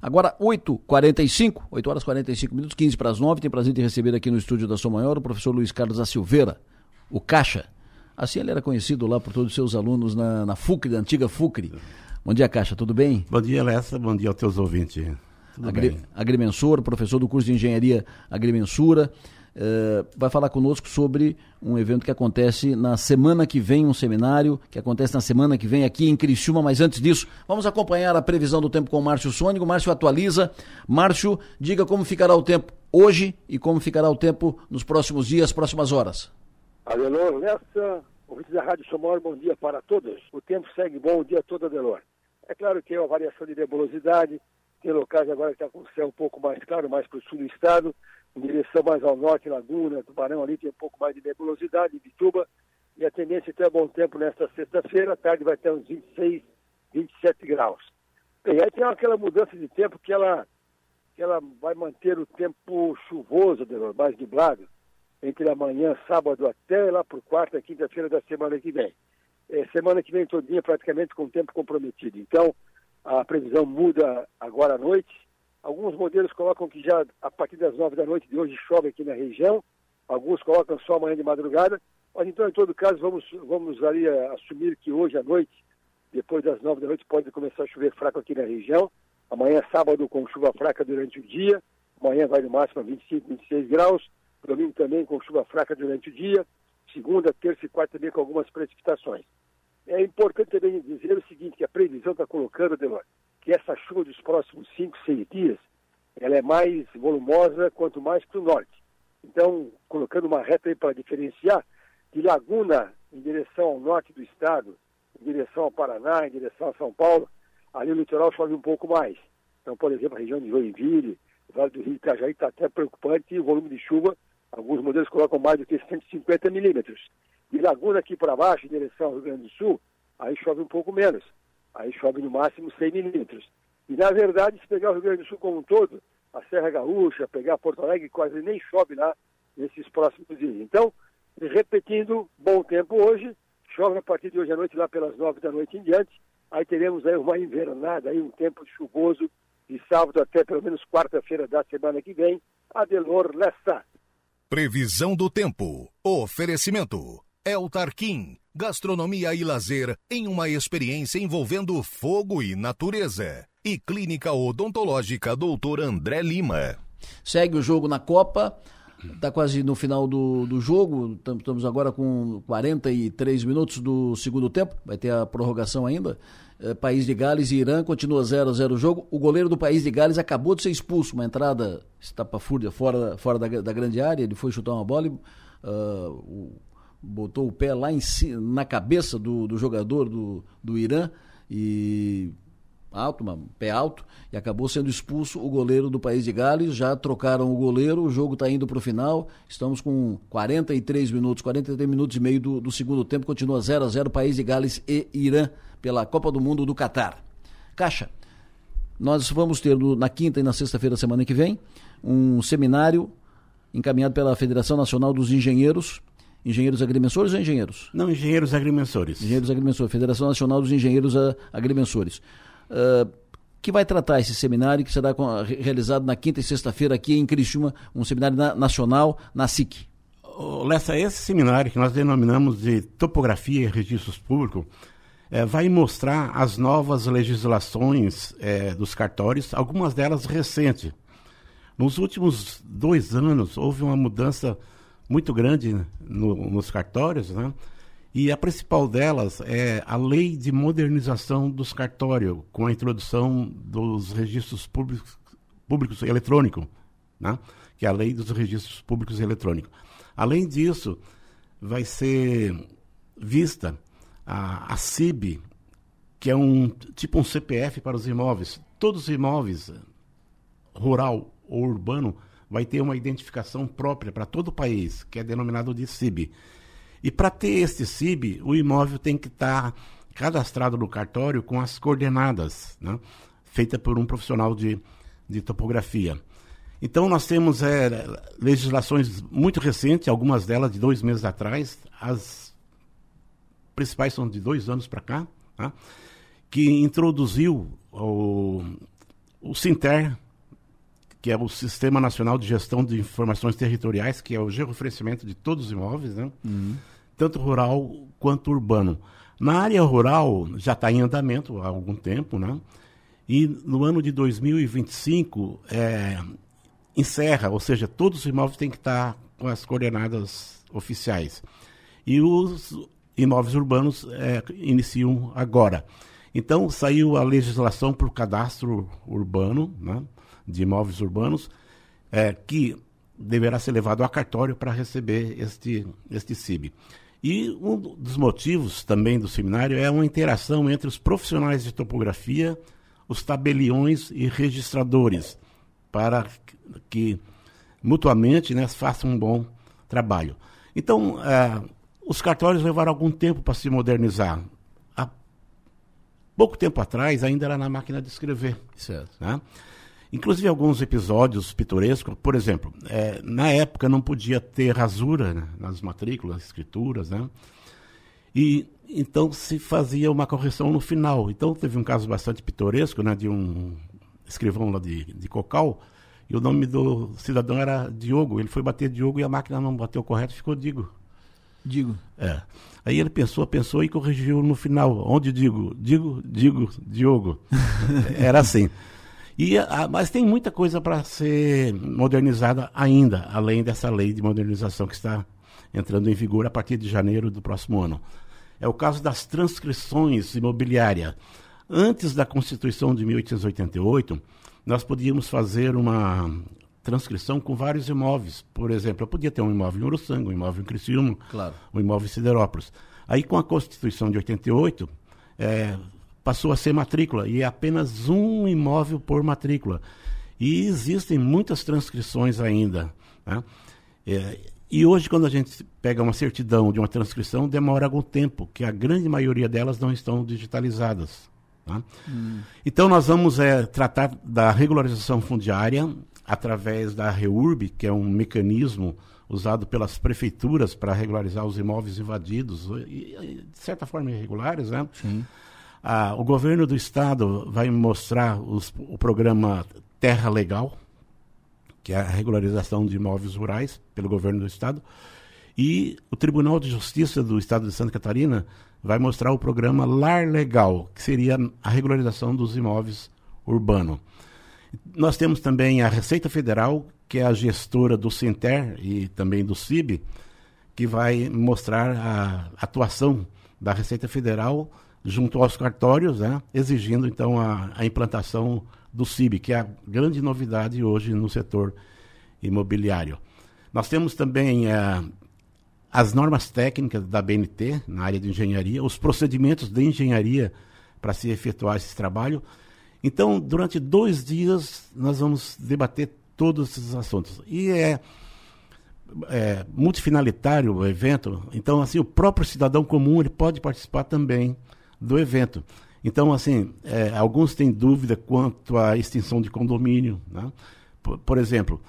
Agora, 8h45, 8 horas 45 minutos, 15 para as 9, tem prazer de receber aqui no estúdio da Som Maior o professor Luiz Carlos da Silveira, o Caixa. Assim ele era conhecido lá por todos os seus alunos na, na FUCRE, da antiga FUCRE. Bom dia, Caixa, tudo bem? Bom dia, Lessa, bom dia aos teus ouvintes. Agri, agrimensor, professor do curso de engenharia agrimensura. Uh, vai falar conosco sobre um evento que acontece na semana que vem, um seminário que acontece na semana que vem aqui em Criciúma, mas antes disso, vamos acompanhar a previsão do tempo com o Márcio Sônico. Márcio atualiza. Márcio, diga como ficará o tempo hoje e como ficará o tempo nos próximos dias, próximas horas. Adelor, nessa, ouvintes da Rádio Somor, bom dia para todos. O tempo segue bom o dia todo, Adelor. É claro que é uma variação de nebulosidade, tem locais agora que está com o céu um pouco mais claro, mais para o sul do estado, em direção mais ao norte, Laguna, Tubarão ali tem um pouco mais de nebulosidade, Bituba, e a tendência é ter bom tempo nesta sexta-feira, à tarde vai ter uns 26, 27 graus. Bem, aí tem aquela mudança de tempo que ela, que ela vai manter o tempo chuvoso, mais nublado, entre amanhã, sábado, até lá por quarta, quinta-feira da semana que vem. É, semana que vem todinha praticamente com o tempo comprometido. Então, a previsão muda agora à noite. Alguns modelos colocam que já a partir das nove da noite de hoje chove aqui na região. Alguns colocam só amanhã de madrugada. Mas então, em todo caso, vamos, vamos ali a, assumir que hoje à noite, depois das nove da noite, pode começar a chover fraco aqui na região. Amanhã, sábado, com chuva fraca durante o dia. Amanhã vai no máximo a 25, 26 graus. Domingo também com chuva fraca durante o dia. Segunda, terça e quarta também com algumas precipitações. É importante também dizer o seguinte, que a previsão está colocando, Delor, que essa chuva dos próximos 5, 6 dias, ela é mais volumosa quanto mais para o norte. Então, colocando uma reta aí para diferenciar, de Laguna em direção ao norte do estado, em direção ao Paraná, em direção a São Paulo, ali o litoral chove um pouco mais. Então, por exemplo, a região de Joinville, Vale do Rio Itajaí está até preocupante e o volume de chuva, alguns modelos colocam mais do que 150 milímetros. De Laguna aqui para baixo, em direção ao Rio Grande do Sul, aí chove um pouco menos. Aí chove no máximo 100 milímetros. E, na verdade, se pegar o Rio Grande do Sul como um todo, a Serra Gaúcha, pegar Porto Alegre, quase nem chove lá nesses próximos dias. Então, repetindo, bom tempo hoje, chove a partir de hoje à noite, lá pelas nove da noite em diante. Aí teremos aí uma invernada, aí um tempo chuvoso, de sábado até pelo menos quarta-feira da semana que vem. Adelor Lessa. Previsão do tempo. Oferecimento. El Tarquim, gastronomia e lazer em uma experiência envolvendo fogo e natureza. E Clínica Odontológica Dr. André Lima. Segue o jogo na Copa, está quase no final do, do jogo, estamos agora com 43 minutos do segundo tempo, vai ter a prorrogação ainda. É, País de Gales e Irã continua 0 a 0 o jogo. O goleiro do País de Gales acabou de ser expulso, uma entrada estapafúrdia fora, fora da, da grande área, ele foi chutar uma bola e uh, o botou o pé lá em na cabeça do, do jogador do, do Irã e alto, pé alto, e acabou sendo expulso o goleiro do país de Gales. Já trocaram o goleiro, o jogo está indo para o final. Estamos com 43 minutos, 43 minutos e meio do, do segundo tempo. Continua 0 a 0 País de Gales e Irã pela Copa do Mundo do Catar. Caixa, nós vamos ter no, na quinta e na sexta-feira semana que vem um seminário encaminhado pela Federação Nacional dos Engenheiros Engenheiros agrimensores ou engenheiros? Não, engenheiros agrimensores. Engenheiros agrimensores, Federação Nacional dos Engenheiros Agrimensores. Uh, que vai tratar esse seminário que será realizado na quinta e sexta-feira aqui em Criciúma, um seminário na, nacional na SIC. Lessa, esse seminário que nós denominamos de Topografia e Registros Públicos é, vai mostrar as novas legislações é, dos cartórios, algumas delas recentes. Nos últimos dois anos houve uma mudança muito grande no, nos cartórios, né? E a principal delas é a lei de modernização dos cartórios, com a introdução dos registros públicos, públicos eletrônicos, né? que é a lei dos registros públicos eletrônicos. Além disso, vai ser vista a, a CIB que é um tipo um CPF para os imóveis. Todos os imóveis, rural ou urbano, vai ter uma identificação própria para todo o país, que é denominado de CIB. E para ter este CIB, o imóvel tem que estar tá cadastrado no cartório com as coordenadas, né? feita por um profissional de, de topografia. Então nós temos é, legislações muito recentes, algumas delas de dois meses atrás, as principais são de dois anos para cá, tá? que introduziu o, o Sinter, que é o Sistema Nacional de Gestão de Informações Territoriais, que é o georreferenciamento de todos os imóveis, né? Uhum. tanto rural quanto urbano. Na área rural já está em andamento há algum tempo, né? E no ano de 2025 é, encerra, ou seja, todos os imóveis têm que estar tá com as coordenadas oficiais. E os imóveis urbanos é, iniciam agora. Então saiu a legislação para o cadastro urbano, né? De imóveis urbanos, é, que deverá ser levado a cartório para receber este, este CIB. E um dos motivos também do seminário é uma interação entre os profissionais de topografia, os tabeliões e registradores, para que mutuamente né, façam um bom trabalho. Então, é, os cartórios levaram algum tempo para se modernizar. Há pouco tempo atrás ainda era na máquina de escrever. Certo. Né? Inclusive alguns episódios pitorescos, por exemplo, é, na época não podia ter rasura né, nas matrículas, escrituras, né? E então se fazia uma correção no final. Então teve um caso bastante pitoresco, né, de um escrivão lá de, de Cocal, e o nome do cidadão era Diogo. Ele foi bater Diogo e a máquina não bateu correto, ficou Digo. Digo. É. Aí ele pensou, pensou e corrigiu no final. Onde digo? Digo, digo, Diogo. [LAUGHS] Era assim. E, a, mas tem muita coisa para ser modernizada ainda, além dessa lei de modernização que está entrando em vigor a partir de janeiro do próximo ano. É o caso das transcrições imobiliárias. Antes da Constituição de 1888, nós podíamos fazer uma transcrição com vários imóveis. Por exemplo, eu podia ter um imóvel em Uruçanga, um imóvel em Criciúma, claro. um imóvel em Siderópolis. Aí, com a Constituição de 88, é, passou a ser matrícula e é apenas um imóvel por matrícula. E existem muitas transcrições ainda. Né? É, e hoje, quando a gente pega uma certidão de uma transcrição, demora algum tempo, que a grande maioria delas não estão digitalizadas. Tá? Hum. Então, nós vamos é, tratar da regularização fundiária através da REURB, que é um mecanismo usado pelas prefeituras para regularizar os imóveis invadidos, e, de certa forma irregulares, né? Sim. Ah, o governo do estado vai mostrar os, o programa Terra Legal, que é a regularização de imóveis rurais pelo governo do estado, e o Tribunal de Justiça do estado de Santa Catarina vai mostrar o programa Lar Legal, que seria a regularização dos imóveis urbanos. Nós temos também a Receita Federal, que é a gestora do Sinter e também do CIB, que vai mostrar a atuação da Receita Federal junto aos cartórios, né, exigindo então a, a, implantação do CIB, que é a grande novidade hoje no setor imobiliário. Nós temos também é, as normas técnicas da BNT na área de engenharia, os procedimentos de engenharia para se efetuar esse trabalho. Então, durante dois dias, nós vamos debater todos esses assuntos. E é, é multifinalitário o evento, então, assim, o próprio cidadão comum ele pode participar também do evento. Então, assim, é, alguns têm dúvida quanto à extinção de condomínio. Né? Por, por, exemplo,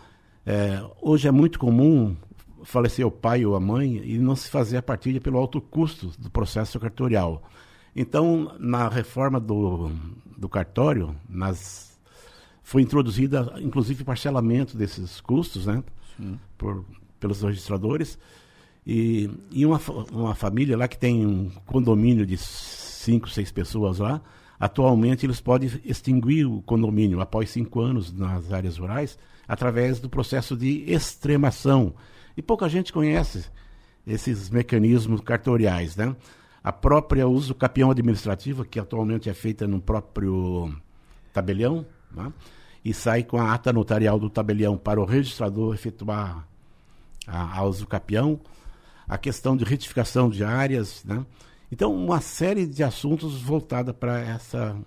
é, hoje é muito comum falecer o pai ou a mãe e não se fazer a partilha pelo alto custo do processo cartorial. Então, na reforma do, do cartório, nas, foi introduzida, inclusive, parcelamento desses custos né, por, pelos registradores. E, e uma, uma família lá que tem um condomínio de cinco, seis pessoas lá, atualmente eles podem extinguir o condomínio após cinco anos nas áreas rurais através do processo de extremação. E pouca gente conhece esses mecanismos cartoriais, né? A própria uso capião administrativa, que atualmente é feita no próprio tabelião, né? e sai com a ata notarial do tabelião para o registrador efetuar a, a uso capião. A questão de retificação de áreas, né? Então, uma série de assuntos voltada para essa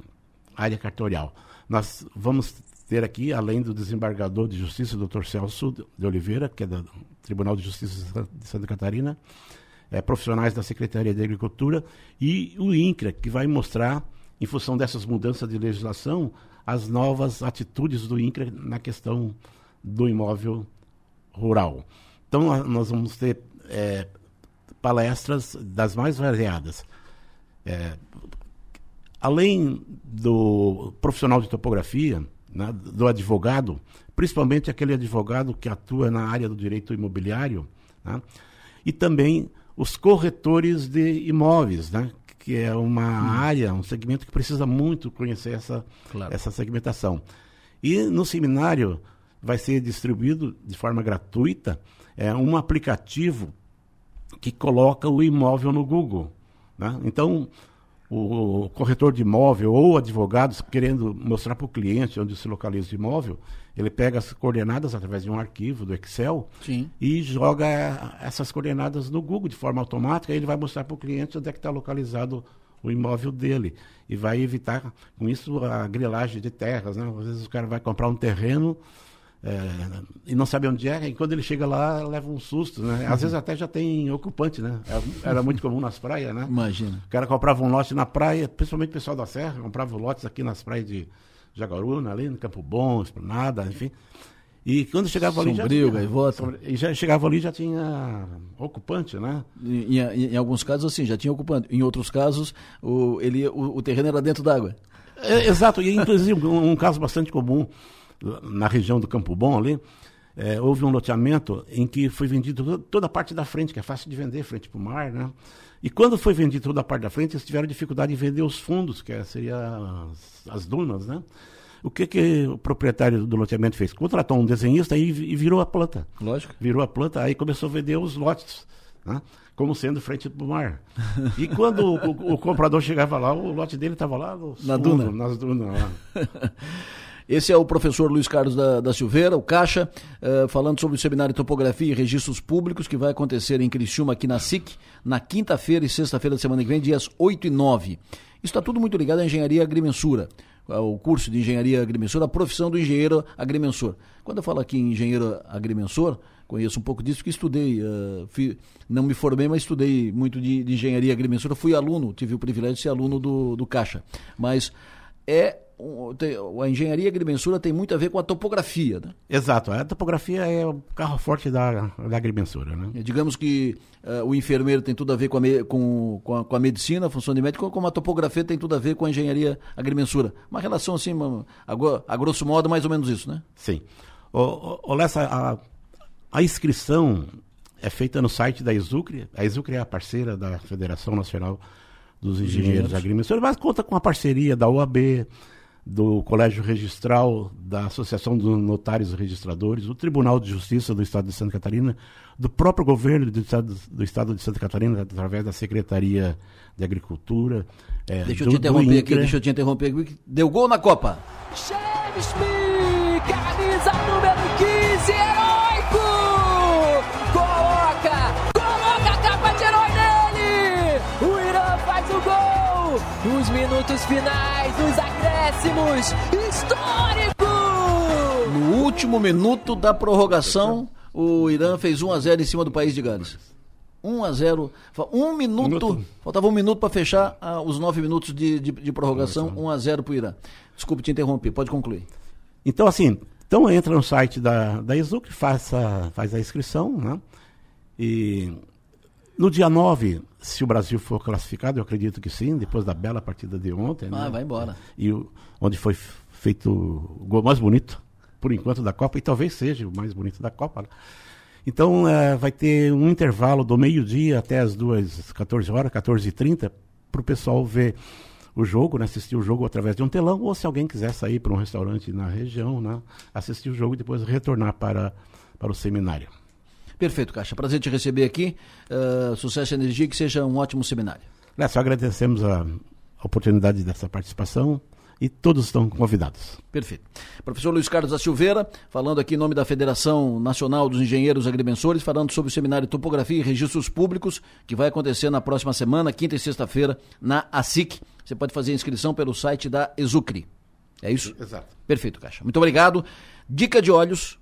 área cartorial. Nós vamos ter aqui, além do desembargador de justiça, doutor Celso de Oliveira, que é do Tribunal de Justiça de Santa Catarina, é, profissionais da Secretaria de Agricultura, e o INCRA, que vai mostrar, em função dessas mudanças de legislação, as novas atitudes do INCRA na questão do imóvel rural. Então, nós vamos ter é, palestras das mais variadas. É, além do profissional de topografia, né, do advogado, principalmente aquele advogado que atua na área do direito imobiliário, né, e também os corretores de imóveis, né, que é uma hum. área, um segmento que precisa muito conhecer essa, claro. essa segmentação. E no seminário vai ser distribuído de forma gratuita é, um aplicativo que coloca o imóvel no Google. Né? Então, o corretor de imóvel ou advogados querendo mostrar para o cliente onde se localiza o imóvel, ele pega as coordenadas através de um arquivo do Excel Sim. e joga essas coordenadas no Google de forma automática. Ele vai mostrar para o cliente onde é que está localizado o imóvel dele e vai evitar com isso a grilagem de terras. Né? Às vezes o cara vai comprar um terreno é, e não sabe onde é, e quando ele chega lá, leva um susto, né? Às vezes até já tem ocupante, né? Era, era muito comum nas praias, né? Imagina. O cara comprava um lote na praia, principalmente o pessoal da Serra, comprava lotes aqui nas praias de Jaguaruna, ali no Campo Bom, Esplanada, enfim. E quando chegava Sombrio, ali já tinha, gaivota. E já chegava ali já tinha ocupante, né? Em, em, em, alguns casos assim, já tinha ocupante. Em outros casos, o, ele, o, o terreno era dentro d'água. É, exato, e inclusive um, um caso bastante comum na região do Campo Bom ali, é, houve um loteamento em que foi vendido toda a parte da frente, que é fácil de vender, frente para o mar, né? E quando foi vendido toda a parte da frente, eles tiveram dificuldade em vender os fundos, que seria as, as dunas, né? O que, que o proprietário do loteamento fez? Contratou um desenhista e, e virou a planta. Lógico. Virou a planta, aí começou a vender os lotes, né? como sendo frente para o mar. [LAUGHS] E quando o, o, o, comprador chegava lá, o lote dele estava lá na duna. nas dunas. Lá. [LAUGHS] Esse é o professor Luiz Carlos da, da Silveira, o Caixa, uh, falando sobre o seminário Topografia e Registros Públicos, que vai acontecer em Criciúma, aqui na SIC, na quinta-feira e sexta-feira da semana que vem, dias 8 e 9. Isso está tudo muito ligado à engenharia agrimensura o curso de engenharia agrimensor, a profissão do engenheiro agrimensor. Quando eu falo aqui em engenheiro agrimensor, conheço um pouco disso, porque estudei, uh, não me formei, mas estudei muito de, de engenharia agrimensora, fui aluno, tive o privilégio de ser aluno do, do Caixa. Mas é a engenharia agrimensura tem muito a ver com a topografia, né? Exato, a topografia é o carro forte da, da agrimensura, né? Digamos que uh, o enfermeiro tem tudo a ver com a, me, com, com, a, com a medicina, a função de médico, como a topografia tem tudo a ver com a engenharia agrimensura. Uma relação assim, a, a, grosso modo, mais ou menos isso, né? Sim. O, o, Lessa, a, a inscrição é feita no site da Exucre. A Exucre é a parceira da Federação Nacional dos Engenheiros, Engenheiros. Agrimensores, mas conta com a parceria da UAB, do Colégio Registral, da Associação dos Notários e Registradores, do Tribunal de Justiça do Estado de Santa Catarina, do próprio governo do Estado, do estado de Santa Catarina, através da Secretaria de Agricultura. É, deixa eu te interromper aqui, deixa eu te interromper aqui. Deu gol na Copa. Minutos finais, nos acréscimos, histórico! No último minuto da prorrogação, o Irã fez 1 a 0 em cima do país de Gales. 1 a 0 um minuto, minuto. faltava um minuto para fechar ah, os nove minutos de, de, de prorrogação, 1 a 0 para o Irã. Desculpe te interromper, pode concluir. Então, assim, então entra no site da, da Exuc, faz a, faz a inscrição, né? E no dia 9, se o Brasil for classificado, eu acredito que sim, depois da bela partida de ontem. Ah, né? vai embora. E o, onde foi feito o gol mais bonito, por enquanto, da Copa, e talvez seja o mais bonito da Copa. Né? Então, é, vai ter um intervalo do meio-dia até as duas, 14 horas, 14h30, para o pessoal ver o jogo, né, assistir o jogo através de um telão, ou se alguém quiser sair para um restaurante na região, né, assistir o jogo e depois retornar para, para o seminário. Perfeito, Caixa. Prazer te receber aqui. Uh, sucesso e energia, que seja um ótimo seminário. É, só agradecemos a oportunidade dessa participação. e todos estão convidados. Perfeito. Professor Luiz Carlos da Silveira, falando aqui em nome da Federação Nacional dos Engenheiros Agrimensores, falando sobre o seminário Topografia e Registros Públicos, que vai acontecer na próxima semana, quinta e sexta-feira, na ASIC. Você pode fazer a inscrição pelo site da Exucre. É isso? Exato. Perfeito, Caixa. Muito obrigado. Dica de olhos.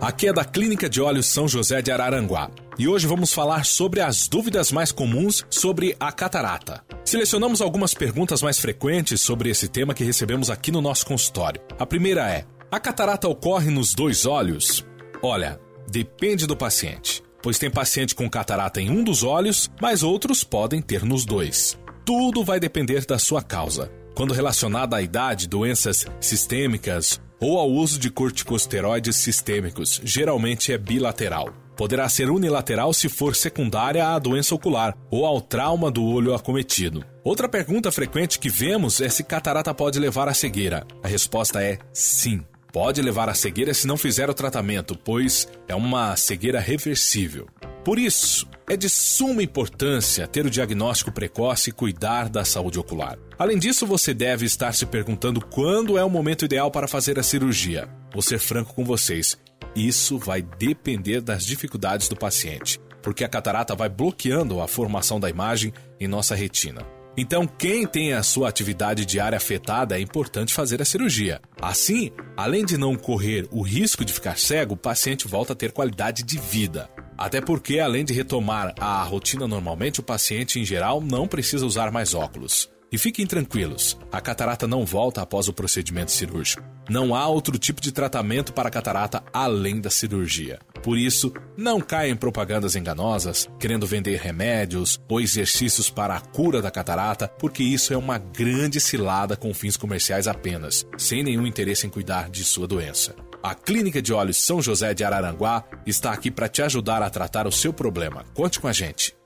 Aqui é da Clínica de Olhos São José de Araranguá. E hoje vamos falar sobre as dúvidas mais comuns sobre a catarata. Selecionamos algumas perguntas mais frequentes sobre esse tema que recebemos aqui no nosso consultório. A primeira é: a catarata ocorre nos dois olhos? Olha, depende do paciente, pois tem paciente com catarata em um dos olhos, mas outros podem ter nos dois. Tudo vai depender da sua causa. Quando relacionada à idade, doenças sistêmicas ou ao uso de corticosteroides sistêmicos, geralmente é bilateral. Poderá ser unilateral se for secundária à doença ocular ou ao trauma do olho acometido. Outra pergunta frequente que vemos é se catarata pode levar à cegueira. A resposta é sim. Pode levar à cegueira se não fizer o tratamento, pois é uma cegueira reversível. Por isso, é de suma importância ter o diagnóstico precoce e cuidar da saúde ocular. Além disso, você deve estar se perguntando quando é o momento ideal para fazer a cirurgia. Vou ser franco com vocês: isso vai depender das dificuldades do paciente, porque a catarata vai bloqueando a formação da imagem em nossa retina. Então, quem tem a sua atividade diária afetada é importante fazer a cirurgia. Assim, além de não correr o risco de ficar cego, o paciente volta a ter qualidade de vida. Até porque, além de retomar a rotina normalmente, o paciente em geral não precisa usar mais óculos. E fiquem tranquilos, a catarata não volta após o procedimento cirúrgico. Não há outro tipo de tratamento para catarata além da cirurgia. Por isso, não caia em propagandas enganosas, querendo vender remédios ou exercícios para a cura da catarata, porque isso é uma grande cilada com fins comerciais apenas, sem nenhum interesse em cuidar de sua doença. A Clínica de Olhos São José de Araranguá está aqui para te ajudar a tratar o seu problema. Conte com a gente.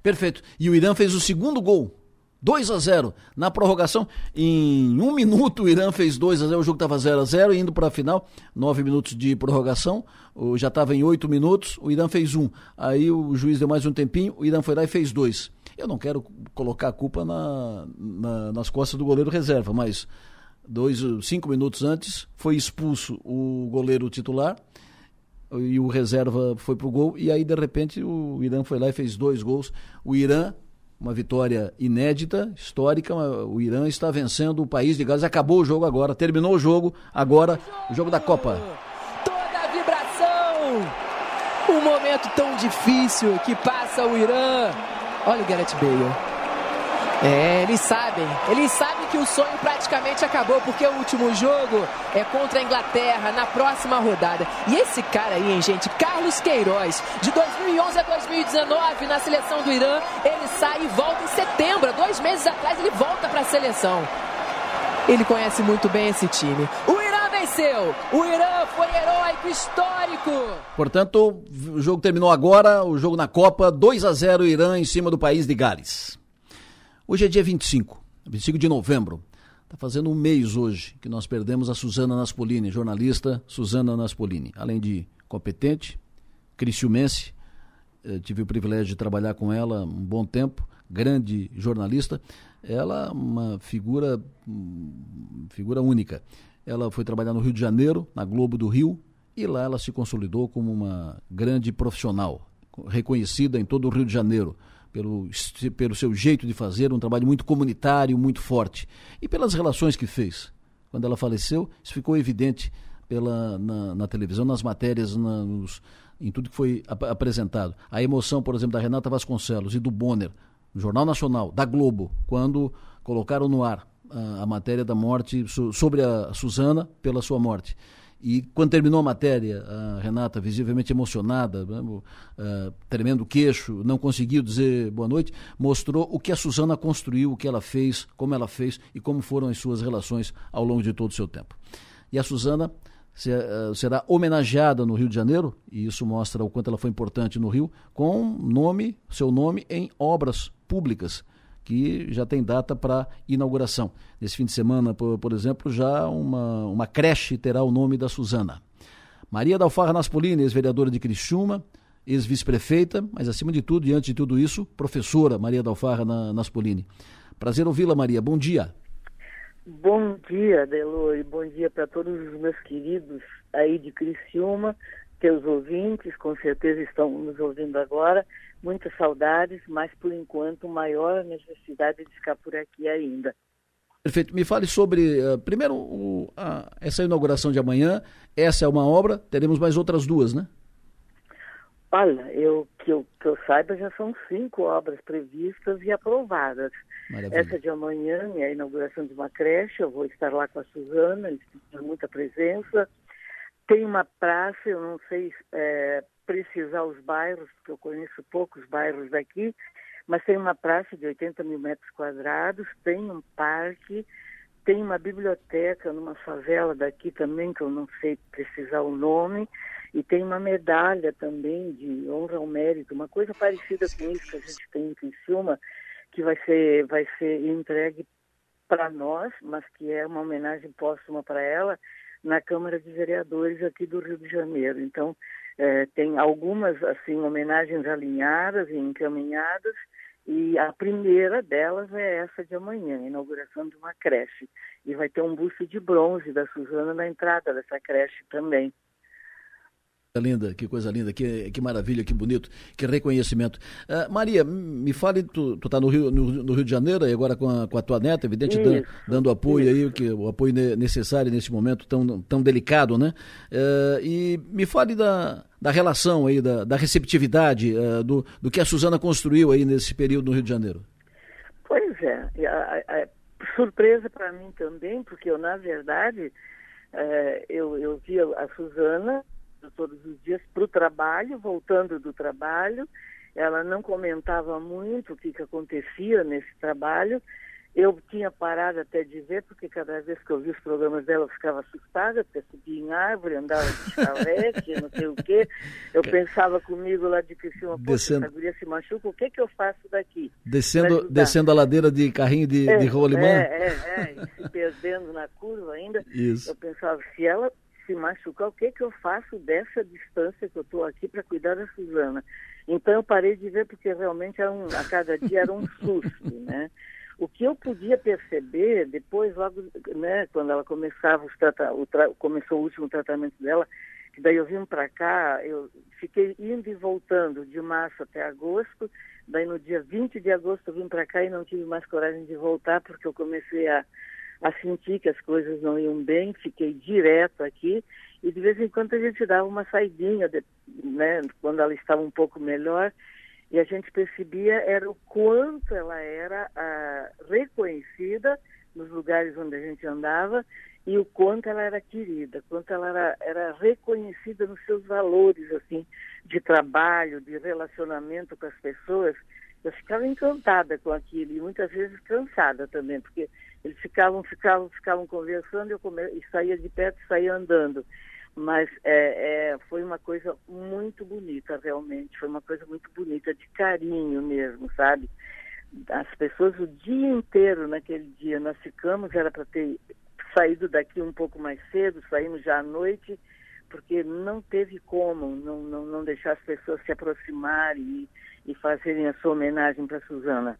Perfeito. E o Irã fez o segundo gol 2 a 0 na prorrogação. Em um minuto, o Irã fez 2 a 0 O jogo estava 0 a 0 indo para a final. 9 minutos de prorrogação. Já estava em 8 minutos. O Irã fez um. Aí o juiz deu mais um tempinho. O Irã foi lá e fez dois. Eu não quero colocar a culpa na, na, nas costas do goleiro reserva, mas dois, cinco minutos antes foi expulso o goleiro titular e o reserva foi pro gol. E aí, de repente, o Irã foi lá e fez dois gols. O Irã uma vitória inédita, histórica. O Irã está vencendo o país de Gales. Acabou o jogo agora, terminou o jogo, agora o jogo da Copa. Toda a vibração! Um momento tão difícil que passa o Irã. Olha o Gareth Bale. É, eles sabem. Eles sabem que o sonho praticamente acabou, porque o último jogo é contra a Inglaterra na próxima rodada. E esse cara aí, hein, gente, Carlos Queiroz, de 2011 a 2019 na seleção do Irã, ele sai e volta em setembro. Dois meses atrás ele volta para a seleção. Ele conhece muito bem esse time. O Irã venceu. O Irã foi heróico, histórico. Portanto, o jogo terminou agora, o jogo na Copa, 2 a 0 Irã em cima do país de Gales. Hoje é dia 25, 25 de novembro. Está fazendo um mês hoje que nós perdemos a Suzana Naspolini, jornalista Suzana Naspolini. Além de competente, criciumense, eh, tive o privilégio de trabalhar com ela um bom tempo, grande jornalista. Ela é uma figura, hum, figura única. Ela foi trabalhar no Rio de Janeiro, na Globo do Rio, e lá ela se consolidou como uma grande profissional, reconhecida em todo o Rio de Janeiro pelo, pelo seu jeito de fazer, um trabalho muito comunitário, muito forte. E pelas relações que fez. Quando ela faleceu, isso ficou evidente pela, na, na televisão, nas matérias, na, nos, em tudo que foi ap apresentado. A emoção, por exemplo, da Renata Vasconcelos e do Bonner, no Jornal Nacional, da Globo, quando colocaram no ar a, a matéria da morte, so, sobre a Suzana pela sua morte. E quando terminou a matéria, a Renata, visivelmente emocionada, uh, tremendo queixo, não conseguiu dizer boa noite, mostrou o que a Suzana construiu, o que ela fez, como ela fez e como foram as suas relações ao longo de todo o seu tempo. E a Suzana uh, será homenageada no Rio de Janeiro, e isso mostra o quanto ela foi importante no Rio, com nome, seu nome em obras públicas que já tem data para inauguração. Nesse fim de semana, por, por, exemplo, já uma, uma creche terá o nome da Suzana. Maria Dalfarra Naspolini, ex-vereadora de Criciúma, ex-vice-prefeita, mas acima de tudo, diante de tudo isso, professora Maria Dalfarra Naspolini. Prazer ouvi-la, Maria. Bom dia. Bom dia, Delor, e bom dia para todos os meus queridos aí de Criciúma, teus ouvintes, com certeza estão nos ouvindo agora. Muitas saudades, mas por enquanto maior necessidade de ficar por aqui ainda. Perfeito. Me fale sobre, uh, primeiro, uh, essa inauguração de amanhã. Essa é uma obra, teremos mais outras duas, né? Olha, eu, que, eu, que eu saiba, já são cinco obras previstas e aprovadas. Maravilha. Essa de amanhã é a inauguração de uma creche, eu vou estar lá com a Suzana, eles têm muita presença. Tem uma praça, eu não sei é, precisar os bairros, porque eu conheço poucos bairros daqui, mas tem uma praça de 80 mil metros quadrados, tem um parque, tem uma biblioteca numa favela daqui também, que eu não sei precisar o nome, e tem uma medalha também de honra ao mérito, uma coisa parecida com isso que a gente tem em Criciúma, que vai ser, vai ser entregue para nós, mas que é uma homenagem póstuma para ela, na Câmara de Vereadores aqui do Rio de Janeiro. Então, é, tem algumas assim homenagens alinhadas e encaminhadas, e a primeira delas é essa de amanhã, a inauguração de uma creche. E vai ter um busto de bronze da Suzana na entrada dessa creche também linda, que coisa linda, que, que maravilha, que bonito, que reconhecimento. Uh, Maria, me fale, tu, tu tá no Rio, no, no, Rio de Janeiro e agora com a, com a tua neta, evidente, dando, dando, apoio isso. aí, que, o apoio necessário nesse momento tão, tão delicado, né? Uh, e me fale da, da relação aí, da, da receptividade, uh, do, do que a Suzana construiu aí nesse período no Rio de Janeiro. Pois é, a surpresa para mim também, porque eu, na verdade, eh, eu, eu vi a Suzana todos os dias para o trabalho, voltando do trabalho. Ela não comentava muito o que, que acontecia nesse trabalho. Eu tinha parado até de ver, porque cada vez que eu vi os programas dela eu ficava assustada, porque subia em árvore, andava de chalete, não sei o quê. Eu pensava comigo lá de Criciúma, descendo... essa guria se machuca, o que que eu faço daqui? Descendo, descendo a ladeira de carrinho de, é, de rolimã? É, é, é, se perdendo na curva ainda. Isso. Eu pensava, se ela se machucar, o que, que eu faço dessa distância que eu estou aqui para cuidar da Suzana? Então eu parei de ver porque realmente era um, a cada dia era um susto, [LAUGHS] né? O que eu podia perceber depois, logo, né, quando ela começava os trata, o tra, começou o último tratamento dela, que daí eu vim para cá, eu fiquei indo e voltando de março até agosto, daí no dia 20 de agosto eu vim para cá e não tive mais coragem de voltar porque eu comecei a a sentir que as coisas não iam bem, fiquei direto aqui e de vez em quando a gente dava uma saidinha, de, né, quando ela estava um pouco melhor e a gente percebia era o quanto ela era ah, reconhecida nos lugares onde a gente andava e o quanto ela era querida, quanto ela era, era reconhecida nos seus valores assim de trabalho, de relacionamento com as pessoas. Eu ficava encantada com aquilo e muitas vezes cansada também, porque eles ficavam, ficavam, ficavam conversando eu come... e saía de perto e saía andando. Mas é, é, foi uma coisa muito bonita, realmente. Foi uma coisa muito bonita, de carinho mesmo, sabe? As pessoas o dia inteiro naquele dia, nós ficamos, era para ter saído daqui um pouco mais cedo, saímos já à noite, porque não teve como não, não, não deixar as pessoas se aproximarem e, e fazerem a sua homenagem para Suzana.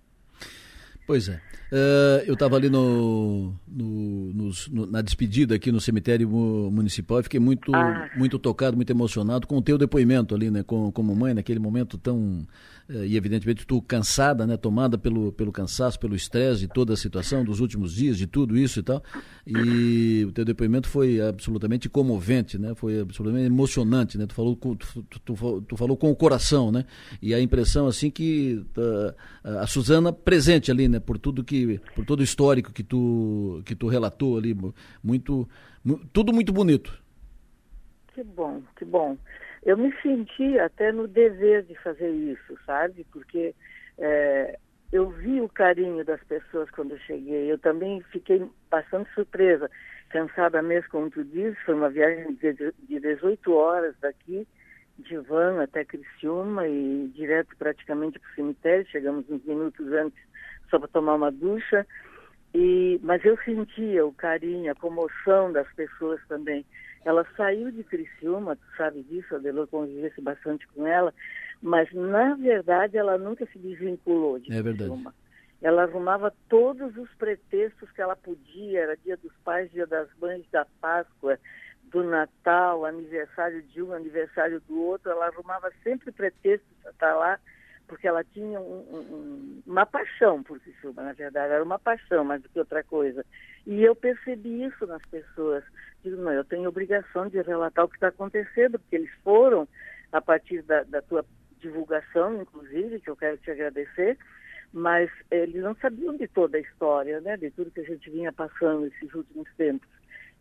Pois é. Uh, eu estava ali no, no, no, na despedida aqui no cemitério municipal e fiquei muito, ah. muito tocado, muito emocionado com o teu depoimento ali, né, com, como mãe, naquele momento tão eh, e evidentemente tu cansada, né, tomada pelo, pelo cansaço, pelo estresse de toda a situação dos últimos dias, de tudo isso e tal. E o teu depoimento foi absolutamente comovente, né? Foi absolutamente emocionante, né? Tu falou com, tu, tu, tu falou com o coração, né? E a impressão assim que uh, a Suzana presente ali, né, por tudo que por todo o histórico que tu que tu relatou ali, muito tudo muito bonito. Que bom, que bom eu me senti até no dever de fazer isso, sabe? Porque é, eu vi o carinho das pessoas quando eu cheguei. Eu também fiquei bastante surpresa, cansada mesmo, como tu disse. Foi uma viagem de 18 horas daqui, de van até Criciúma e direto praticamente para o cemitério. Chegamos uns minutos antes só para tomar uma ducha. E, mas eu sentia o carinho, a comoção das pessoas também. Ela saiu de Criciúma, tu sabe disso, a Delor convivesse bastante com ela, mas na verdade ela nunca se desvinculou de é Criciúma. Ela arrumava todos os pretextos que ela podia, era dia dos pais, dia das mães, da Páscoa, do Natal, aniversário de um, aniversário do outro, ela arrumava sempre pretextos para estar lá, porque ela tinha um, um, uma paixão por Criciúma, na verdade, era uma paixão mais do que outra coisa. E eu percebi isso nas pessoas. Digo, não, eu tenho obrigação de relatar o que está acontecendo, porque eles foram, a partir da, da tua divulgação, inclusive, que eu quero te agradecer, mas eles não sabiam de toda a história, né, de tudo que a gente vinha passando esses últimos tempos.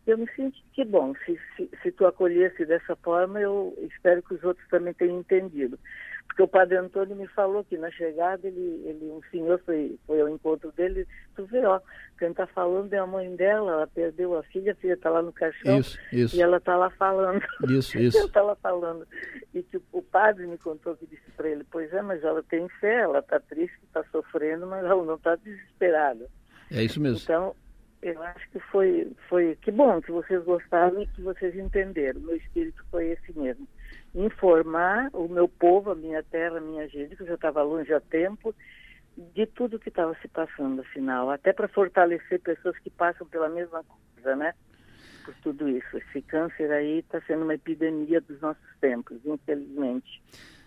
Eu me senti que bom, se, se, se tu acolhesse dessa forma, eu espero que os outros também tenham entendido. Porque o padre Antônio me falou que na chegada ele, ele um senhor foi, foi ao encontro dele, tu vê, ó, quem está falando é a mãe dela, ela perdeu a filha, a filha está lá no caixão isso, isso. e ela está lá falando. Isso, [LAUGHS] isso. ela está lá falando. E que o, padre me contou que disse para ele, pois é, mas ela tem fé, ela está triste, está sofrendo, mas ela não está desesperada. É isso mesmo. Então, eu acho que foi, foi que bom que vocês gostaram e que vocês entenderam. Meu espírito foi esse mesmo informar o meu povo, a minha terra, a minha gente, que eu já estava longe há tempo, de tudo que estava se passando, afinal, até para fortalecer pessoas que passam pela mesma coisa, né? Por tudo isso. Esse câncer aí está sendo uma epidemia dos nossos tempos, infelizmente.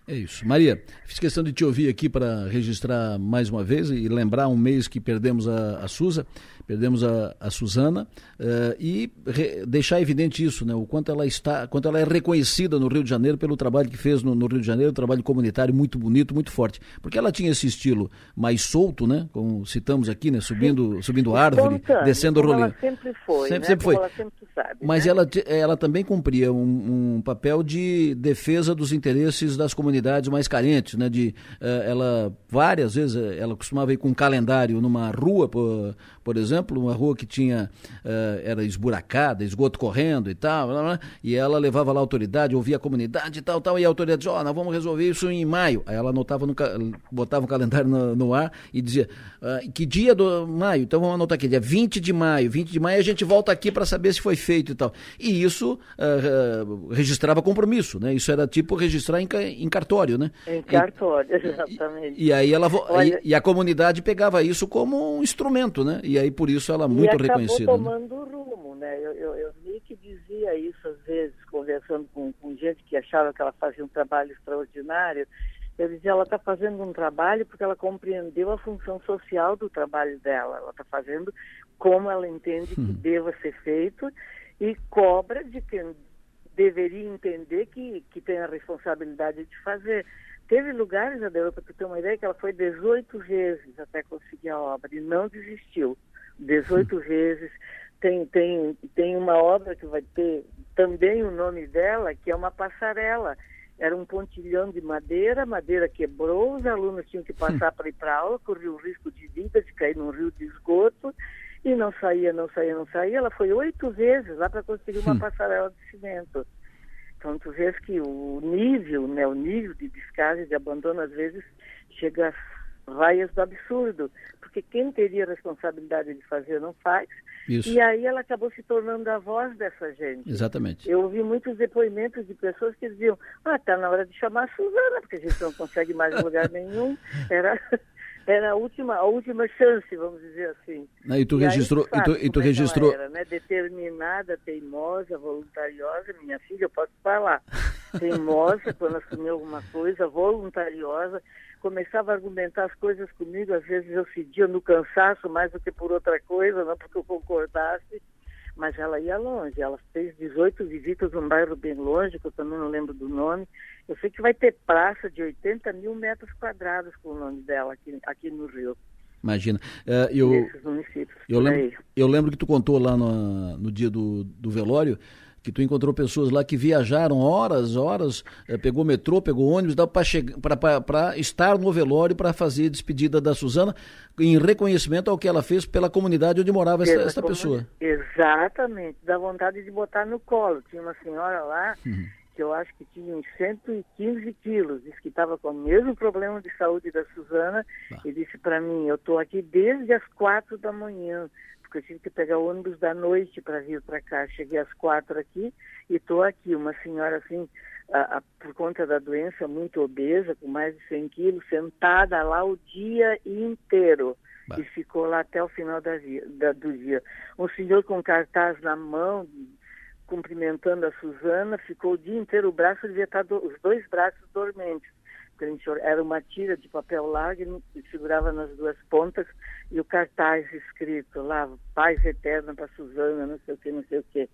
É isso. Maria, fiz questão de te ouvir aqui para registrar mais uma vez e lembrar um mês que perdemos a, a Suza, perdemos a, a Suzana uh, e re, deixar evidente isso, né? O quanto ela está, quanto ela é reconhecida no Rio de Janeiro pelo trabalho que fez no, no Rio de Janeiro, um trabalho comunitário muito bonito, muito forte. Porque ela tinha esse estilo mais solto, né? Como citamos aqui, né? Subindo, subindo árvore, descendo o Ela sempre foi, sempre, né? sempre foi. Ela sempre sabe, Mas né? ela, ela também cumpria um, um papel de defesa dos interesses das comunidades comunidades mais carentes, né? De, uh, ela, várias vezes, eh, ela costumava ir com um calendário numa rua, por, por exemplo, uma rua que tinha, uh, era esburacada, esgoto correndo e tal, blá, blá, e ela levava lá a autoridade, ouvia a comunidade e tal, tal, e a autoridade dizia, ó, oh, nós vamos resolver isso em maio. Aí ela anotava, no, botava o calendário no, no ar e dizia, uh, que dia do maio? Então vamos anotar aqui, dia 20 de maio, 20 de maio a gente volta aqui para saber se foi feito e tal. E isso registrava compromisso, né? Isso era tipo registrar em, em cartório, né? Em cartório, e, exatamente. E, e aí ela Olha, e, e, a comunidade pegava isso como um instrumento, né? E aí por isso ela é muito e reconhecida. tomando né? rumo, né? Eu, eu, eu vi que dizia isso às vezes, conversando com, com gente que achava que ela fazia um trabalho extraordinário. Eu dizia, ela está fazendo um trabalho porque ela compreendeu a função social do trabalho dela. Ela está fazendo como ela entende que hum. deva ser feito e cobra de quem deveria entender que, que tem a responsabilidade de fazer. Teve lugares, Adela, para tu ter uma ideia, que ela foi 18 vezes até conseguir a obra e não desistiu. 18 vezes. Tem, tem, tem uma obra que vai ter também o nome dela, que é uma passarela. Era um pontilhão de madeira, madeira quebrou, os alunos tinham que passar para ir para aula, corriam o risco de vida, de cair num rio de esgoto, e não saía, não saía, não saía. Ela foi oito vezes lá para conseguir uma hum. passarela de cimento. Então, tu vês que o nível, né, o nível de descarte, de abandono, às vezes, chega às raias do absurdo. Porque quem teria a responsabilidade de fazer não faz. Isso. E aí ela acabou se tornando a voz dessa gente. Exatamente. Eu ouvi muitos depoimentos de pessoas que diziam, ah, tá na hora de chamar a Suzana, porque a gente não consegue mais lugar nenhum. [LAUGHS] Era era a última, a última chance, vamos dizer assim. Ah, e tu e registrou, aí, e tu, e tu registrou... Era, né? Determinada, teimosa, voluntariosa, minha filha, eu posso falar. [LAUGHS] Teimosa, quando assumiu alguma coisa, voluntariosa, começava a argumentar as coisas comigo, às vezes eu cedia no cansaço mais do que por outra coisa, não porque eu concordasse, mas ela ia longe. Ela fez 18 visitas num bairro bem longe, que eu também não lembro do nome. Eu sei que vai ter praça de 80 mil metros quadrados com o nome dela aqui, aqui no Rio. Imagina. Uh, eu, eu, lembro, eu lembro que tu contou lá no, no dia do, do velório que tu encontrou pessoas lá que viajaram horas, horas, eh, pegou metrô, pegou ônibus, para estar no velório para fazer a despedida da Suzana, em reconhecimento ao que ela fez pela comunidade onde morava essa, essa pessoa. Exatamente, dá vontade de botar no colo. Tinha uma senhora lá. Uhum que eu acho que tinha uns 115 quilos, disse que estava com o mesmo problema de saúde da Suzana, ah. e disse para mim, eu estou aqui desde as quatro da manhã, porque eu tive que pegar o ônibus da noite para vir para cá. Cheguei às quatro aqui e estou aqui. Uma senhora assim, a, a, por conta da doença, muito obesa, com mais de 100 quilos, sentada lá o dia inteiro. Bah. E ficou lá até o final da, da, do dia. Um senhor com cartaz na mão, cumprimentando a Suzana, ficou o dia inteiro, o braço devia estar, do, os dois braços dormentes. Era uma tira de papel largo e segurava nas duas pontas e o cartaz escrito lá, paz eterna para Suzana, não sei o que, não sei o que.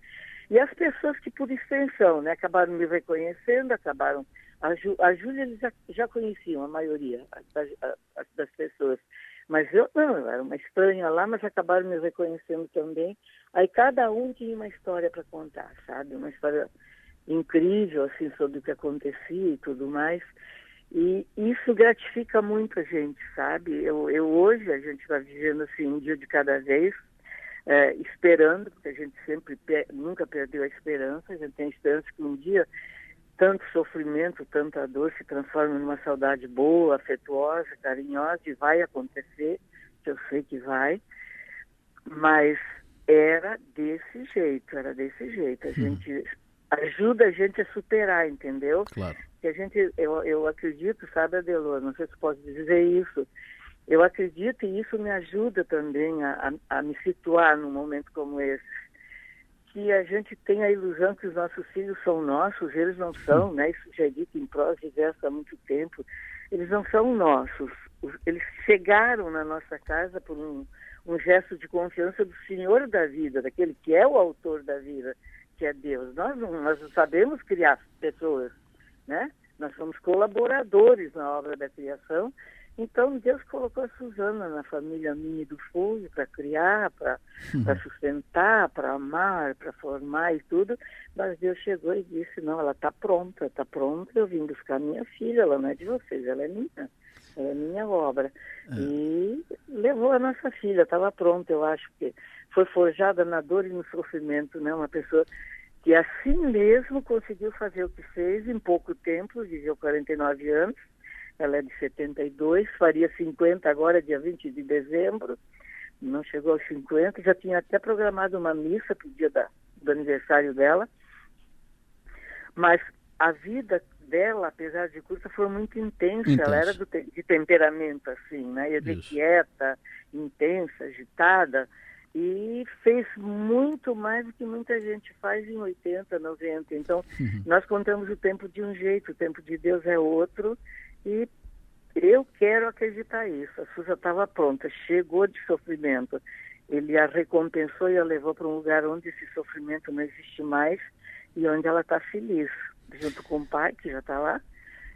E as pessoas que, por extensão, né, acabaram me reconhecendo, acabaram. A, Ju, a Júlia eles já, já conheciam, a maioria das, das pessoas. Mas eu não, eu era uma estranha lá, mas acabaram me reconhecendo também. Aí cada um tinha uma história para contar, sabe? Uma história incrível, assim, sobre o que acontecia e tudo mais. E isso gratifica muito a gente, sabe? Eu, eu hoje, a gente está vivendo assim, um dia de cada vez, é, esperando, porque a gente sempre, nunca perdeu a esperança, a gente tem a esperança que um dia tanto sofrimento, tanta dor se transforme numa saudade boa, afetuosa, carinhosa, e vai acontecer, que eu sei que vai, mas era desse jeito, era desse jeito. A hum. gente ajuda a gente a superar, entendeu? Claro. Que a gente, eu, eu acredito, sabe, Adelor, não sei se pode dizer isso, eu acredito e isso me ajuda também a, a, a me situar num momento como esse que a gente tem a ilusão que os nossos filhos são nossos, eles não são, né? Isso já é dito em prós diversos há muito tempo. Eles não são nossos. Eles chegaram na nossa casa por um, um gesto de confiança do Senhor da vida, daquele que é o autor da vida, que é Deus. Nós não, nós não sabemos criar pessoas, né? Nós somos colaboradores na obra da criação então Deus colocou a Suzana na família minha e do Fulvio para criar, para uhum. sustentar, para amar, para formar e tudo. Mas Deus chegou e disse, não, ela está pronta, está pronta, eu vim buscar minha filha, ela não é de vocês, ela é minha, ela é minha obra. É. E levou a nossa filha, estava pronta, eu acho que foi forjada na dor e no sofrimento, né? Uma pessoa que assim mesmo conseguiu fazer o que fez em pouco tempo, viveu 49 anos, ela é de 72, faria 50 agora, dia 20 de dezembro. Não chegou aos 50, já tinha até programado uma missa para o dia da, do aniversário dela. Mas a vida dela, apesar de curta, foi muito intensa. intensa. Ela era do, de temperamento, assim, né? Ia quieta, intensa, agitada. E fez muito mais do que muita gente faz em 80, 90. Então, uhum. nós contamos o tempo de um jeito, o tempo de Deus é outro. E eu quero acreditar isso. A Suza estava pronta, chegou de sofrimento. Ele a recompensou e a levou para um lugar onde esse sofrimento não existe mais e onde ela está feliz, junto com o pai, que já está lá.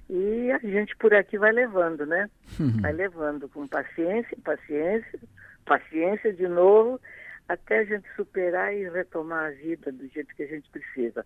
E a gente por aqui vai levando, né? Uhum. Vai levando com paciência, paciência, paciência de novo, até a gente superar e retomar a vida do jeito que a gente precisa.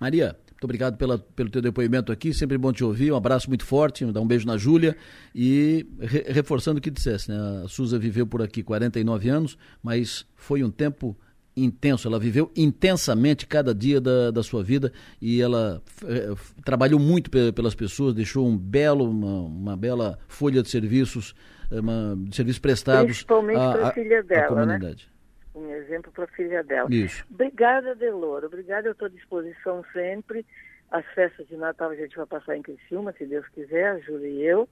Maria, muito obrigado pela, pelo teu depoimento aqui, sempre bom te ouvir, um abraço muito forte, dá um beijo na Júlia e re, reforçando o que dissesse, né? A Suza viveu por aqui 49 anos, mas foi um tempo intenso, ela viveu intensamente cada dia da, da sua vida e ela é, trabalhou muito pelas pessoas, deixou um belo, uma, uma bela folha de serviços, eh, uma, de serviços prestados Principalmente para a filha dela, né? comunidade. Né? um exemplo para a filha dela. Isso. Obrigada, Delora. Obrigada, eu estou à disposição sempre. As festas de Natal a gente vai passar em Criciúma, se Deus quiser, a Júlia e eu.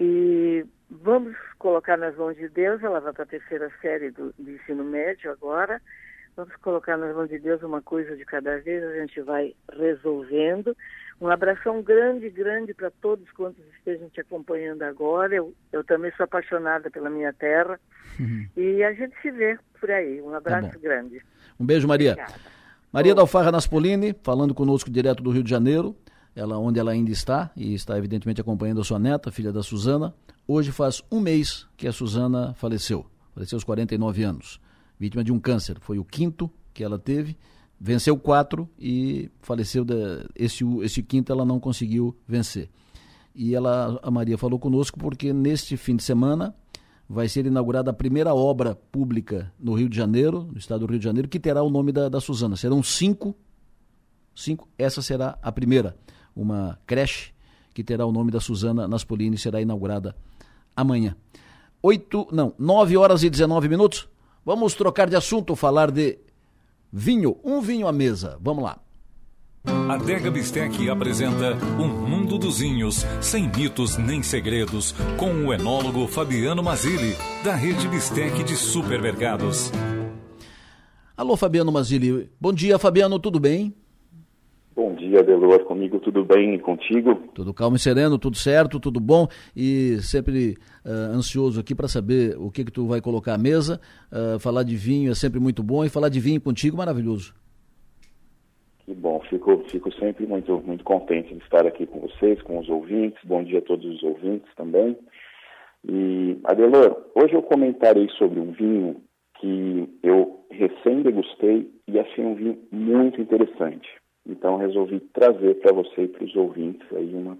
E vamos colocar nas mãos de Deus, ela vai para a terceira série do, do ensino médio agora. Vamos colocar nas mãos de Deus uma coisa de cada vez, a gente vai resolvendo. Um abração grande, grande para todos quantos estejam te acompanhando agora. Eu, eu também sou apaixonada pela minha terra. Uhum. [LAUGHS] E a gente se vê por aí. Um abraço tá grande. Um beijo, Maria. Obrigada. Maria da Alfarra Naspolini, falando conosco direto do Rio de Janeiro, ela onde ela ainda está, e está evidentemente acompanhando a sua neta, filha da Suzana. Hoje faz um mês que a Suzana faleceu. Faleceu aos 49 anos. Vítima de um câncer. Foi o quinto que ela teve venceu quatro e faleceu. De, esse, esse quinto ela não conseguiu vencer. E ela, a Maria falou conosco porque neste fim de semana vai ser inaugurada a primeira obra pública no Rio de Janeiro, no estado do Rio de Janeiro, que terá o nome da, da Suzana. Serão cinco, cinco, essa será a primeira, uma creche que terá o nome da Suzana Naspolini será inaugurada amanhã. Oito, não, nove horas e dezenove minutos. Vamos trocar de assunto, falar de Vinho, um vinho à mesa. Vamos lá. A Dega Bistec apresenta Um Mundo dos Vinhos, sem mitos nem segredos, com o enólogo Fabiano Mazili, da rede Bistec de supermercados. Alô, Fabiano Mazili. Bom dia, Fabiano, tudo bem? Bom dia, Delor. Comigo tudo bem e contigo? Tudo calmo e sereno, tudo certo, tudo bom. E sempre uh, ansioso aqui para saber o que, que tu vai colocar à mesa. Uh, falar de vinho é sempre muito bom e falar de vinho contigo maravilhoso. Que bom, fico, fico sempre muito, muito contente de estar aqui com vocês, com os ouvintes. Bom dia a todos os ouvintes também. E, Adelor, hoje eu comentarei sobre um vinho que eu recém degustei e achei um vinho muito interessante. Então resolvi trazer para você e para os ouvintes aí uma,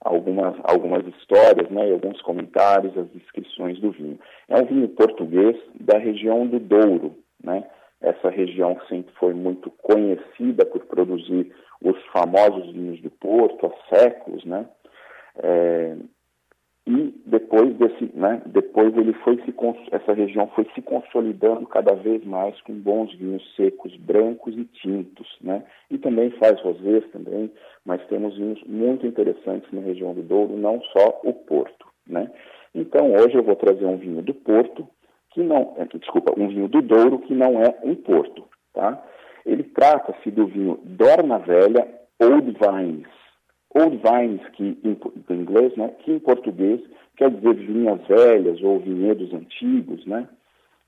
algumas, algumas histórias né, e alguns comentários, as descrições do vinho. É um vinho português da região do Douro, né? Essa região sempre foi muito conhecida por produzir os famosos vinhos do Porto há séculos, né? É, e depois desse, né, depois ele foi se essa região foi se consolidando cada vez mais com bons vinhos secos, brancos e tintos, né? E também faz rosés também, mas temos vinhos muito interessantes na região do Douro, não só o Porto, né? Então hoje eu vou trazer um vinho do Porto, que não, é, desculpa, um vinho do Douro que não é um porto, tá? Ele trata-se do vinho Dorna Velha Old Vines. Old Vines, que em, inglês, né, que em português quer dizer vinhas velhas ou vinhedos antigos, né?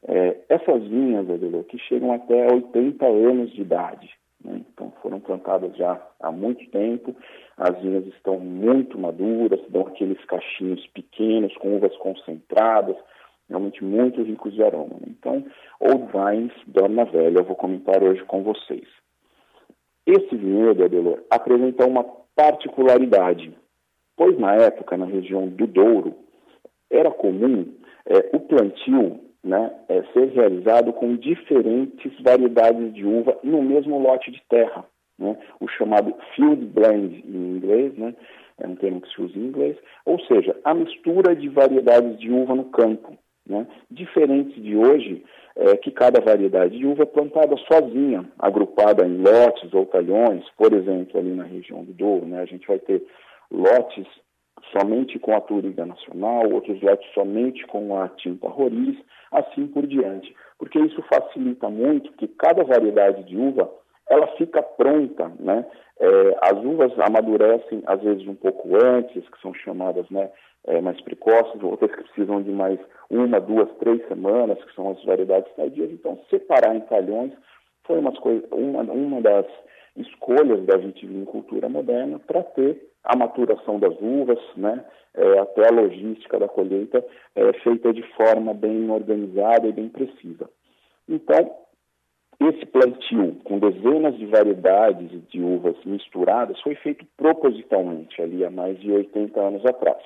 É, essas vinhas, Adelô, que chegam até 80 anos de idade, né? então foram plantadas já há muito tempo, as vinhas estão muito maduras, dão aqueles cachinhos pequenos com uvas concentradas, realmente muito ricos de aroma. Né? Então, Old Vines, Dona Velha, eu vou comentar hoje com vocês. Esse vinhedo, Adelor, apresenta uma particularidade, pois na época, na região do Douro, era comum é, o plantio né, é, ser realizado com diferentes variedades de uva no mesmo lote de terra, né, o chamado field blend em inglês, né, é um termo que se usa em inglês, ou seja, a mistura de variedades de uva no campo. Né? Diferente de hoje, é, que cada variedade de uva é plantada sozinha, agrupada em lotes ou talhões, por exemplo, ali na região do Douro, né? a gente vai ter lotes somente com a Turiga Nacional, outros lotes somente com a tinta Roriz, assim por diante. Porque isso facilita muito que cada variedade de uva ela fica pronta, né? É, as uvas amadurecem às vezes um pouco antes, que são chamadas né, é, mais precoces, outras que precisam de mais uma, duas, três semanas, que são as variedades tardias. Então, separar em talhões foi uma, uma, uma das escolhas da vitivinicultura moderna para ter a maturação das uvas, né, é, até a logística da colheita é, feita de forma bem organizada e bem precisa. Então, esse plantio com dezenas de variedades de uvas misturadas foi feito propositalmente ali há mais de 80 anos atrás.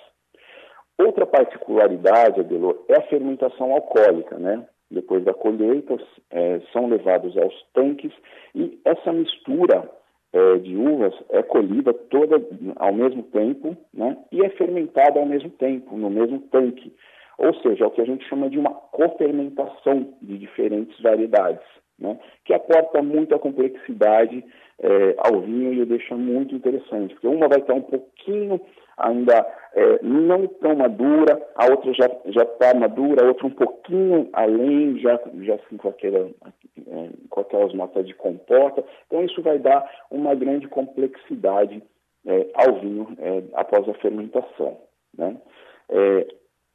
Outra particularidade, Adelor, é a fermentação alcoólica, né? Depois da colheita, é, são levados aos tanques e essa mistura é, de uvas é colhida toda ao mesmo tempo, né? E é fermentada ao mesmo tempo, no mesmo tanque. Ou seja, é o que a gente chama de uma cofermentação de diferentes variedades, né? Que aporta muita complexidade é, ao vinho e o deixa muito interessante, porque uma vai estar um pouquinho ainda é, não tão madura, a outra já já está madura, a outra um pouquinho além, já já assim, com aquela com aquelas notas de comporta. Então isso vai dar uma grande complexidade é, ao vinho após a fermentação, né?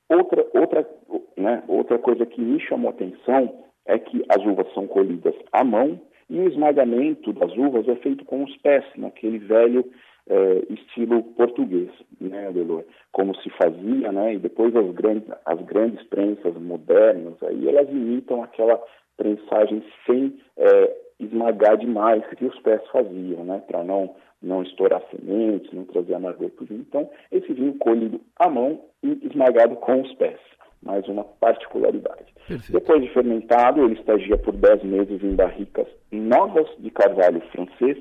Outra outra né, outra coisa que me chamou atenção é que as uvas são colhidas à mão e o esmagamento das uvas é feito com os pés, naquele velho é, estilo português, né, Adelor? Como se fazia, né? E depois as grandes, as grandes prensas modernas, aí elas imitam aquela prensagem sem é, esmagar demais que os pés faziam, né? Para não não estourar sementes, não trazer amargor para o vinho. Então, esse vinho colhido à mão e esmagado com os pés. Mais uma particularidade. Perfeito. Depois de fermentado, ele estagia por 10 meses em barricas novas de carvalho francês,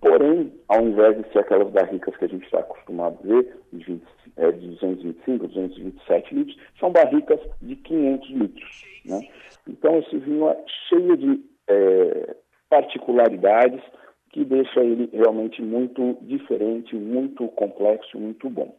Porém, ao invés de ser aquelas barricas que a gente está acostumado a ver, de, 20, é, de 225, 227 litros, são barricas de 500 litros. Né? Então, esse vinho é cheio de é, particularidades que deixa ele realmente muito diferente, muito complexo, muito bom.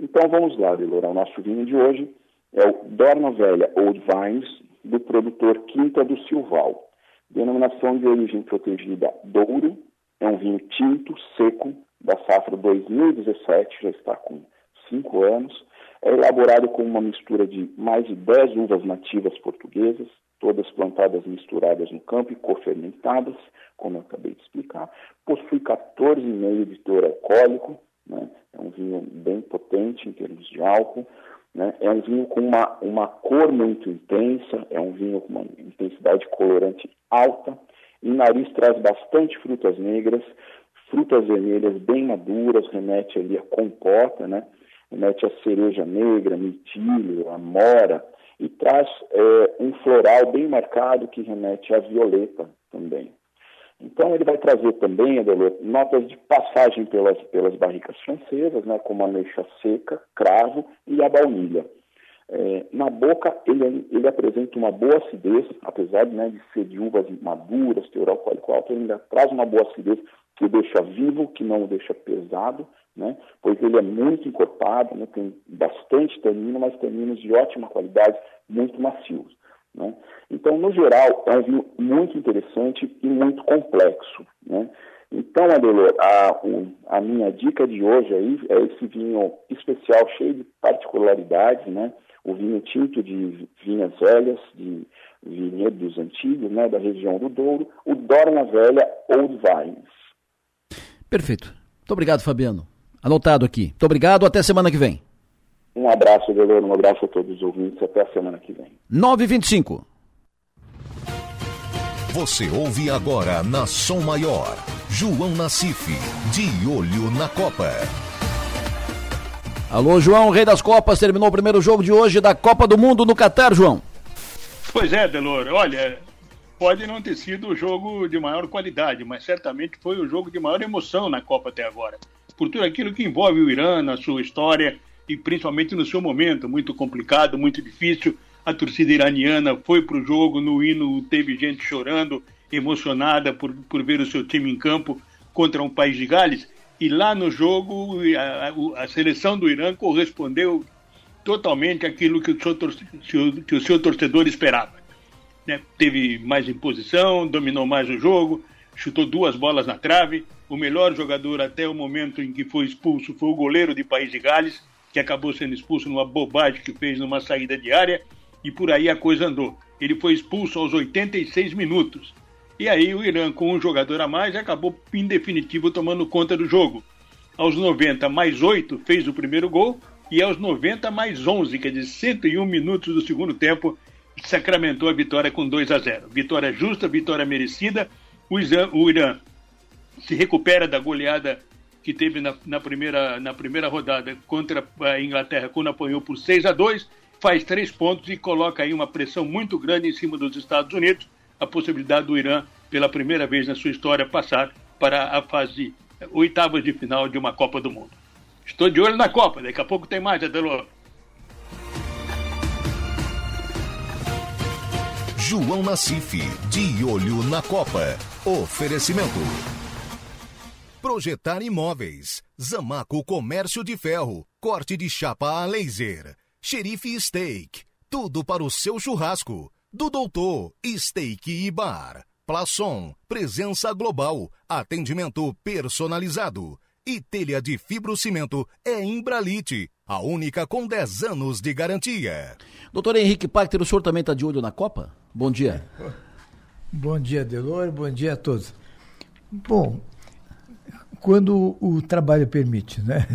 Então vamos lá, Delora. O nosso vinho de hoje é o Dorna Velha Old Vines, do produtor Quinta do Silval. Denominação de origem protegida Douro, é um vinho tinto, seco, da safra 2017, já está com 5 anos. É elaborado com uma mistura de mais de 10 uvas nativas portuguesas, todas plantadas misturadas no campo e cofermentadas, como eu acabei de explicar. Possui 14,5 de teor alcoólico, né? é um vinho bem potente em termos de álcool. Né? É um vinho com uma, uma cor muito intensa, é um vinho com uma intensidade colorante alta. E nariz traz bastante frutas negras, frutas vermelhas bem maduras, remete ali a compota, né? remete a cereja negra, mirtilho, a mora, e traz é, um floral bem marcado que remete a violeta também. Então ele vai trazer também, Adelor, notas de passagem pelas, pelas barricas francesas, né, como a ameixa seca, cravo e a baunilha. É, na boca ele, ele apresenta uma boa acidez, apesar né, de ser de uvas maduras, teor alcoólico alto, ele ainda traz uma boa acidez que o deixa vivo, que não o deixa pesado, né, pois ele é muito encorpado, né, tem bastante tanino, mas taninos de ótima qualidade, muito macios. Né? Então, no geral, é um vinho muito interessante e muito complexo. Né? Então, Adelor, a, a minha dica de hoje aí é esse vinho especial, cheio de particularidades, né? o vinho tinto de vinhas velhas, de vinhedos antigos, né? da região do Douro, o Dorna Velha Old Vines. Perfeito. Muito obrigado, Fabiano. Anotado aqui. Muito obrigado, até semana que vem. Um abraço, Delano, um abraço a todos os ouvintes. Até a semana que vem. 9h25. Você ouve agora na Som Maior. João Nassif, de olho na Copa. Alô, João, rei das Copas, terminou o primeiro jogo de hoje da Copa do Mundo no Catar, João. Pois é, Delor. Olha, pode não ter sido o jogo de maior qualidade, mas certamente foi o jogo de maior emoção na Copa até agora. Por tudo aquilo que envolve o Irã, na sua história, e principalmente no seu momento, muito complicado, muito difícil. A torcida iraniana foi para o jogo, no hino teve gente chorando, emocionada por, por ver o seu time em campo contra um país de Gales. E lá no jogo, a, a seleção do Irã correspondeu totalmente àquilo que o seu, que o seu torcedor esperava. Né? Teve mais imposição, dominou mais o jogo, chutou duas bolas na trave. O melhor jogador até o momento em que foi expulso foi o goleiro de País de Gales, que acabou sendo expulso numa bobagem que fez numa saída de área, e por aí a coisa andou. Ele foi expulso aos 86 minutos. E aí o Irã, com um jogador a mais, acabou em definitivo tomando conta do jogo. Aos 90 mais 8 fez o primeiro gol, e aos 90 mais 11, quer dizer, 101 minutos do segundo tempo, sacramentou a vitória com 2 a 0. Vitória justa, vitória merecida. O Irã se recupera da goleada que teve na, na, primeira, na primeira rodada contra a Inglaterra, quando apanhou por 6 a 2 faz três pontos e coloca aí uma pressão muito grande em cima dos Estados Unidos, a possibilidade do Irã, pela primeira vez na sua história, passar para a fase oitavas de final de uma Copa do Mundo. Estou de olho na Copa, daqui a pouco tem mais, Adelor. João Nassif, de olho na Copa. Oferecimento. Projetar imóveis. Zamaco Comércio de Ferro. Corte de chapa a laser. Xerife Steak. Tudo para o seu churrasco. Do Doutor Steak e Bar. Plaçom. Presença global. Atendimento personalizado. E telha de fibrocimento é Imbralite. A única com 10 anos de garantia. Doutor Henrique Pacter, o senhor também está de olho na Copa? Bom dia. Bom dia, Delor. Bom dia a todos. Bom, quando o trabalho permite, né?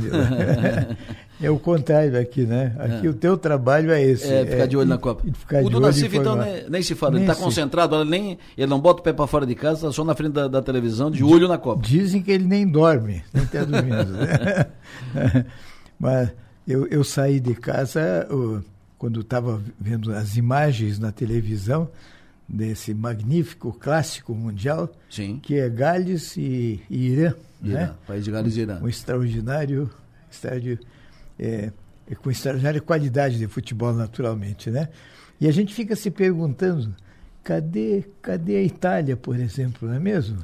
[LAUGHS] é o contrário aqui, né? Aqui é. o teu trabalho é esse. É, ficar de olho é, na Copa. o do Nassif, então, nem, nem, se fala. Nem ele está concentrado, ele, nem, ele não bota o pé para fora de casa, está só na frente da, da, televisão, de olho na Copa. Dizem que ele nem dorme, nem está dormindo. né? [LAUGHS] Mas eu, eu saí de casa quando estava vendo as imagens na televisão desse magnífico clássico mundial, Sim. que é Gales e, e Irã. Irã né? País de Gales e Irã. Um extraordinário, estádio, é, é, com extraordinária qualidade de futebol, naturalmente. Né? E a gente fica se perguntando cadê, cadê a Itália, por exemplo, não é mesmo?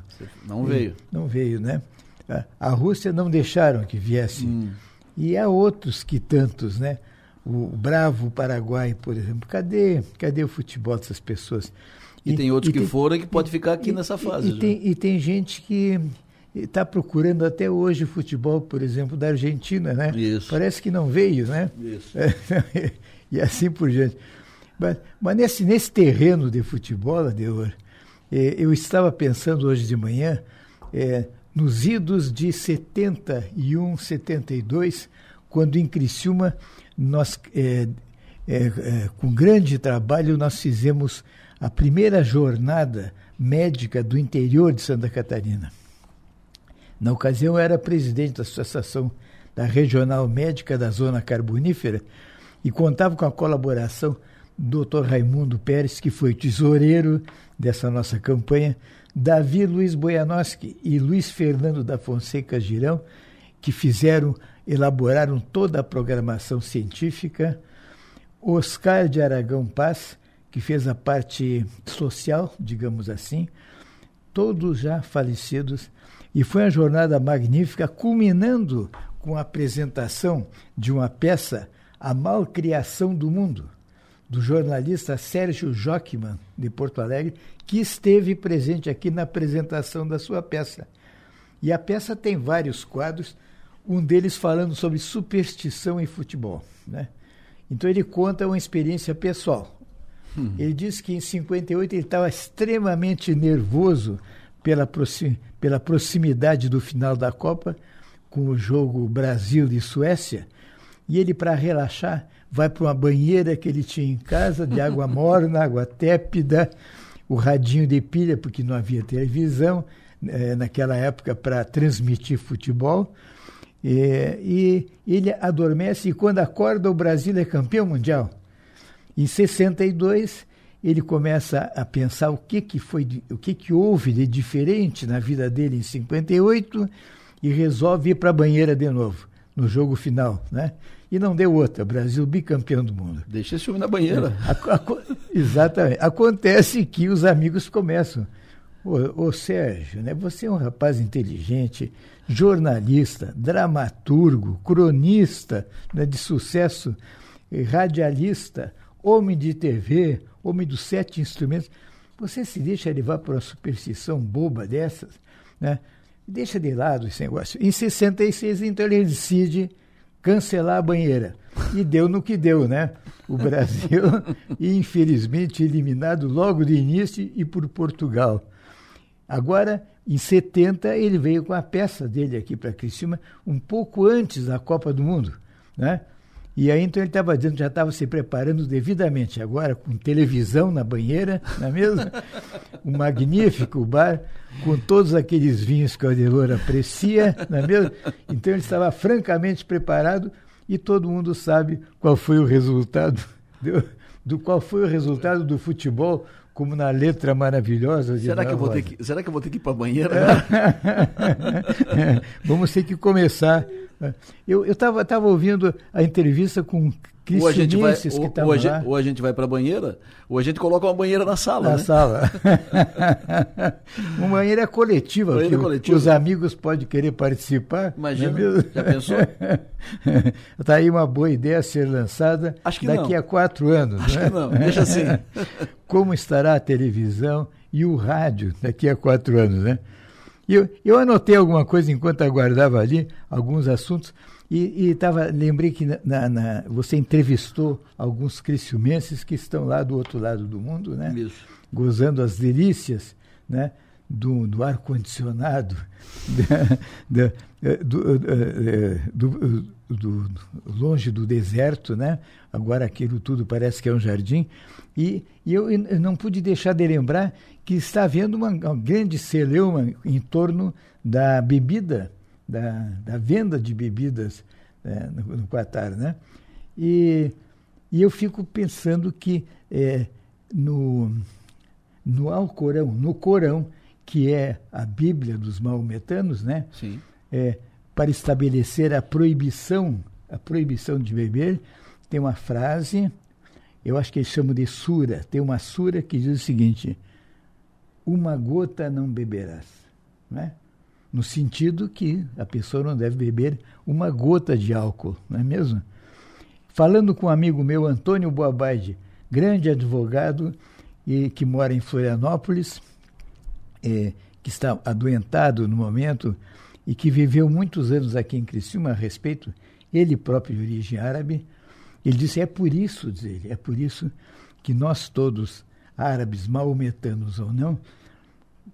Não veio. Não veio, né? A, a Rússia não deixaram que viesse. Hum. E há outros que tantos, né? O, o bravo Paraguai, por exemplo. Cadê, cadê o futebol dessas pessoas? E, e tem outros e que tem, foram que pode ficar aqui e, nessa fase. E, tem, e tem gente que está procurando até hoje futebol, por exemplo, da Argentina, né? Isso. Parece que não veio, né? Isso. [LAUGHS] e assim por diante. Mas, mas nesse, nesse terreno de futebol, Adelor, eh, eu estava pensando hoje de manhã eh, nos idos de 71, 72, quando em Criciúma, nós, eh, com grande trabalho, nós fizemos a primeira jornada médica do interior de Santa Catarina. Na ocasião, eu era presidente da Associação da Regional Médica da Zona Carbonífera e contava com a colaboração do Dr. Raimundo Pérez, que foi tesoureiro dessa nossa campanha, Davi Luiz Boianoski e Luiz Fernando da Fonseca Girão, que fizeram, elaboraram toda a programação científica, Oscar de Aragão Paz, que fez a parte social, digamos assim, todos já falecidos, e foi uma jornada magnífica, culminando com a apresentação de uma peça, A Malcriação do Mundo, do jornalista Sérgio Jockman, de Porto Alegre, que esteve presente aqui na apresentação da sua peça. E a peça tem vários quadros, um deles falando sobre superstição em futebol. Né? Então ele conta uma experiência pessoal. Hum. Ele diz que em 58 ele estava extremamente nervoso pela, proxim, pela proximidade do final da Copa, com o jogo Brasil e Suécia, e ele, para relaxar, vai para uma banheira que ele tinha em casa, de água [LAUGHS] morna, água tépida, o radinho de pilha, porque não havia televisão é, naquela época para transmitir futebol. É, e ele adormece e quando acorda o Brasil é campeão mundial. Em 62 ele começa a pensar o que que foi, o que que houve de diferente na vida dele em 58 e resolve ir para a banheira de novo no jogo final, né? E não deu outra, Brasil bicampeão do mundo. Deixa esse homem na banheira. É, exatamente. Acontece que os amigos começam. Ô, ô, Sérgio, né, você é um rapaz inteligente, jornalista, dramaturgo, cronista né, de sucesso, radialista, homem de TV, homem dos sete instrumentos. Você se deixa levar por uma superstição boba dessas, né? Deixa de lado esse negócio. Em 66, então, ele decide cancelar a banheira. E deu no que deu, né? O Brasil, [LAUGHS] infelizmente, eliminado logo de início e por Portugal. Agora, em 70, ele veio com a peça dele aqui para Criciúma, um pouco antes da Copa do Mundo, né? E aí então ele estava dizendo, já estava se preparando devidamente, agora com televisão na banheira, não é mesmo? [LAUGHS] Um magnífico bar, com todos aqueles vinhos que o Adelor aprecia, não é mesmo? Então ele estava francamente preparado e todo mundo sabe qual foi o resultado do, do qual foi o resultado do futebol como na letra maravilhosa de será que eu vou ter que Será que eu vou ter que ir para a banheira? [LAUGHS] Vamos ter que começar eu estava tava ouvindo a entrevista com cristianenses que estavam lá. Ou a gente vai para a banheira, ou a gente coloca uma banheira na sala. Na né? sala. [LAUGHS] uma banheira coletiva, banheira coletiva. os amigos podem querer participar. Imagina, é já pensou? Está [LAUGHS] aí uma boa ideia a ser lançada daqui não. a quatro anos. Acho né? que não, deixa assim. [LAUGHS] Como estará a televisão e o rádio daqui a quatro anos, né? Eu, eu anotei alguma coisa enquanto aguardava ali, alguns assuntos, e, e tava, lembrei que na, na, você entrevistou alguns criciumenses que estão lá do outro lado do mundo, né? Isso. Gozando as delícias, né? Do, do ar-condicionado, [LAUGHS] do, do, do, longe do deserto, né? Agora aquilo tudo parece que é um jardim. E, e eu, eu, não pude deixar de lembrar que está havendo uma, uma grande celeuma em torno da bebida, da, da venda de bebidas é, no, no Qatar, né? E, e eu fico pensando que é, no, no Alcorão, no Corão, que é a Bíblia dos maometanos, né? Sim. É, para estabelecer a proibição, a proibição de beber, tem uma frase eu acho que eles chamam de sura. Tem uma sura que diz o seguinte: uma gota não beberás. Né? No sentido que a pessoa não deve beber uma gota de álcool, não é mesmo? Falando com um amigo meu, Antônio Boabaide, grande advogado e que mora em Florianópolis, é, que está adoentado no momento e que viveu muitos anos aqui em Criciúma a respeito, ele próprio de origem árabe, ele disse, é por isso, diz ele, é por isso que nós todos, árabes, maometanos ou não,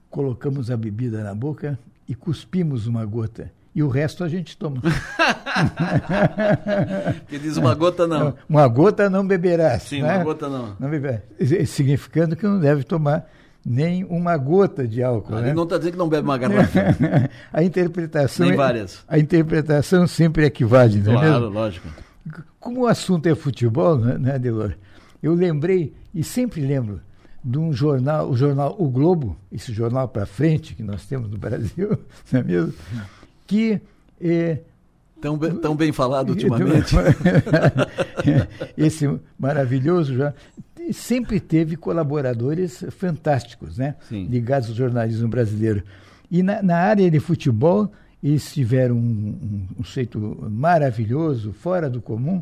colocamos a bebida na boca e cuspimos uma gota. E o resto a gente toma. [LAUGHS] que diz uma gota não. Uma gota não beberás. Sim, né? uma gota não. não beberás. Significando que não deve tomar nem uma gota de álcool. Ah, né? Ele não está dizendo que não bebe uma garrafa. [LAUGHS] a interpretação. Nem é, várias. A interpretação sempre equivale, não claro, é mesmo? lógico. Como o assunto é futebol, né, Adelor? Eu lembrei, e sempre lembro, de um jornal, o jornal O Globo, esse jornal para frente que nós temos no Brasil, [LAUGHS] não é mesmo? Que. É, tão, bem, tão bem falado [LAUGHS] ultimamente. [LAUGHS] esse maravilhoso jornal sempre teve colaboradores fantásticos, né? Sim. Ligados ao jornalismo brasileiro. E na, na área de futebol, eles tiveram um, um, um jeito maravilhoso, fora do comum,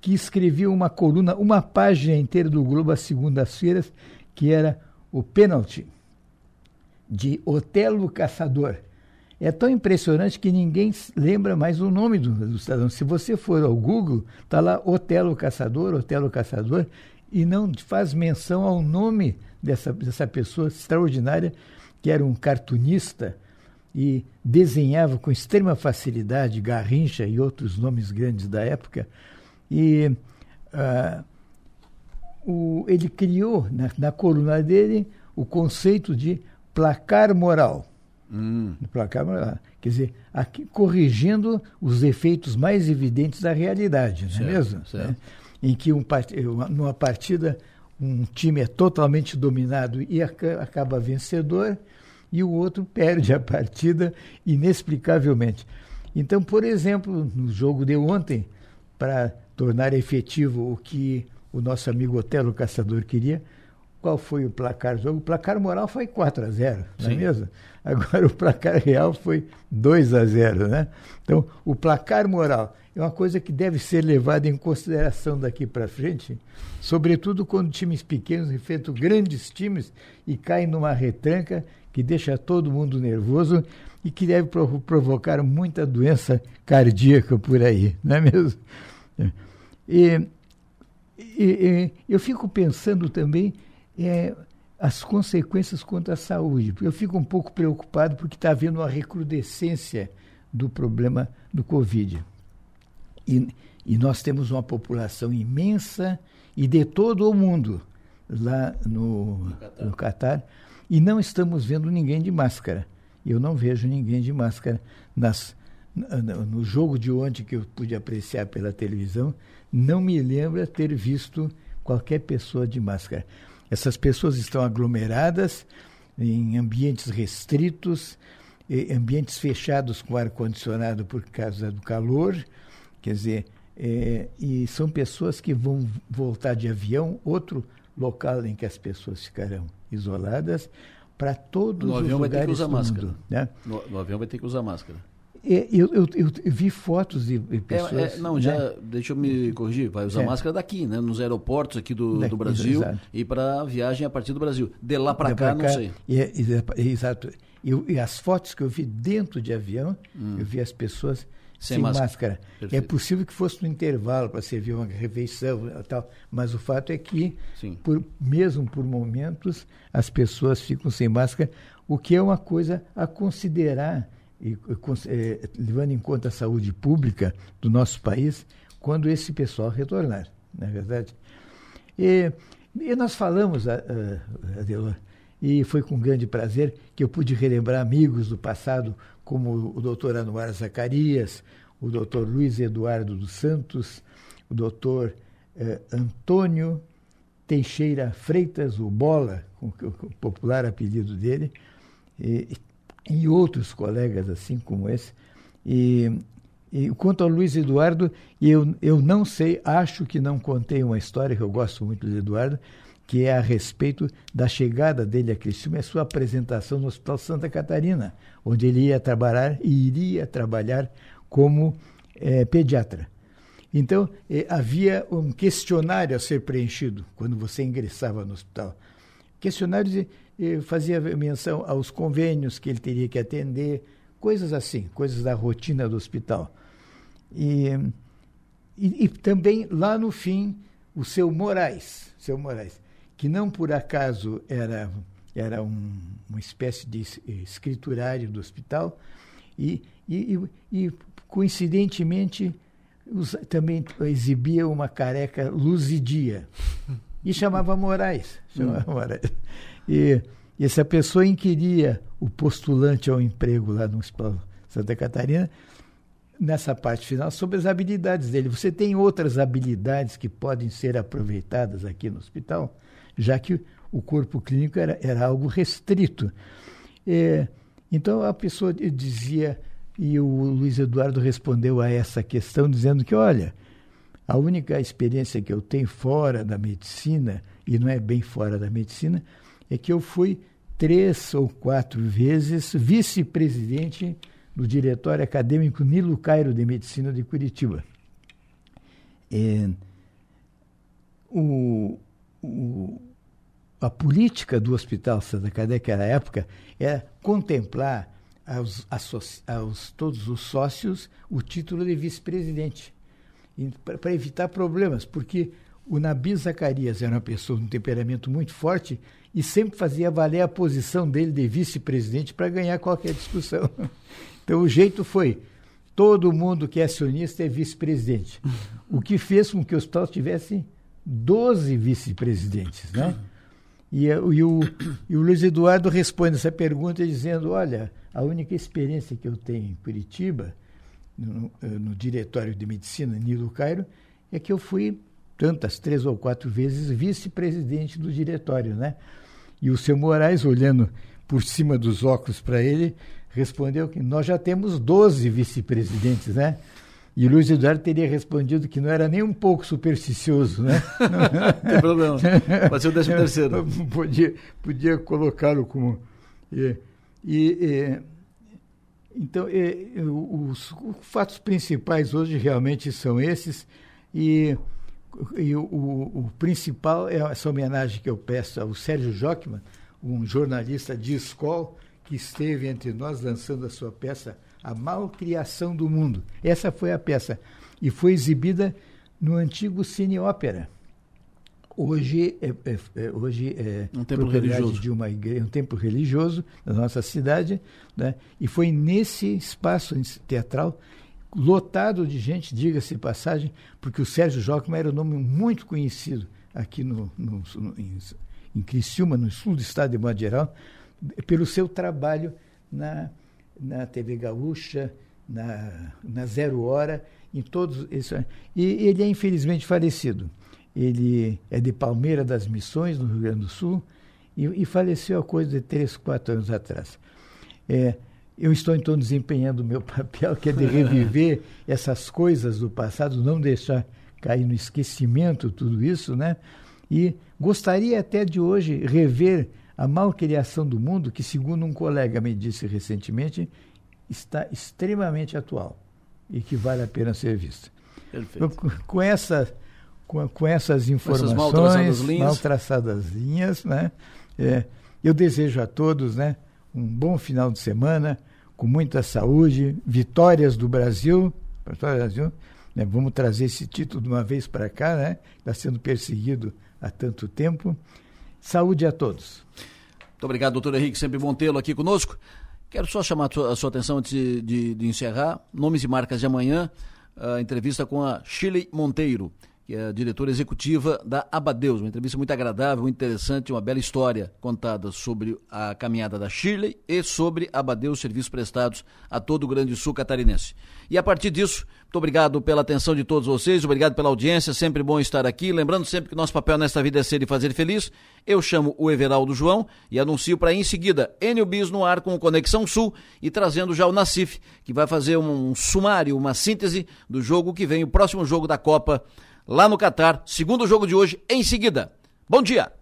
que escrevia uma coluna, uma página inteira do Globo às segundas-feiras, que era o pênalti de Otelo Caçador. É tão impressionante que ninguém lembra mais o nome do, do cidadão. Se você for ao Google, está lá Otelo Caçador, Otelo Caçador, e não faz menção ao nome dessa, dessa pessoa extraordinária, que era um cartunista e desenhava com extrema facilidade Garrincha e outros nomes grandes da época. E uh, o, ele criou na, na, coluna dele o conceito de placar moral. Hum. Placar moral. Quer dizer, aqui corrigindo os efeitos mais evidentes da realidade, não certo, é mesmo? Certo. Em que um, numa partida um time é totalmente dominado e acaba vencedor e o outro perde a partida inexplicavelmente. Então, por exemplo, no jogo de ontem, para tornar efetivo o que o nosso amigo Otelo Caçador queria, qual foi o placar do jogo? O placar moral foi 4 a 0, não é mesmo? Agora o placar real foi 2 a 0, né? Então, o placar moral é uma coisa que deve ser levada em consideração daqui para frente, sobretudo quando times pequenos enfrentam grandes times e caem numa retranca que deixa todo mundo nervoso e que deve provo provocar muita doença cardíaca por aí, não é mesmo? E, e, eu fico pensando também é, as consequências quanto à saúde. Eu fico um pouco preocupado porque está havendo uma recrudescência do problema do Covid. E, e, nós temos uma população imensa e de todo o mundo lá no, no Catar. no Catar e não estamos vendo ninguém de máscara. Eu não vejo ninguém de máscara nas, no jogo de ontem que eu pude apreciar pela televisão. Não me lembra ter visto qualquer pessoa de máscara. Essas pessoas estão aglomeradas em ambientes restritos, ambientes fechados com ar-condicionado por causa do calor, quer dizer, é, e são pessoas que vão voltar de avião, outro local em que as pessoas ficarão isoladas, para todos no os avião lugares vai ter que usar do máscara. mundo. Né? No, no, avião vai ter que usar máscara. É, eu, eu, eu, vi fotos de pessoas. É, é, não, né? já deixa eu me corrigir. Vai usar É. máscara daqui, né? Nos aeroportos aqui do, Daqui, do Brasil exato. e para viagem a partir do Brasil. De lá para cá, pra não sei. É- é- exato. E as fotos que eu vi dentro de avião, Hum. eu vi as pessoas Sem sem, máscara. máscara. É possível que fosse no intervalo para servir uma refeição tal, mas o fato é que, por, mesmo por momentos, as pessoas ficam sem máscara, o que é uma coisa a considerar, e, eh, levando em conta a saúde pública do nosso país, quando esse pessoal retornar, não é verdade? E, e nós falamos, a- a- Adelor, e foi com grande prazer que eu pude relembrar amigos do passado, como o doutor Anuar Zacarias, o doutor Luiz Eduardo dos Santos, o doutor eh, Antônio Teixeira Freitas, o Bola, com o, com o popular apelido dele, e, e outros colegas assim como esse. E E quanto ao Luiz Eduardo, eu, eu não sei, acho que não contei uma história que eu gosto muito do Eduardo, que é a respeito da chegada dele a Criciúma e a sua apresentação no Hospital Santa Catarina, onde ele ia trabalhar e iria trabalhar como é, pediatra. Então, eh, havia um questionário a ser preenchido quando você ingressava no hospital. Questionário fazia menção aos convênios que ele teria que atender, coisas assim, coisas da rotina do hospital. E, e, e também, lá no fim, o seu Moraes, seu Moraes, que não por acaso era, era um, uma espécie de escriturário do hospital, e, e, e coincidentemente também exibia uma careca luzidia e chamava Moraes. Chamava hum. Moraes. E, e essa pessoa inquiria o postulante ao emprego lá no Hospital Santa Catarina nessa parte final sobre as habilidades dele. Você tem outras habilidades que podem ser aproveitadas aqui no hospital, já que o corpo clínico era, era algo restrito. É, então a pessoa dizia, e o Luiz Eduardo respondeu a essa questão dizendo que, olha, a única experiência que eu tenho fora da medicina, e não é bem fora da medicina, é que eu fui três ou quatro vezes vice-presidente do Diretório Acadêmico Nilo Cairo de Medicina de Curitiba. É, o, o, a política do Hospital Santa Cadeia, naquela época, é contemplar aos, aos, todos os sócios o título de vice-presidente, para evitar problemas, porque o Nabi Zacarias era uma pessoa de um temperamento muito forte e sempre fazia valer a posição dele de vice-presidente para ganhar qualquer discussão. [LAUGHS] Então o jeito foi: todo mundo que é acionista é vice-presidente. O que fez com que o hospital tivesse 12 vice-presidentes. Né? E, e, o, e o Luiz Eduardo responde essa pergunta dizendo: olha, a única experiência que eu tenho em Curitiba, no, no Diretório de Medicina Nilo Cairo, é que eu fui tantas, três ou quatro vezes, vice-presidente do diretório, né? E o seu Moraes, olhando por cima dos óculos para ele, respondeu que nós já temos 12 vice-presidentes, né? E o Luiz Eduardo teria respondido que não era nem um pouco supersticioso, né? não [LAUGHS] tem problema. Pode ser o décimo terceiro. [LAUGHS] Podia, podia colocá-lo como... E, e, então, os, os, fatos principais hoje realmente são esses. E, e o, o, principal é essa homenagem que eu peço ao Sérgio Jockman, um jornalista de escola, que esteve entre nós lançando a sua peça A Malcriação do Mundo. Essa foi a peça e foi exibida no antigo Cine Ópera. Hoje é, é, é hoje é um templo religioso de uma igreja, um templo religioso da nossa cidade, né? E foi nesse espaço teatral lotado de gente, diga-se passagem, porque o Sérgio Jockman era um nome muito conhecido aqui no, no, no em, em Criciúma, no sul do estado de modo geral, pelo seu trabalho na, na TV Gaúcha, na, na Zero Hora, em todos esses. E ele é infelizmente falecido. Ele é de Palmeira das Missões, no Rio Grande do Sul, e, e faleceu há coisa de três, quatro anos atrás. É, eu estou então desempenhando o meu [LAUGHS] papel, que é de reviver [LAUGHS] essas coisas do passado, não deixar cair no esquecimento tudo isso, né? E gostaria até de hoje rever a malcriação do mundo, que, segundo um colega me disse recentemente, está extremamente atual e que vale a pena ser vista. Perfeito. Com, com, essa, com, com essas informações, mal traçadas linhas, linhas né? É, eu desejo a todos né, um bom final de semana, com muita saúde, vitórias do Brasil, vitórias do Brasil né? vamos trazer esse título de uma vez para cá, né? está sendo perseguido há tanto tempo. Saúde a todos. Muito obrigado, doutor Henrique. Sempre bom tê-lo aqui conosco. Quero só chamar a sua, a sua atenção antes de, de, de, encerrar. Nomes e marcas de amanhã. A entrevista com a Shirley Monteiro, que é a diretora executiva da Abadeus. Uma entrevista muito agradável, muito interessante, uma bela história contada sobre a caminhada da Shirley e sobre Abadeus, serviços prestados a todo o Grande Sul catarinense. E a partir disso, muito obrigado pela atenção de todos vocês, obrigado pela audiência, sempre bom estar aqui. Lembrando sempre que nosso papel nesta vida é ser e fazer feliz. Eu chamo o Everaldo João e anuncio para em seguida Enio Bis no ar com o Conexão Sul e trazendo já o Nacif, que vai fazer um sumário, uma síntese do jogo que vem, o próximo jogo da Copa lá no Catar. Segundo jogo de hoje, em seguida. Bom dia!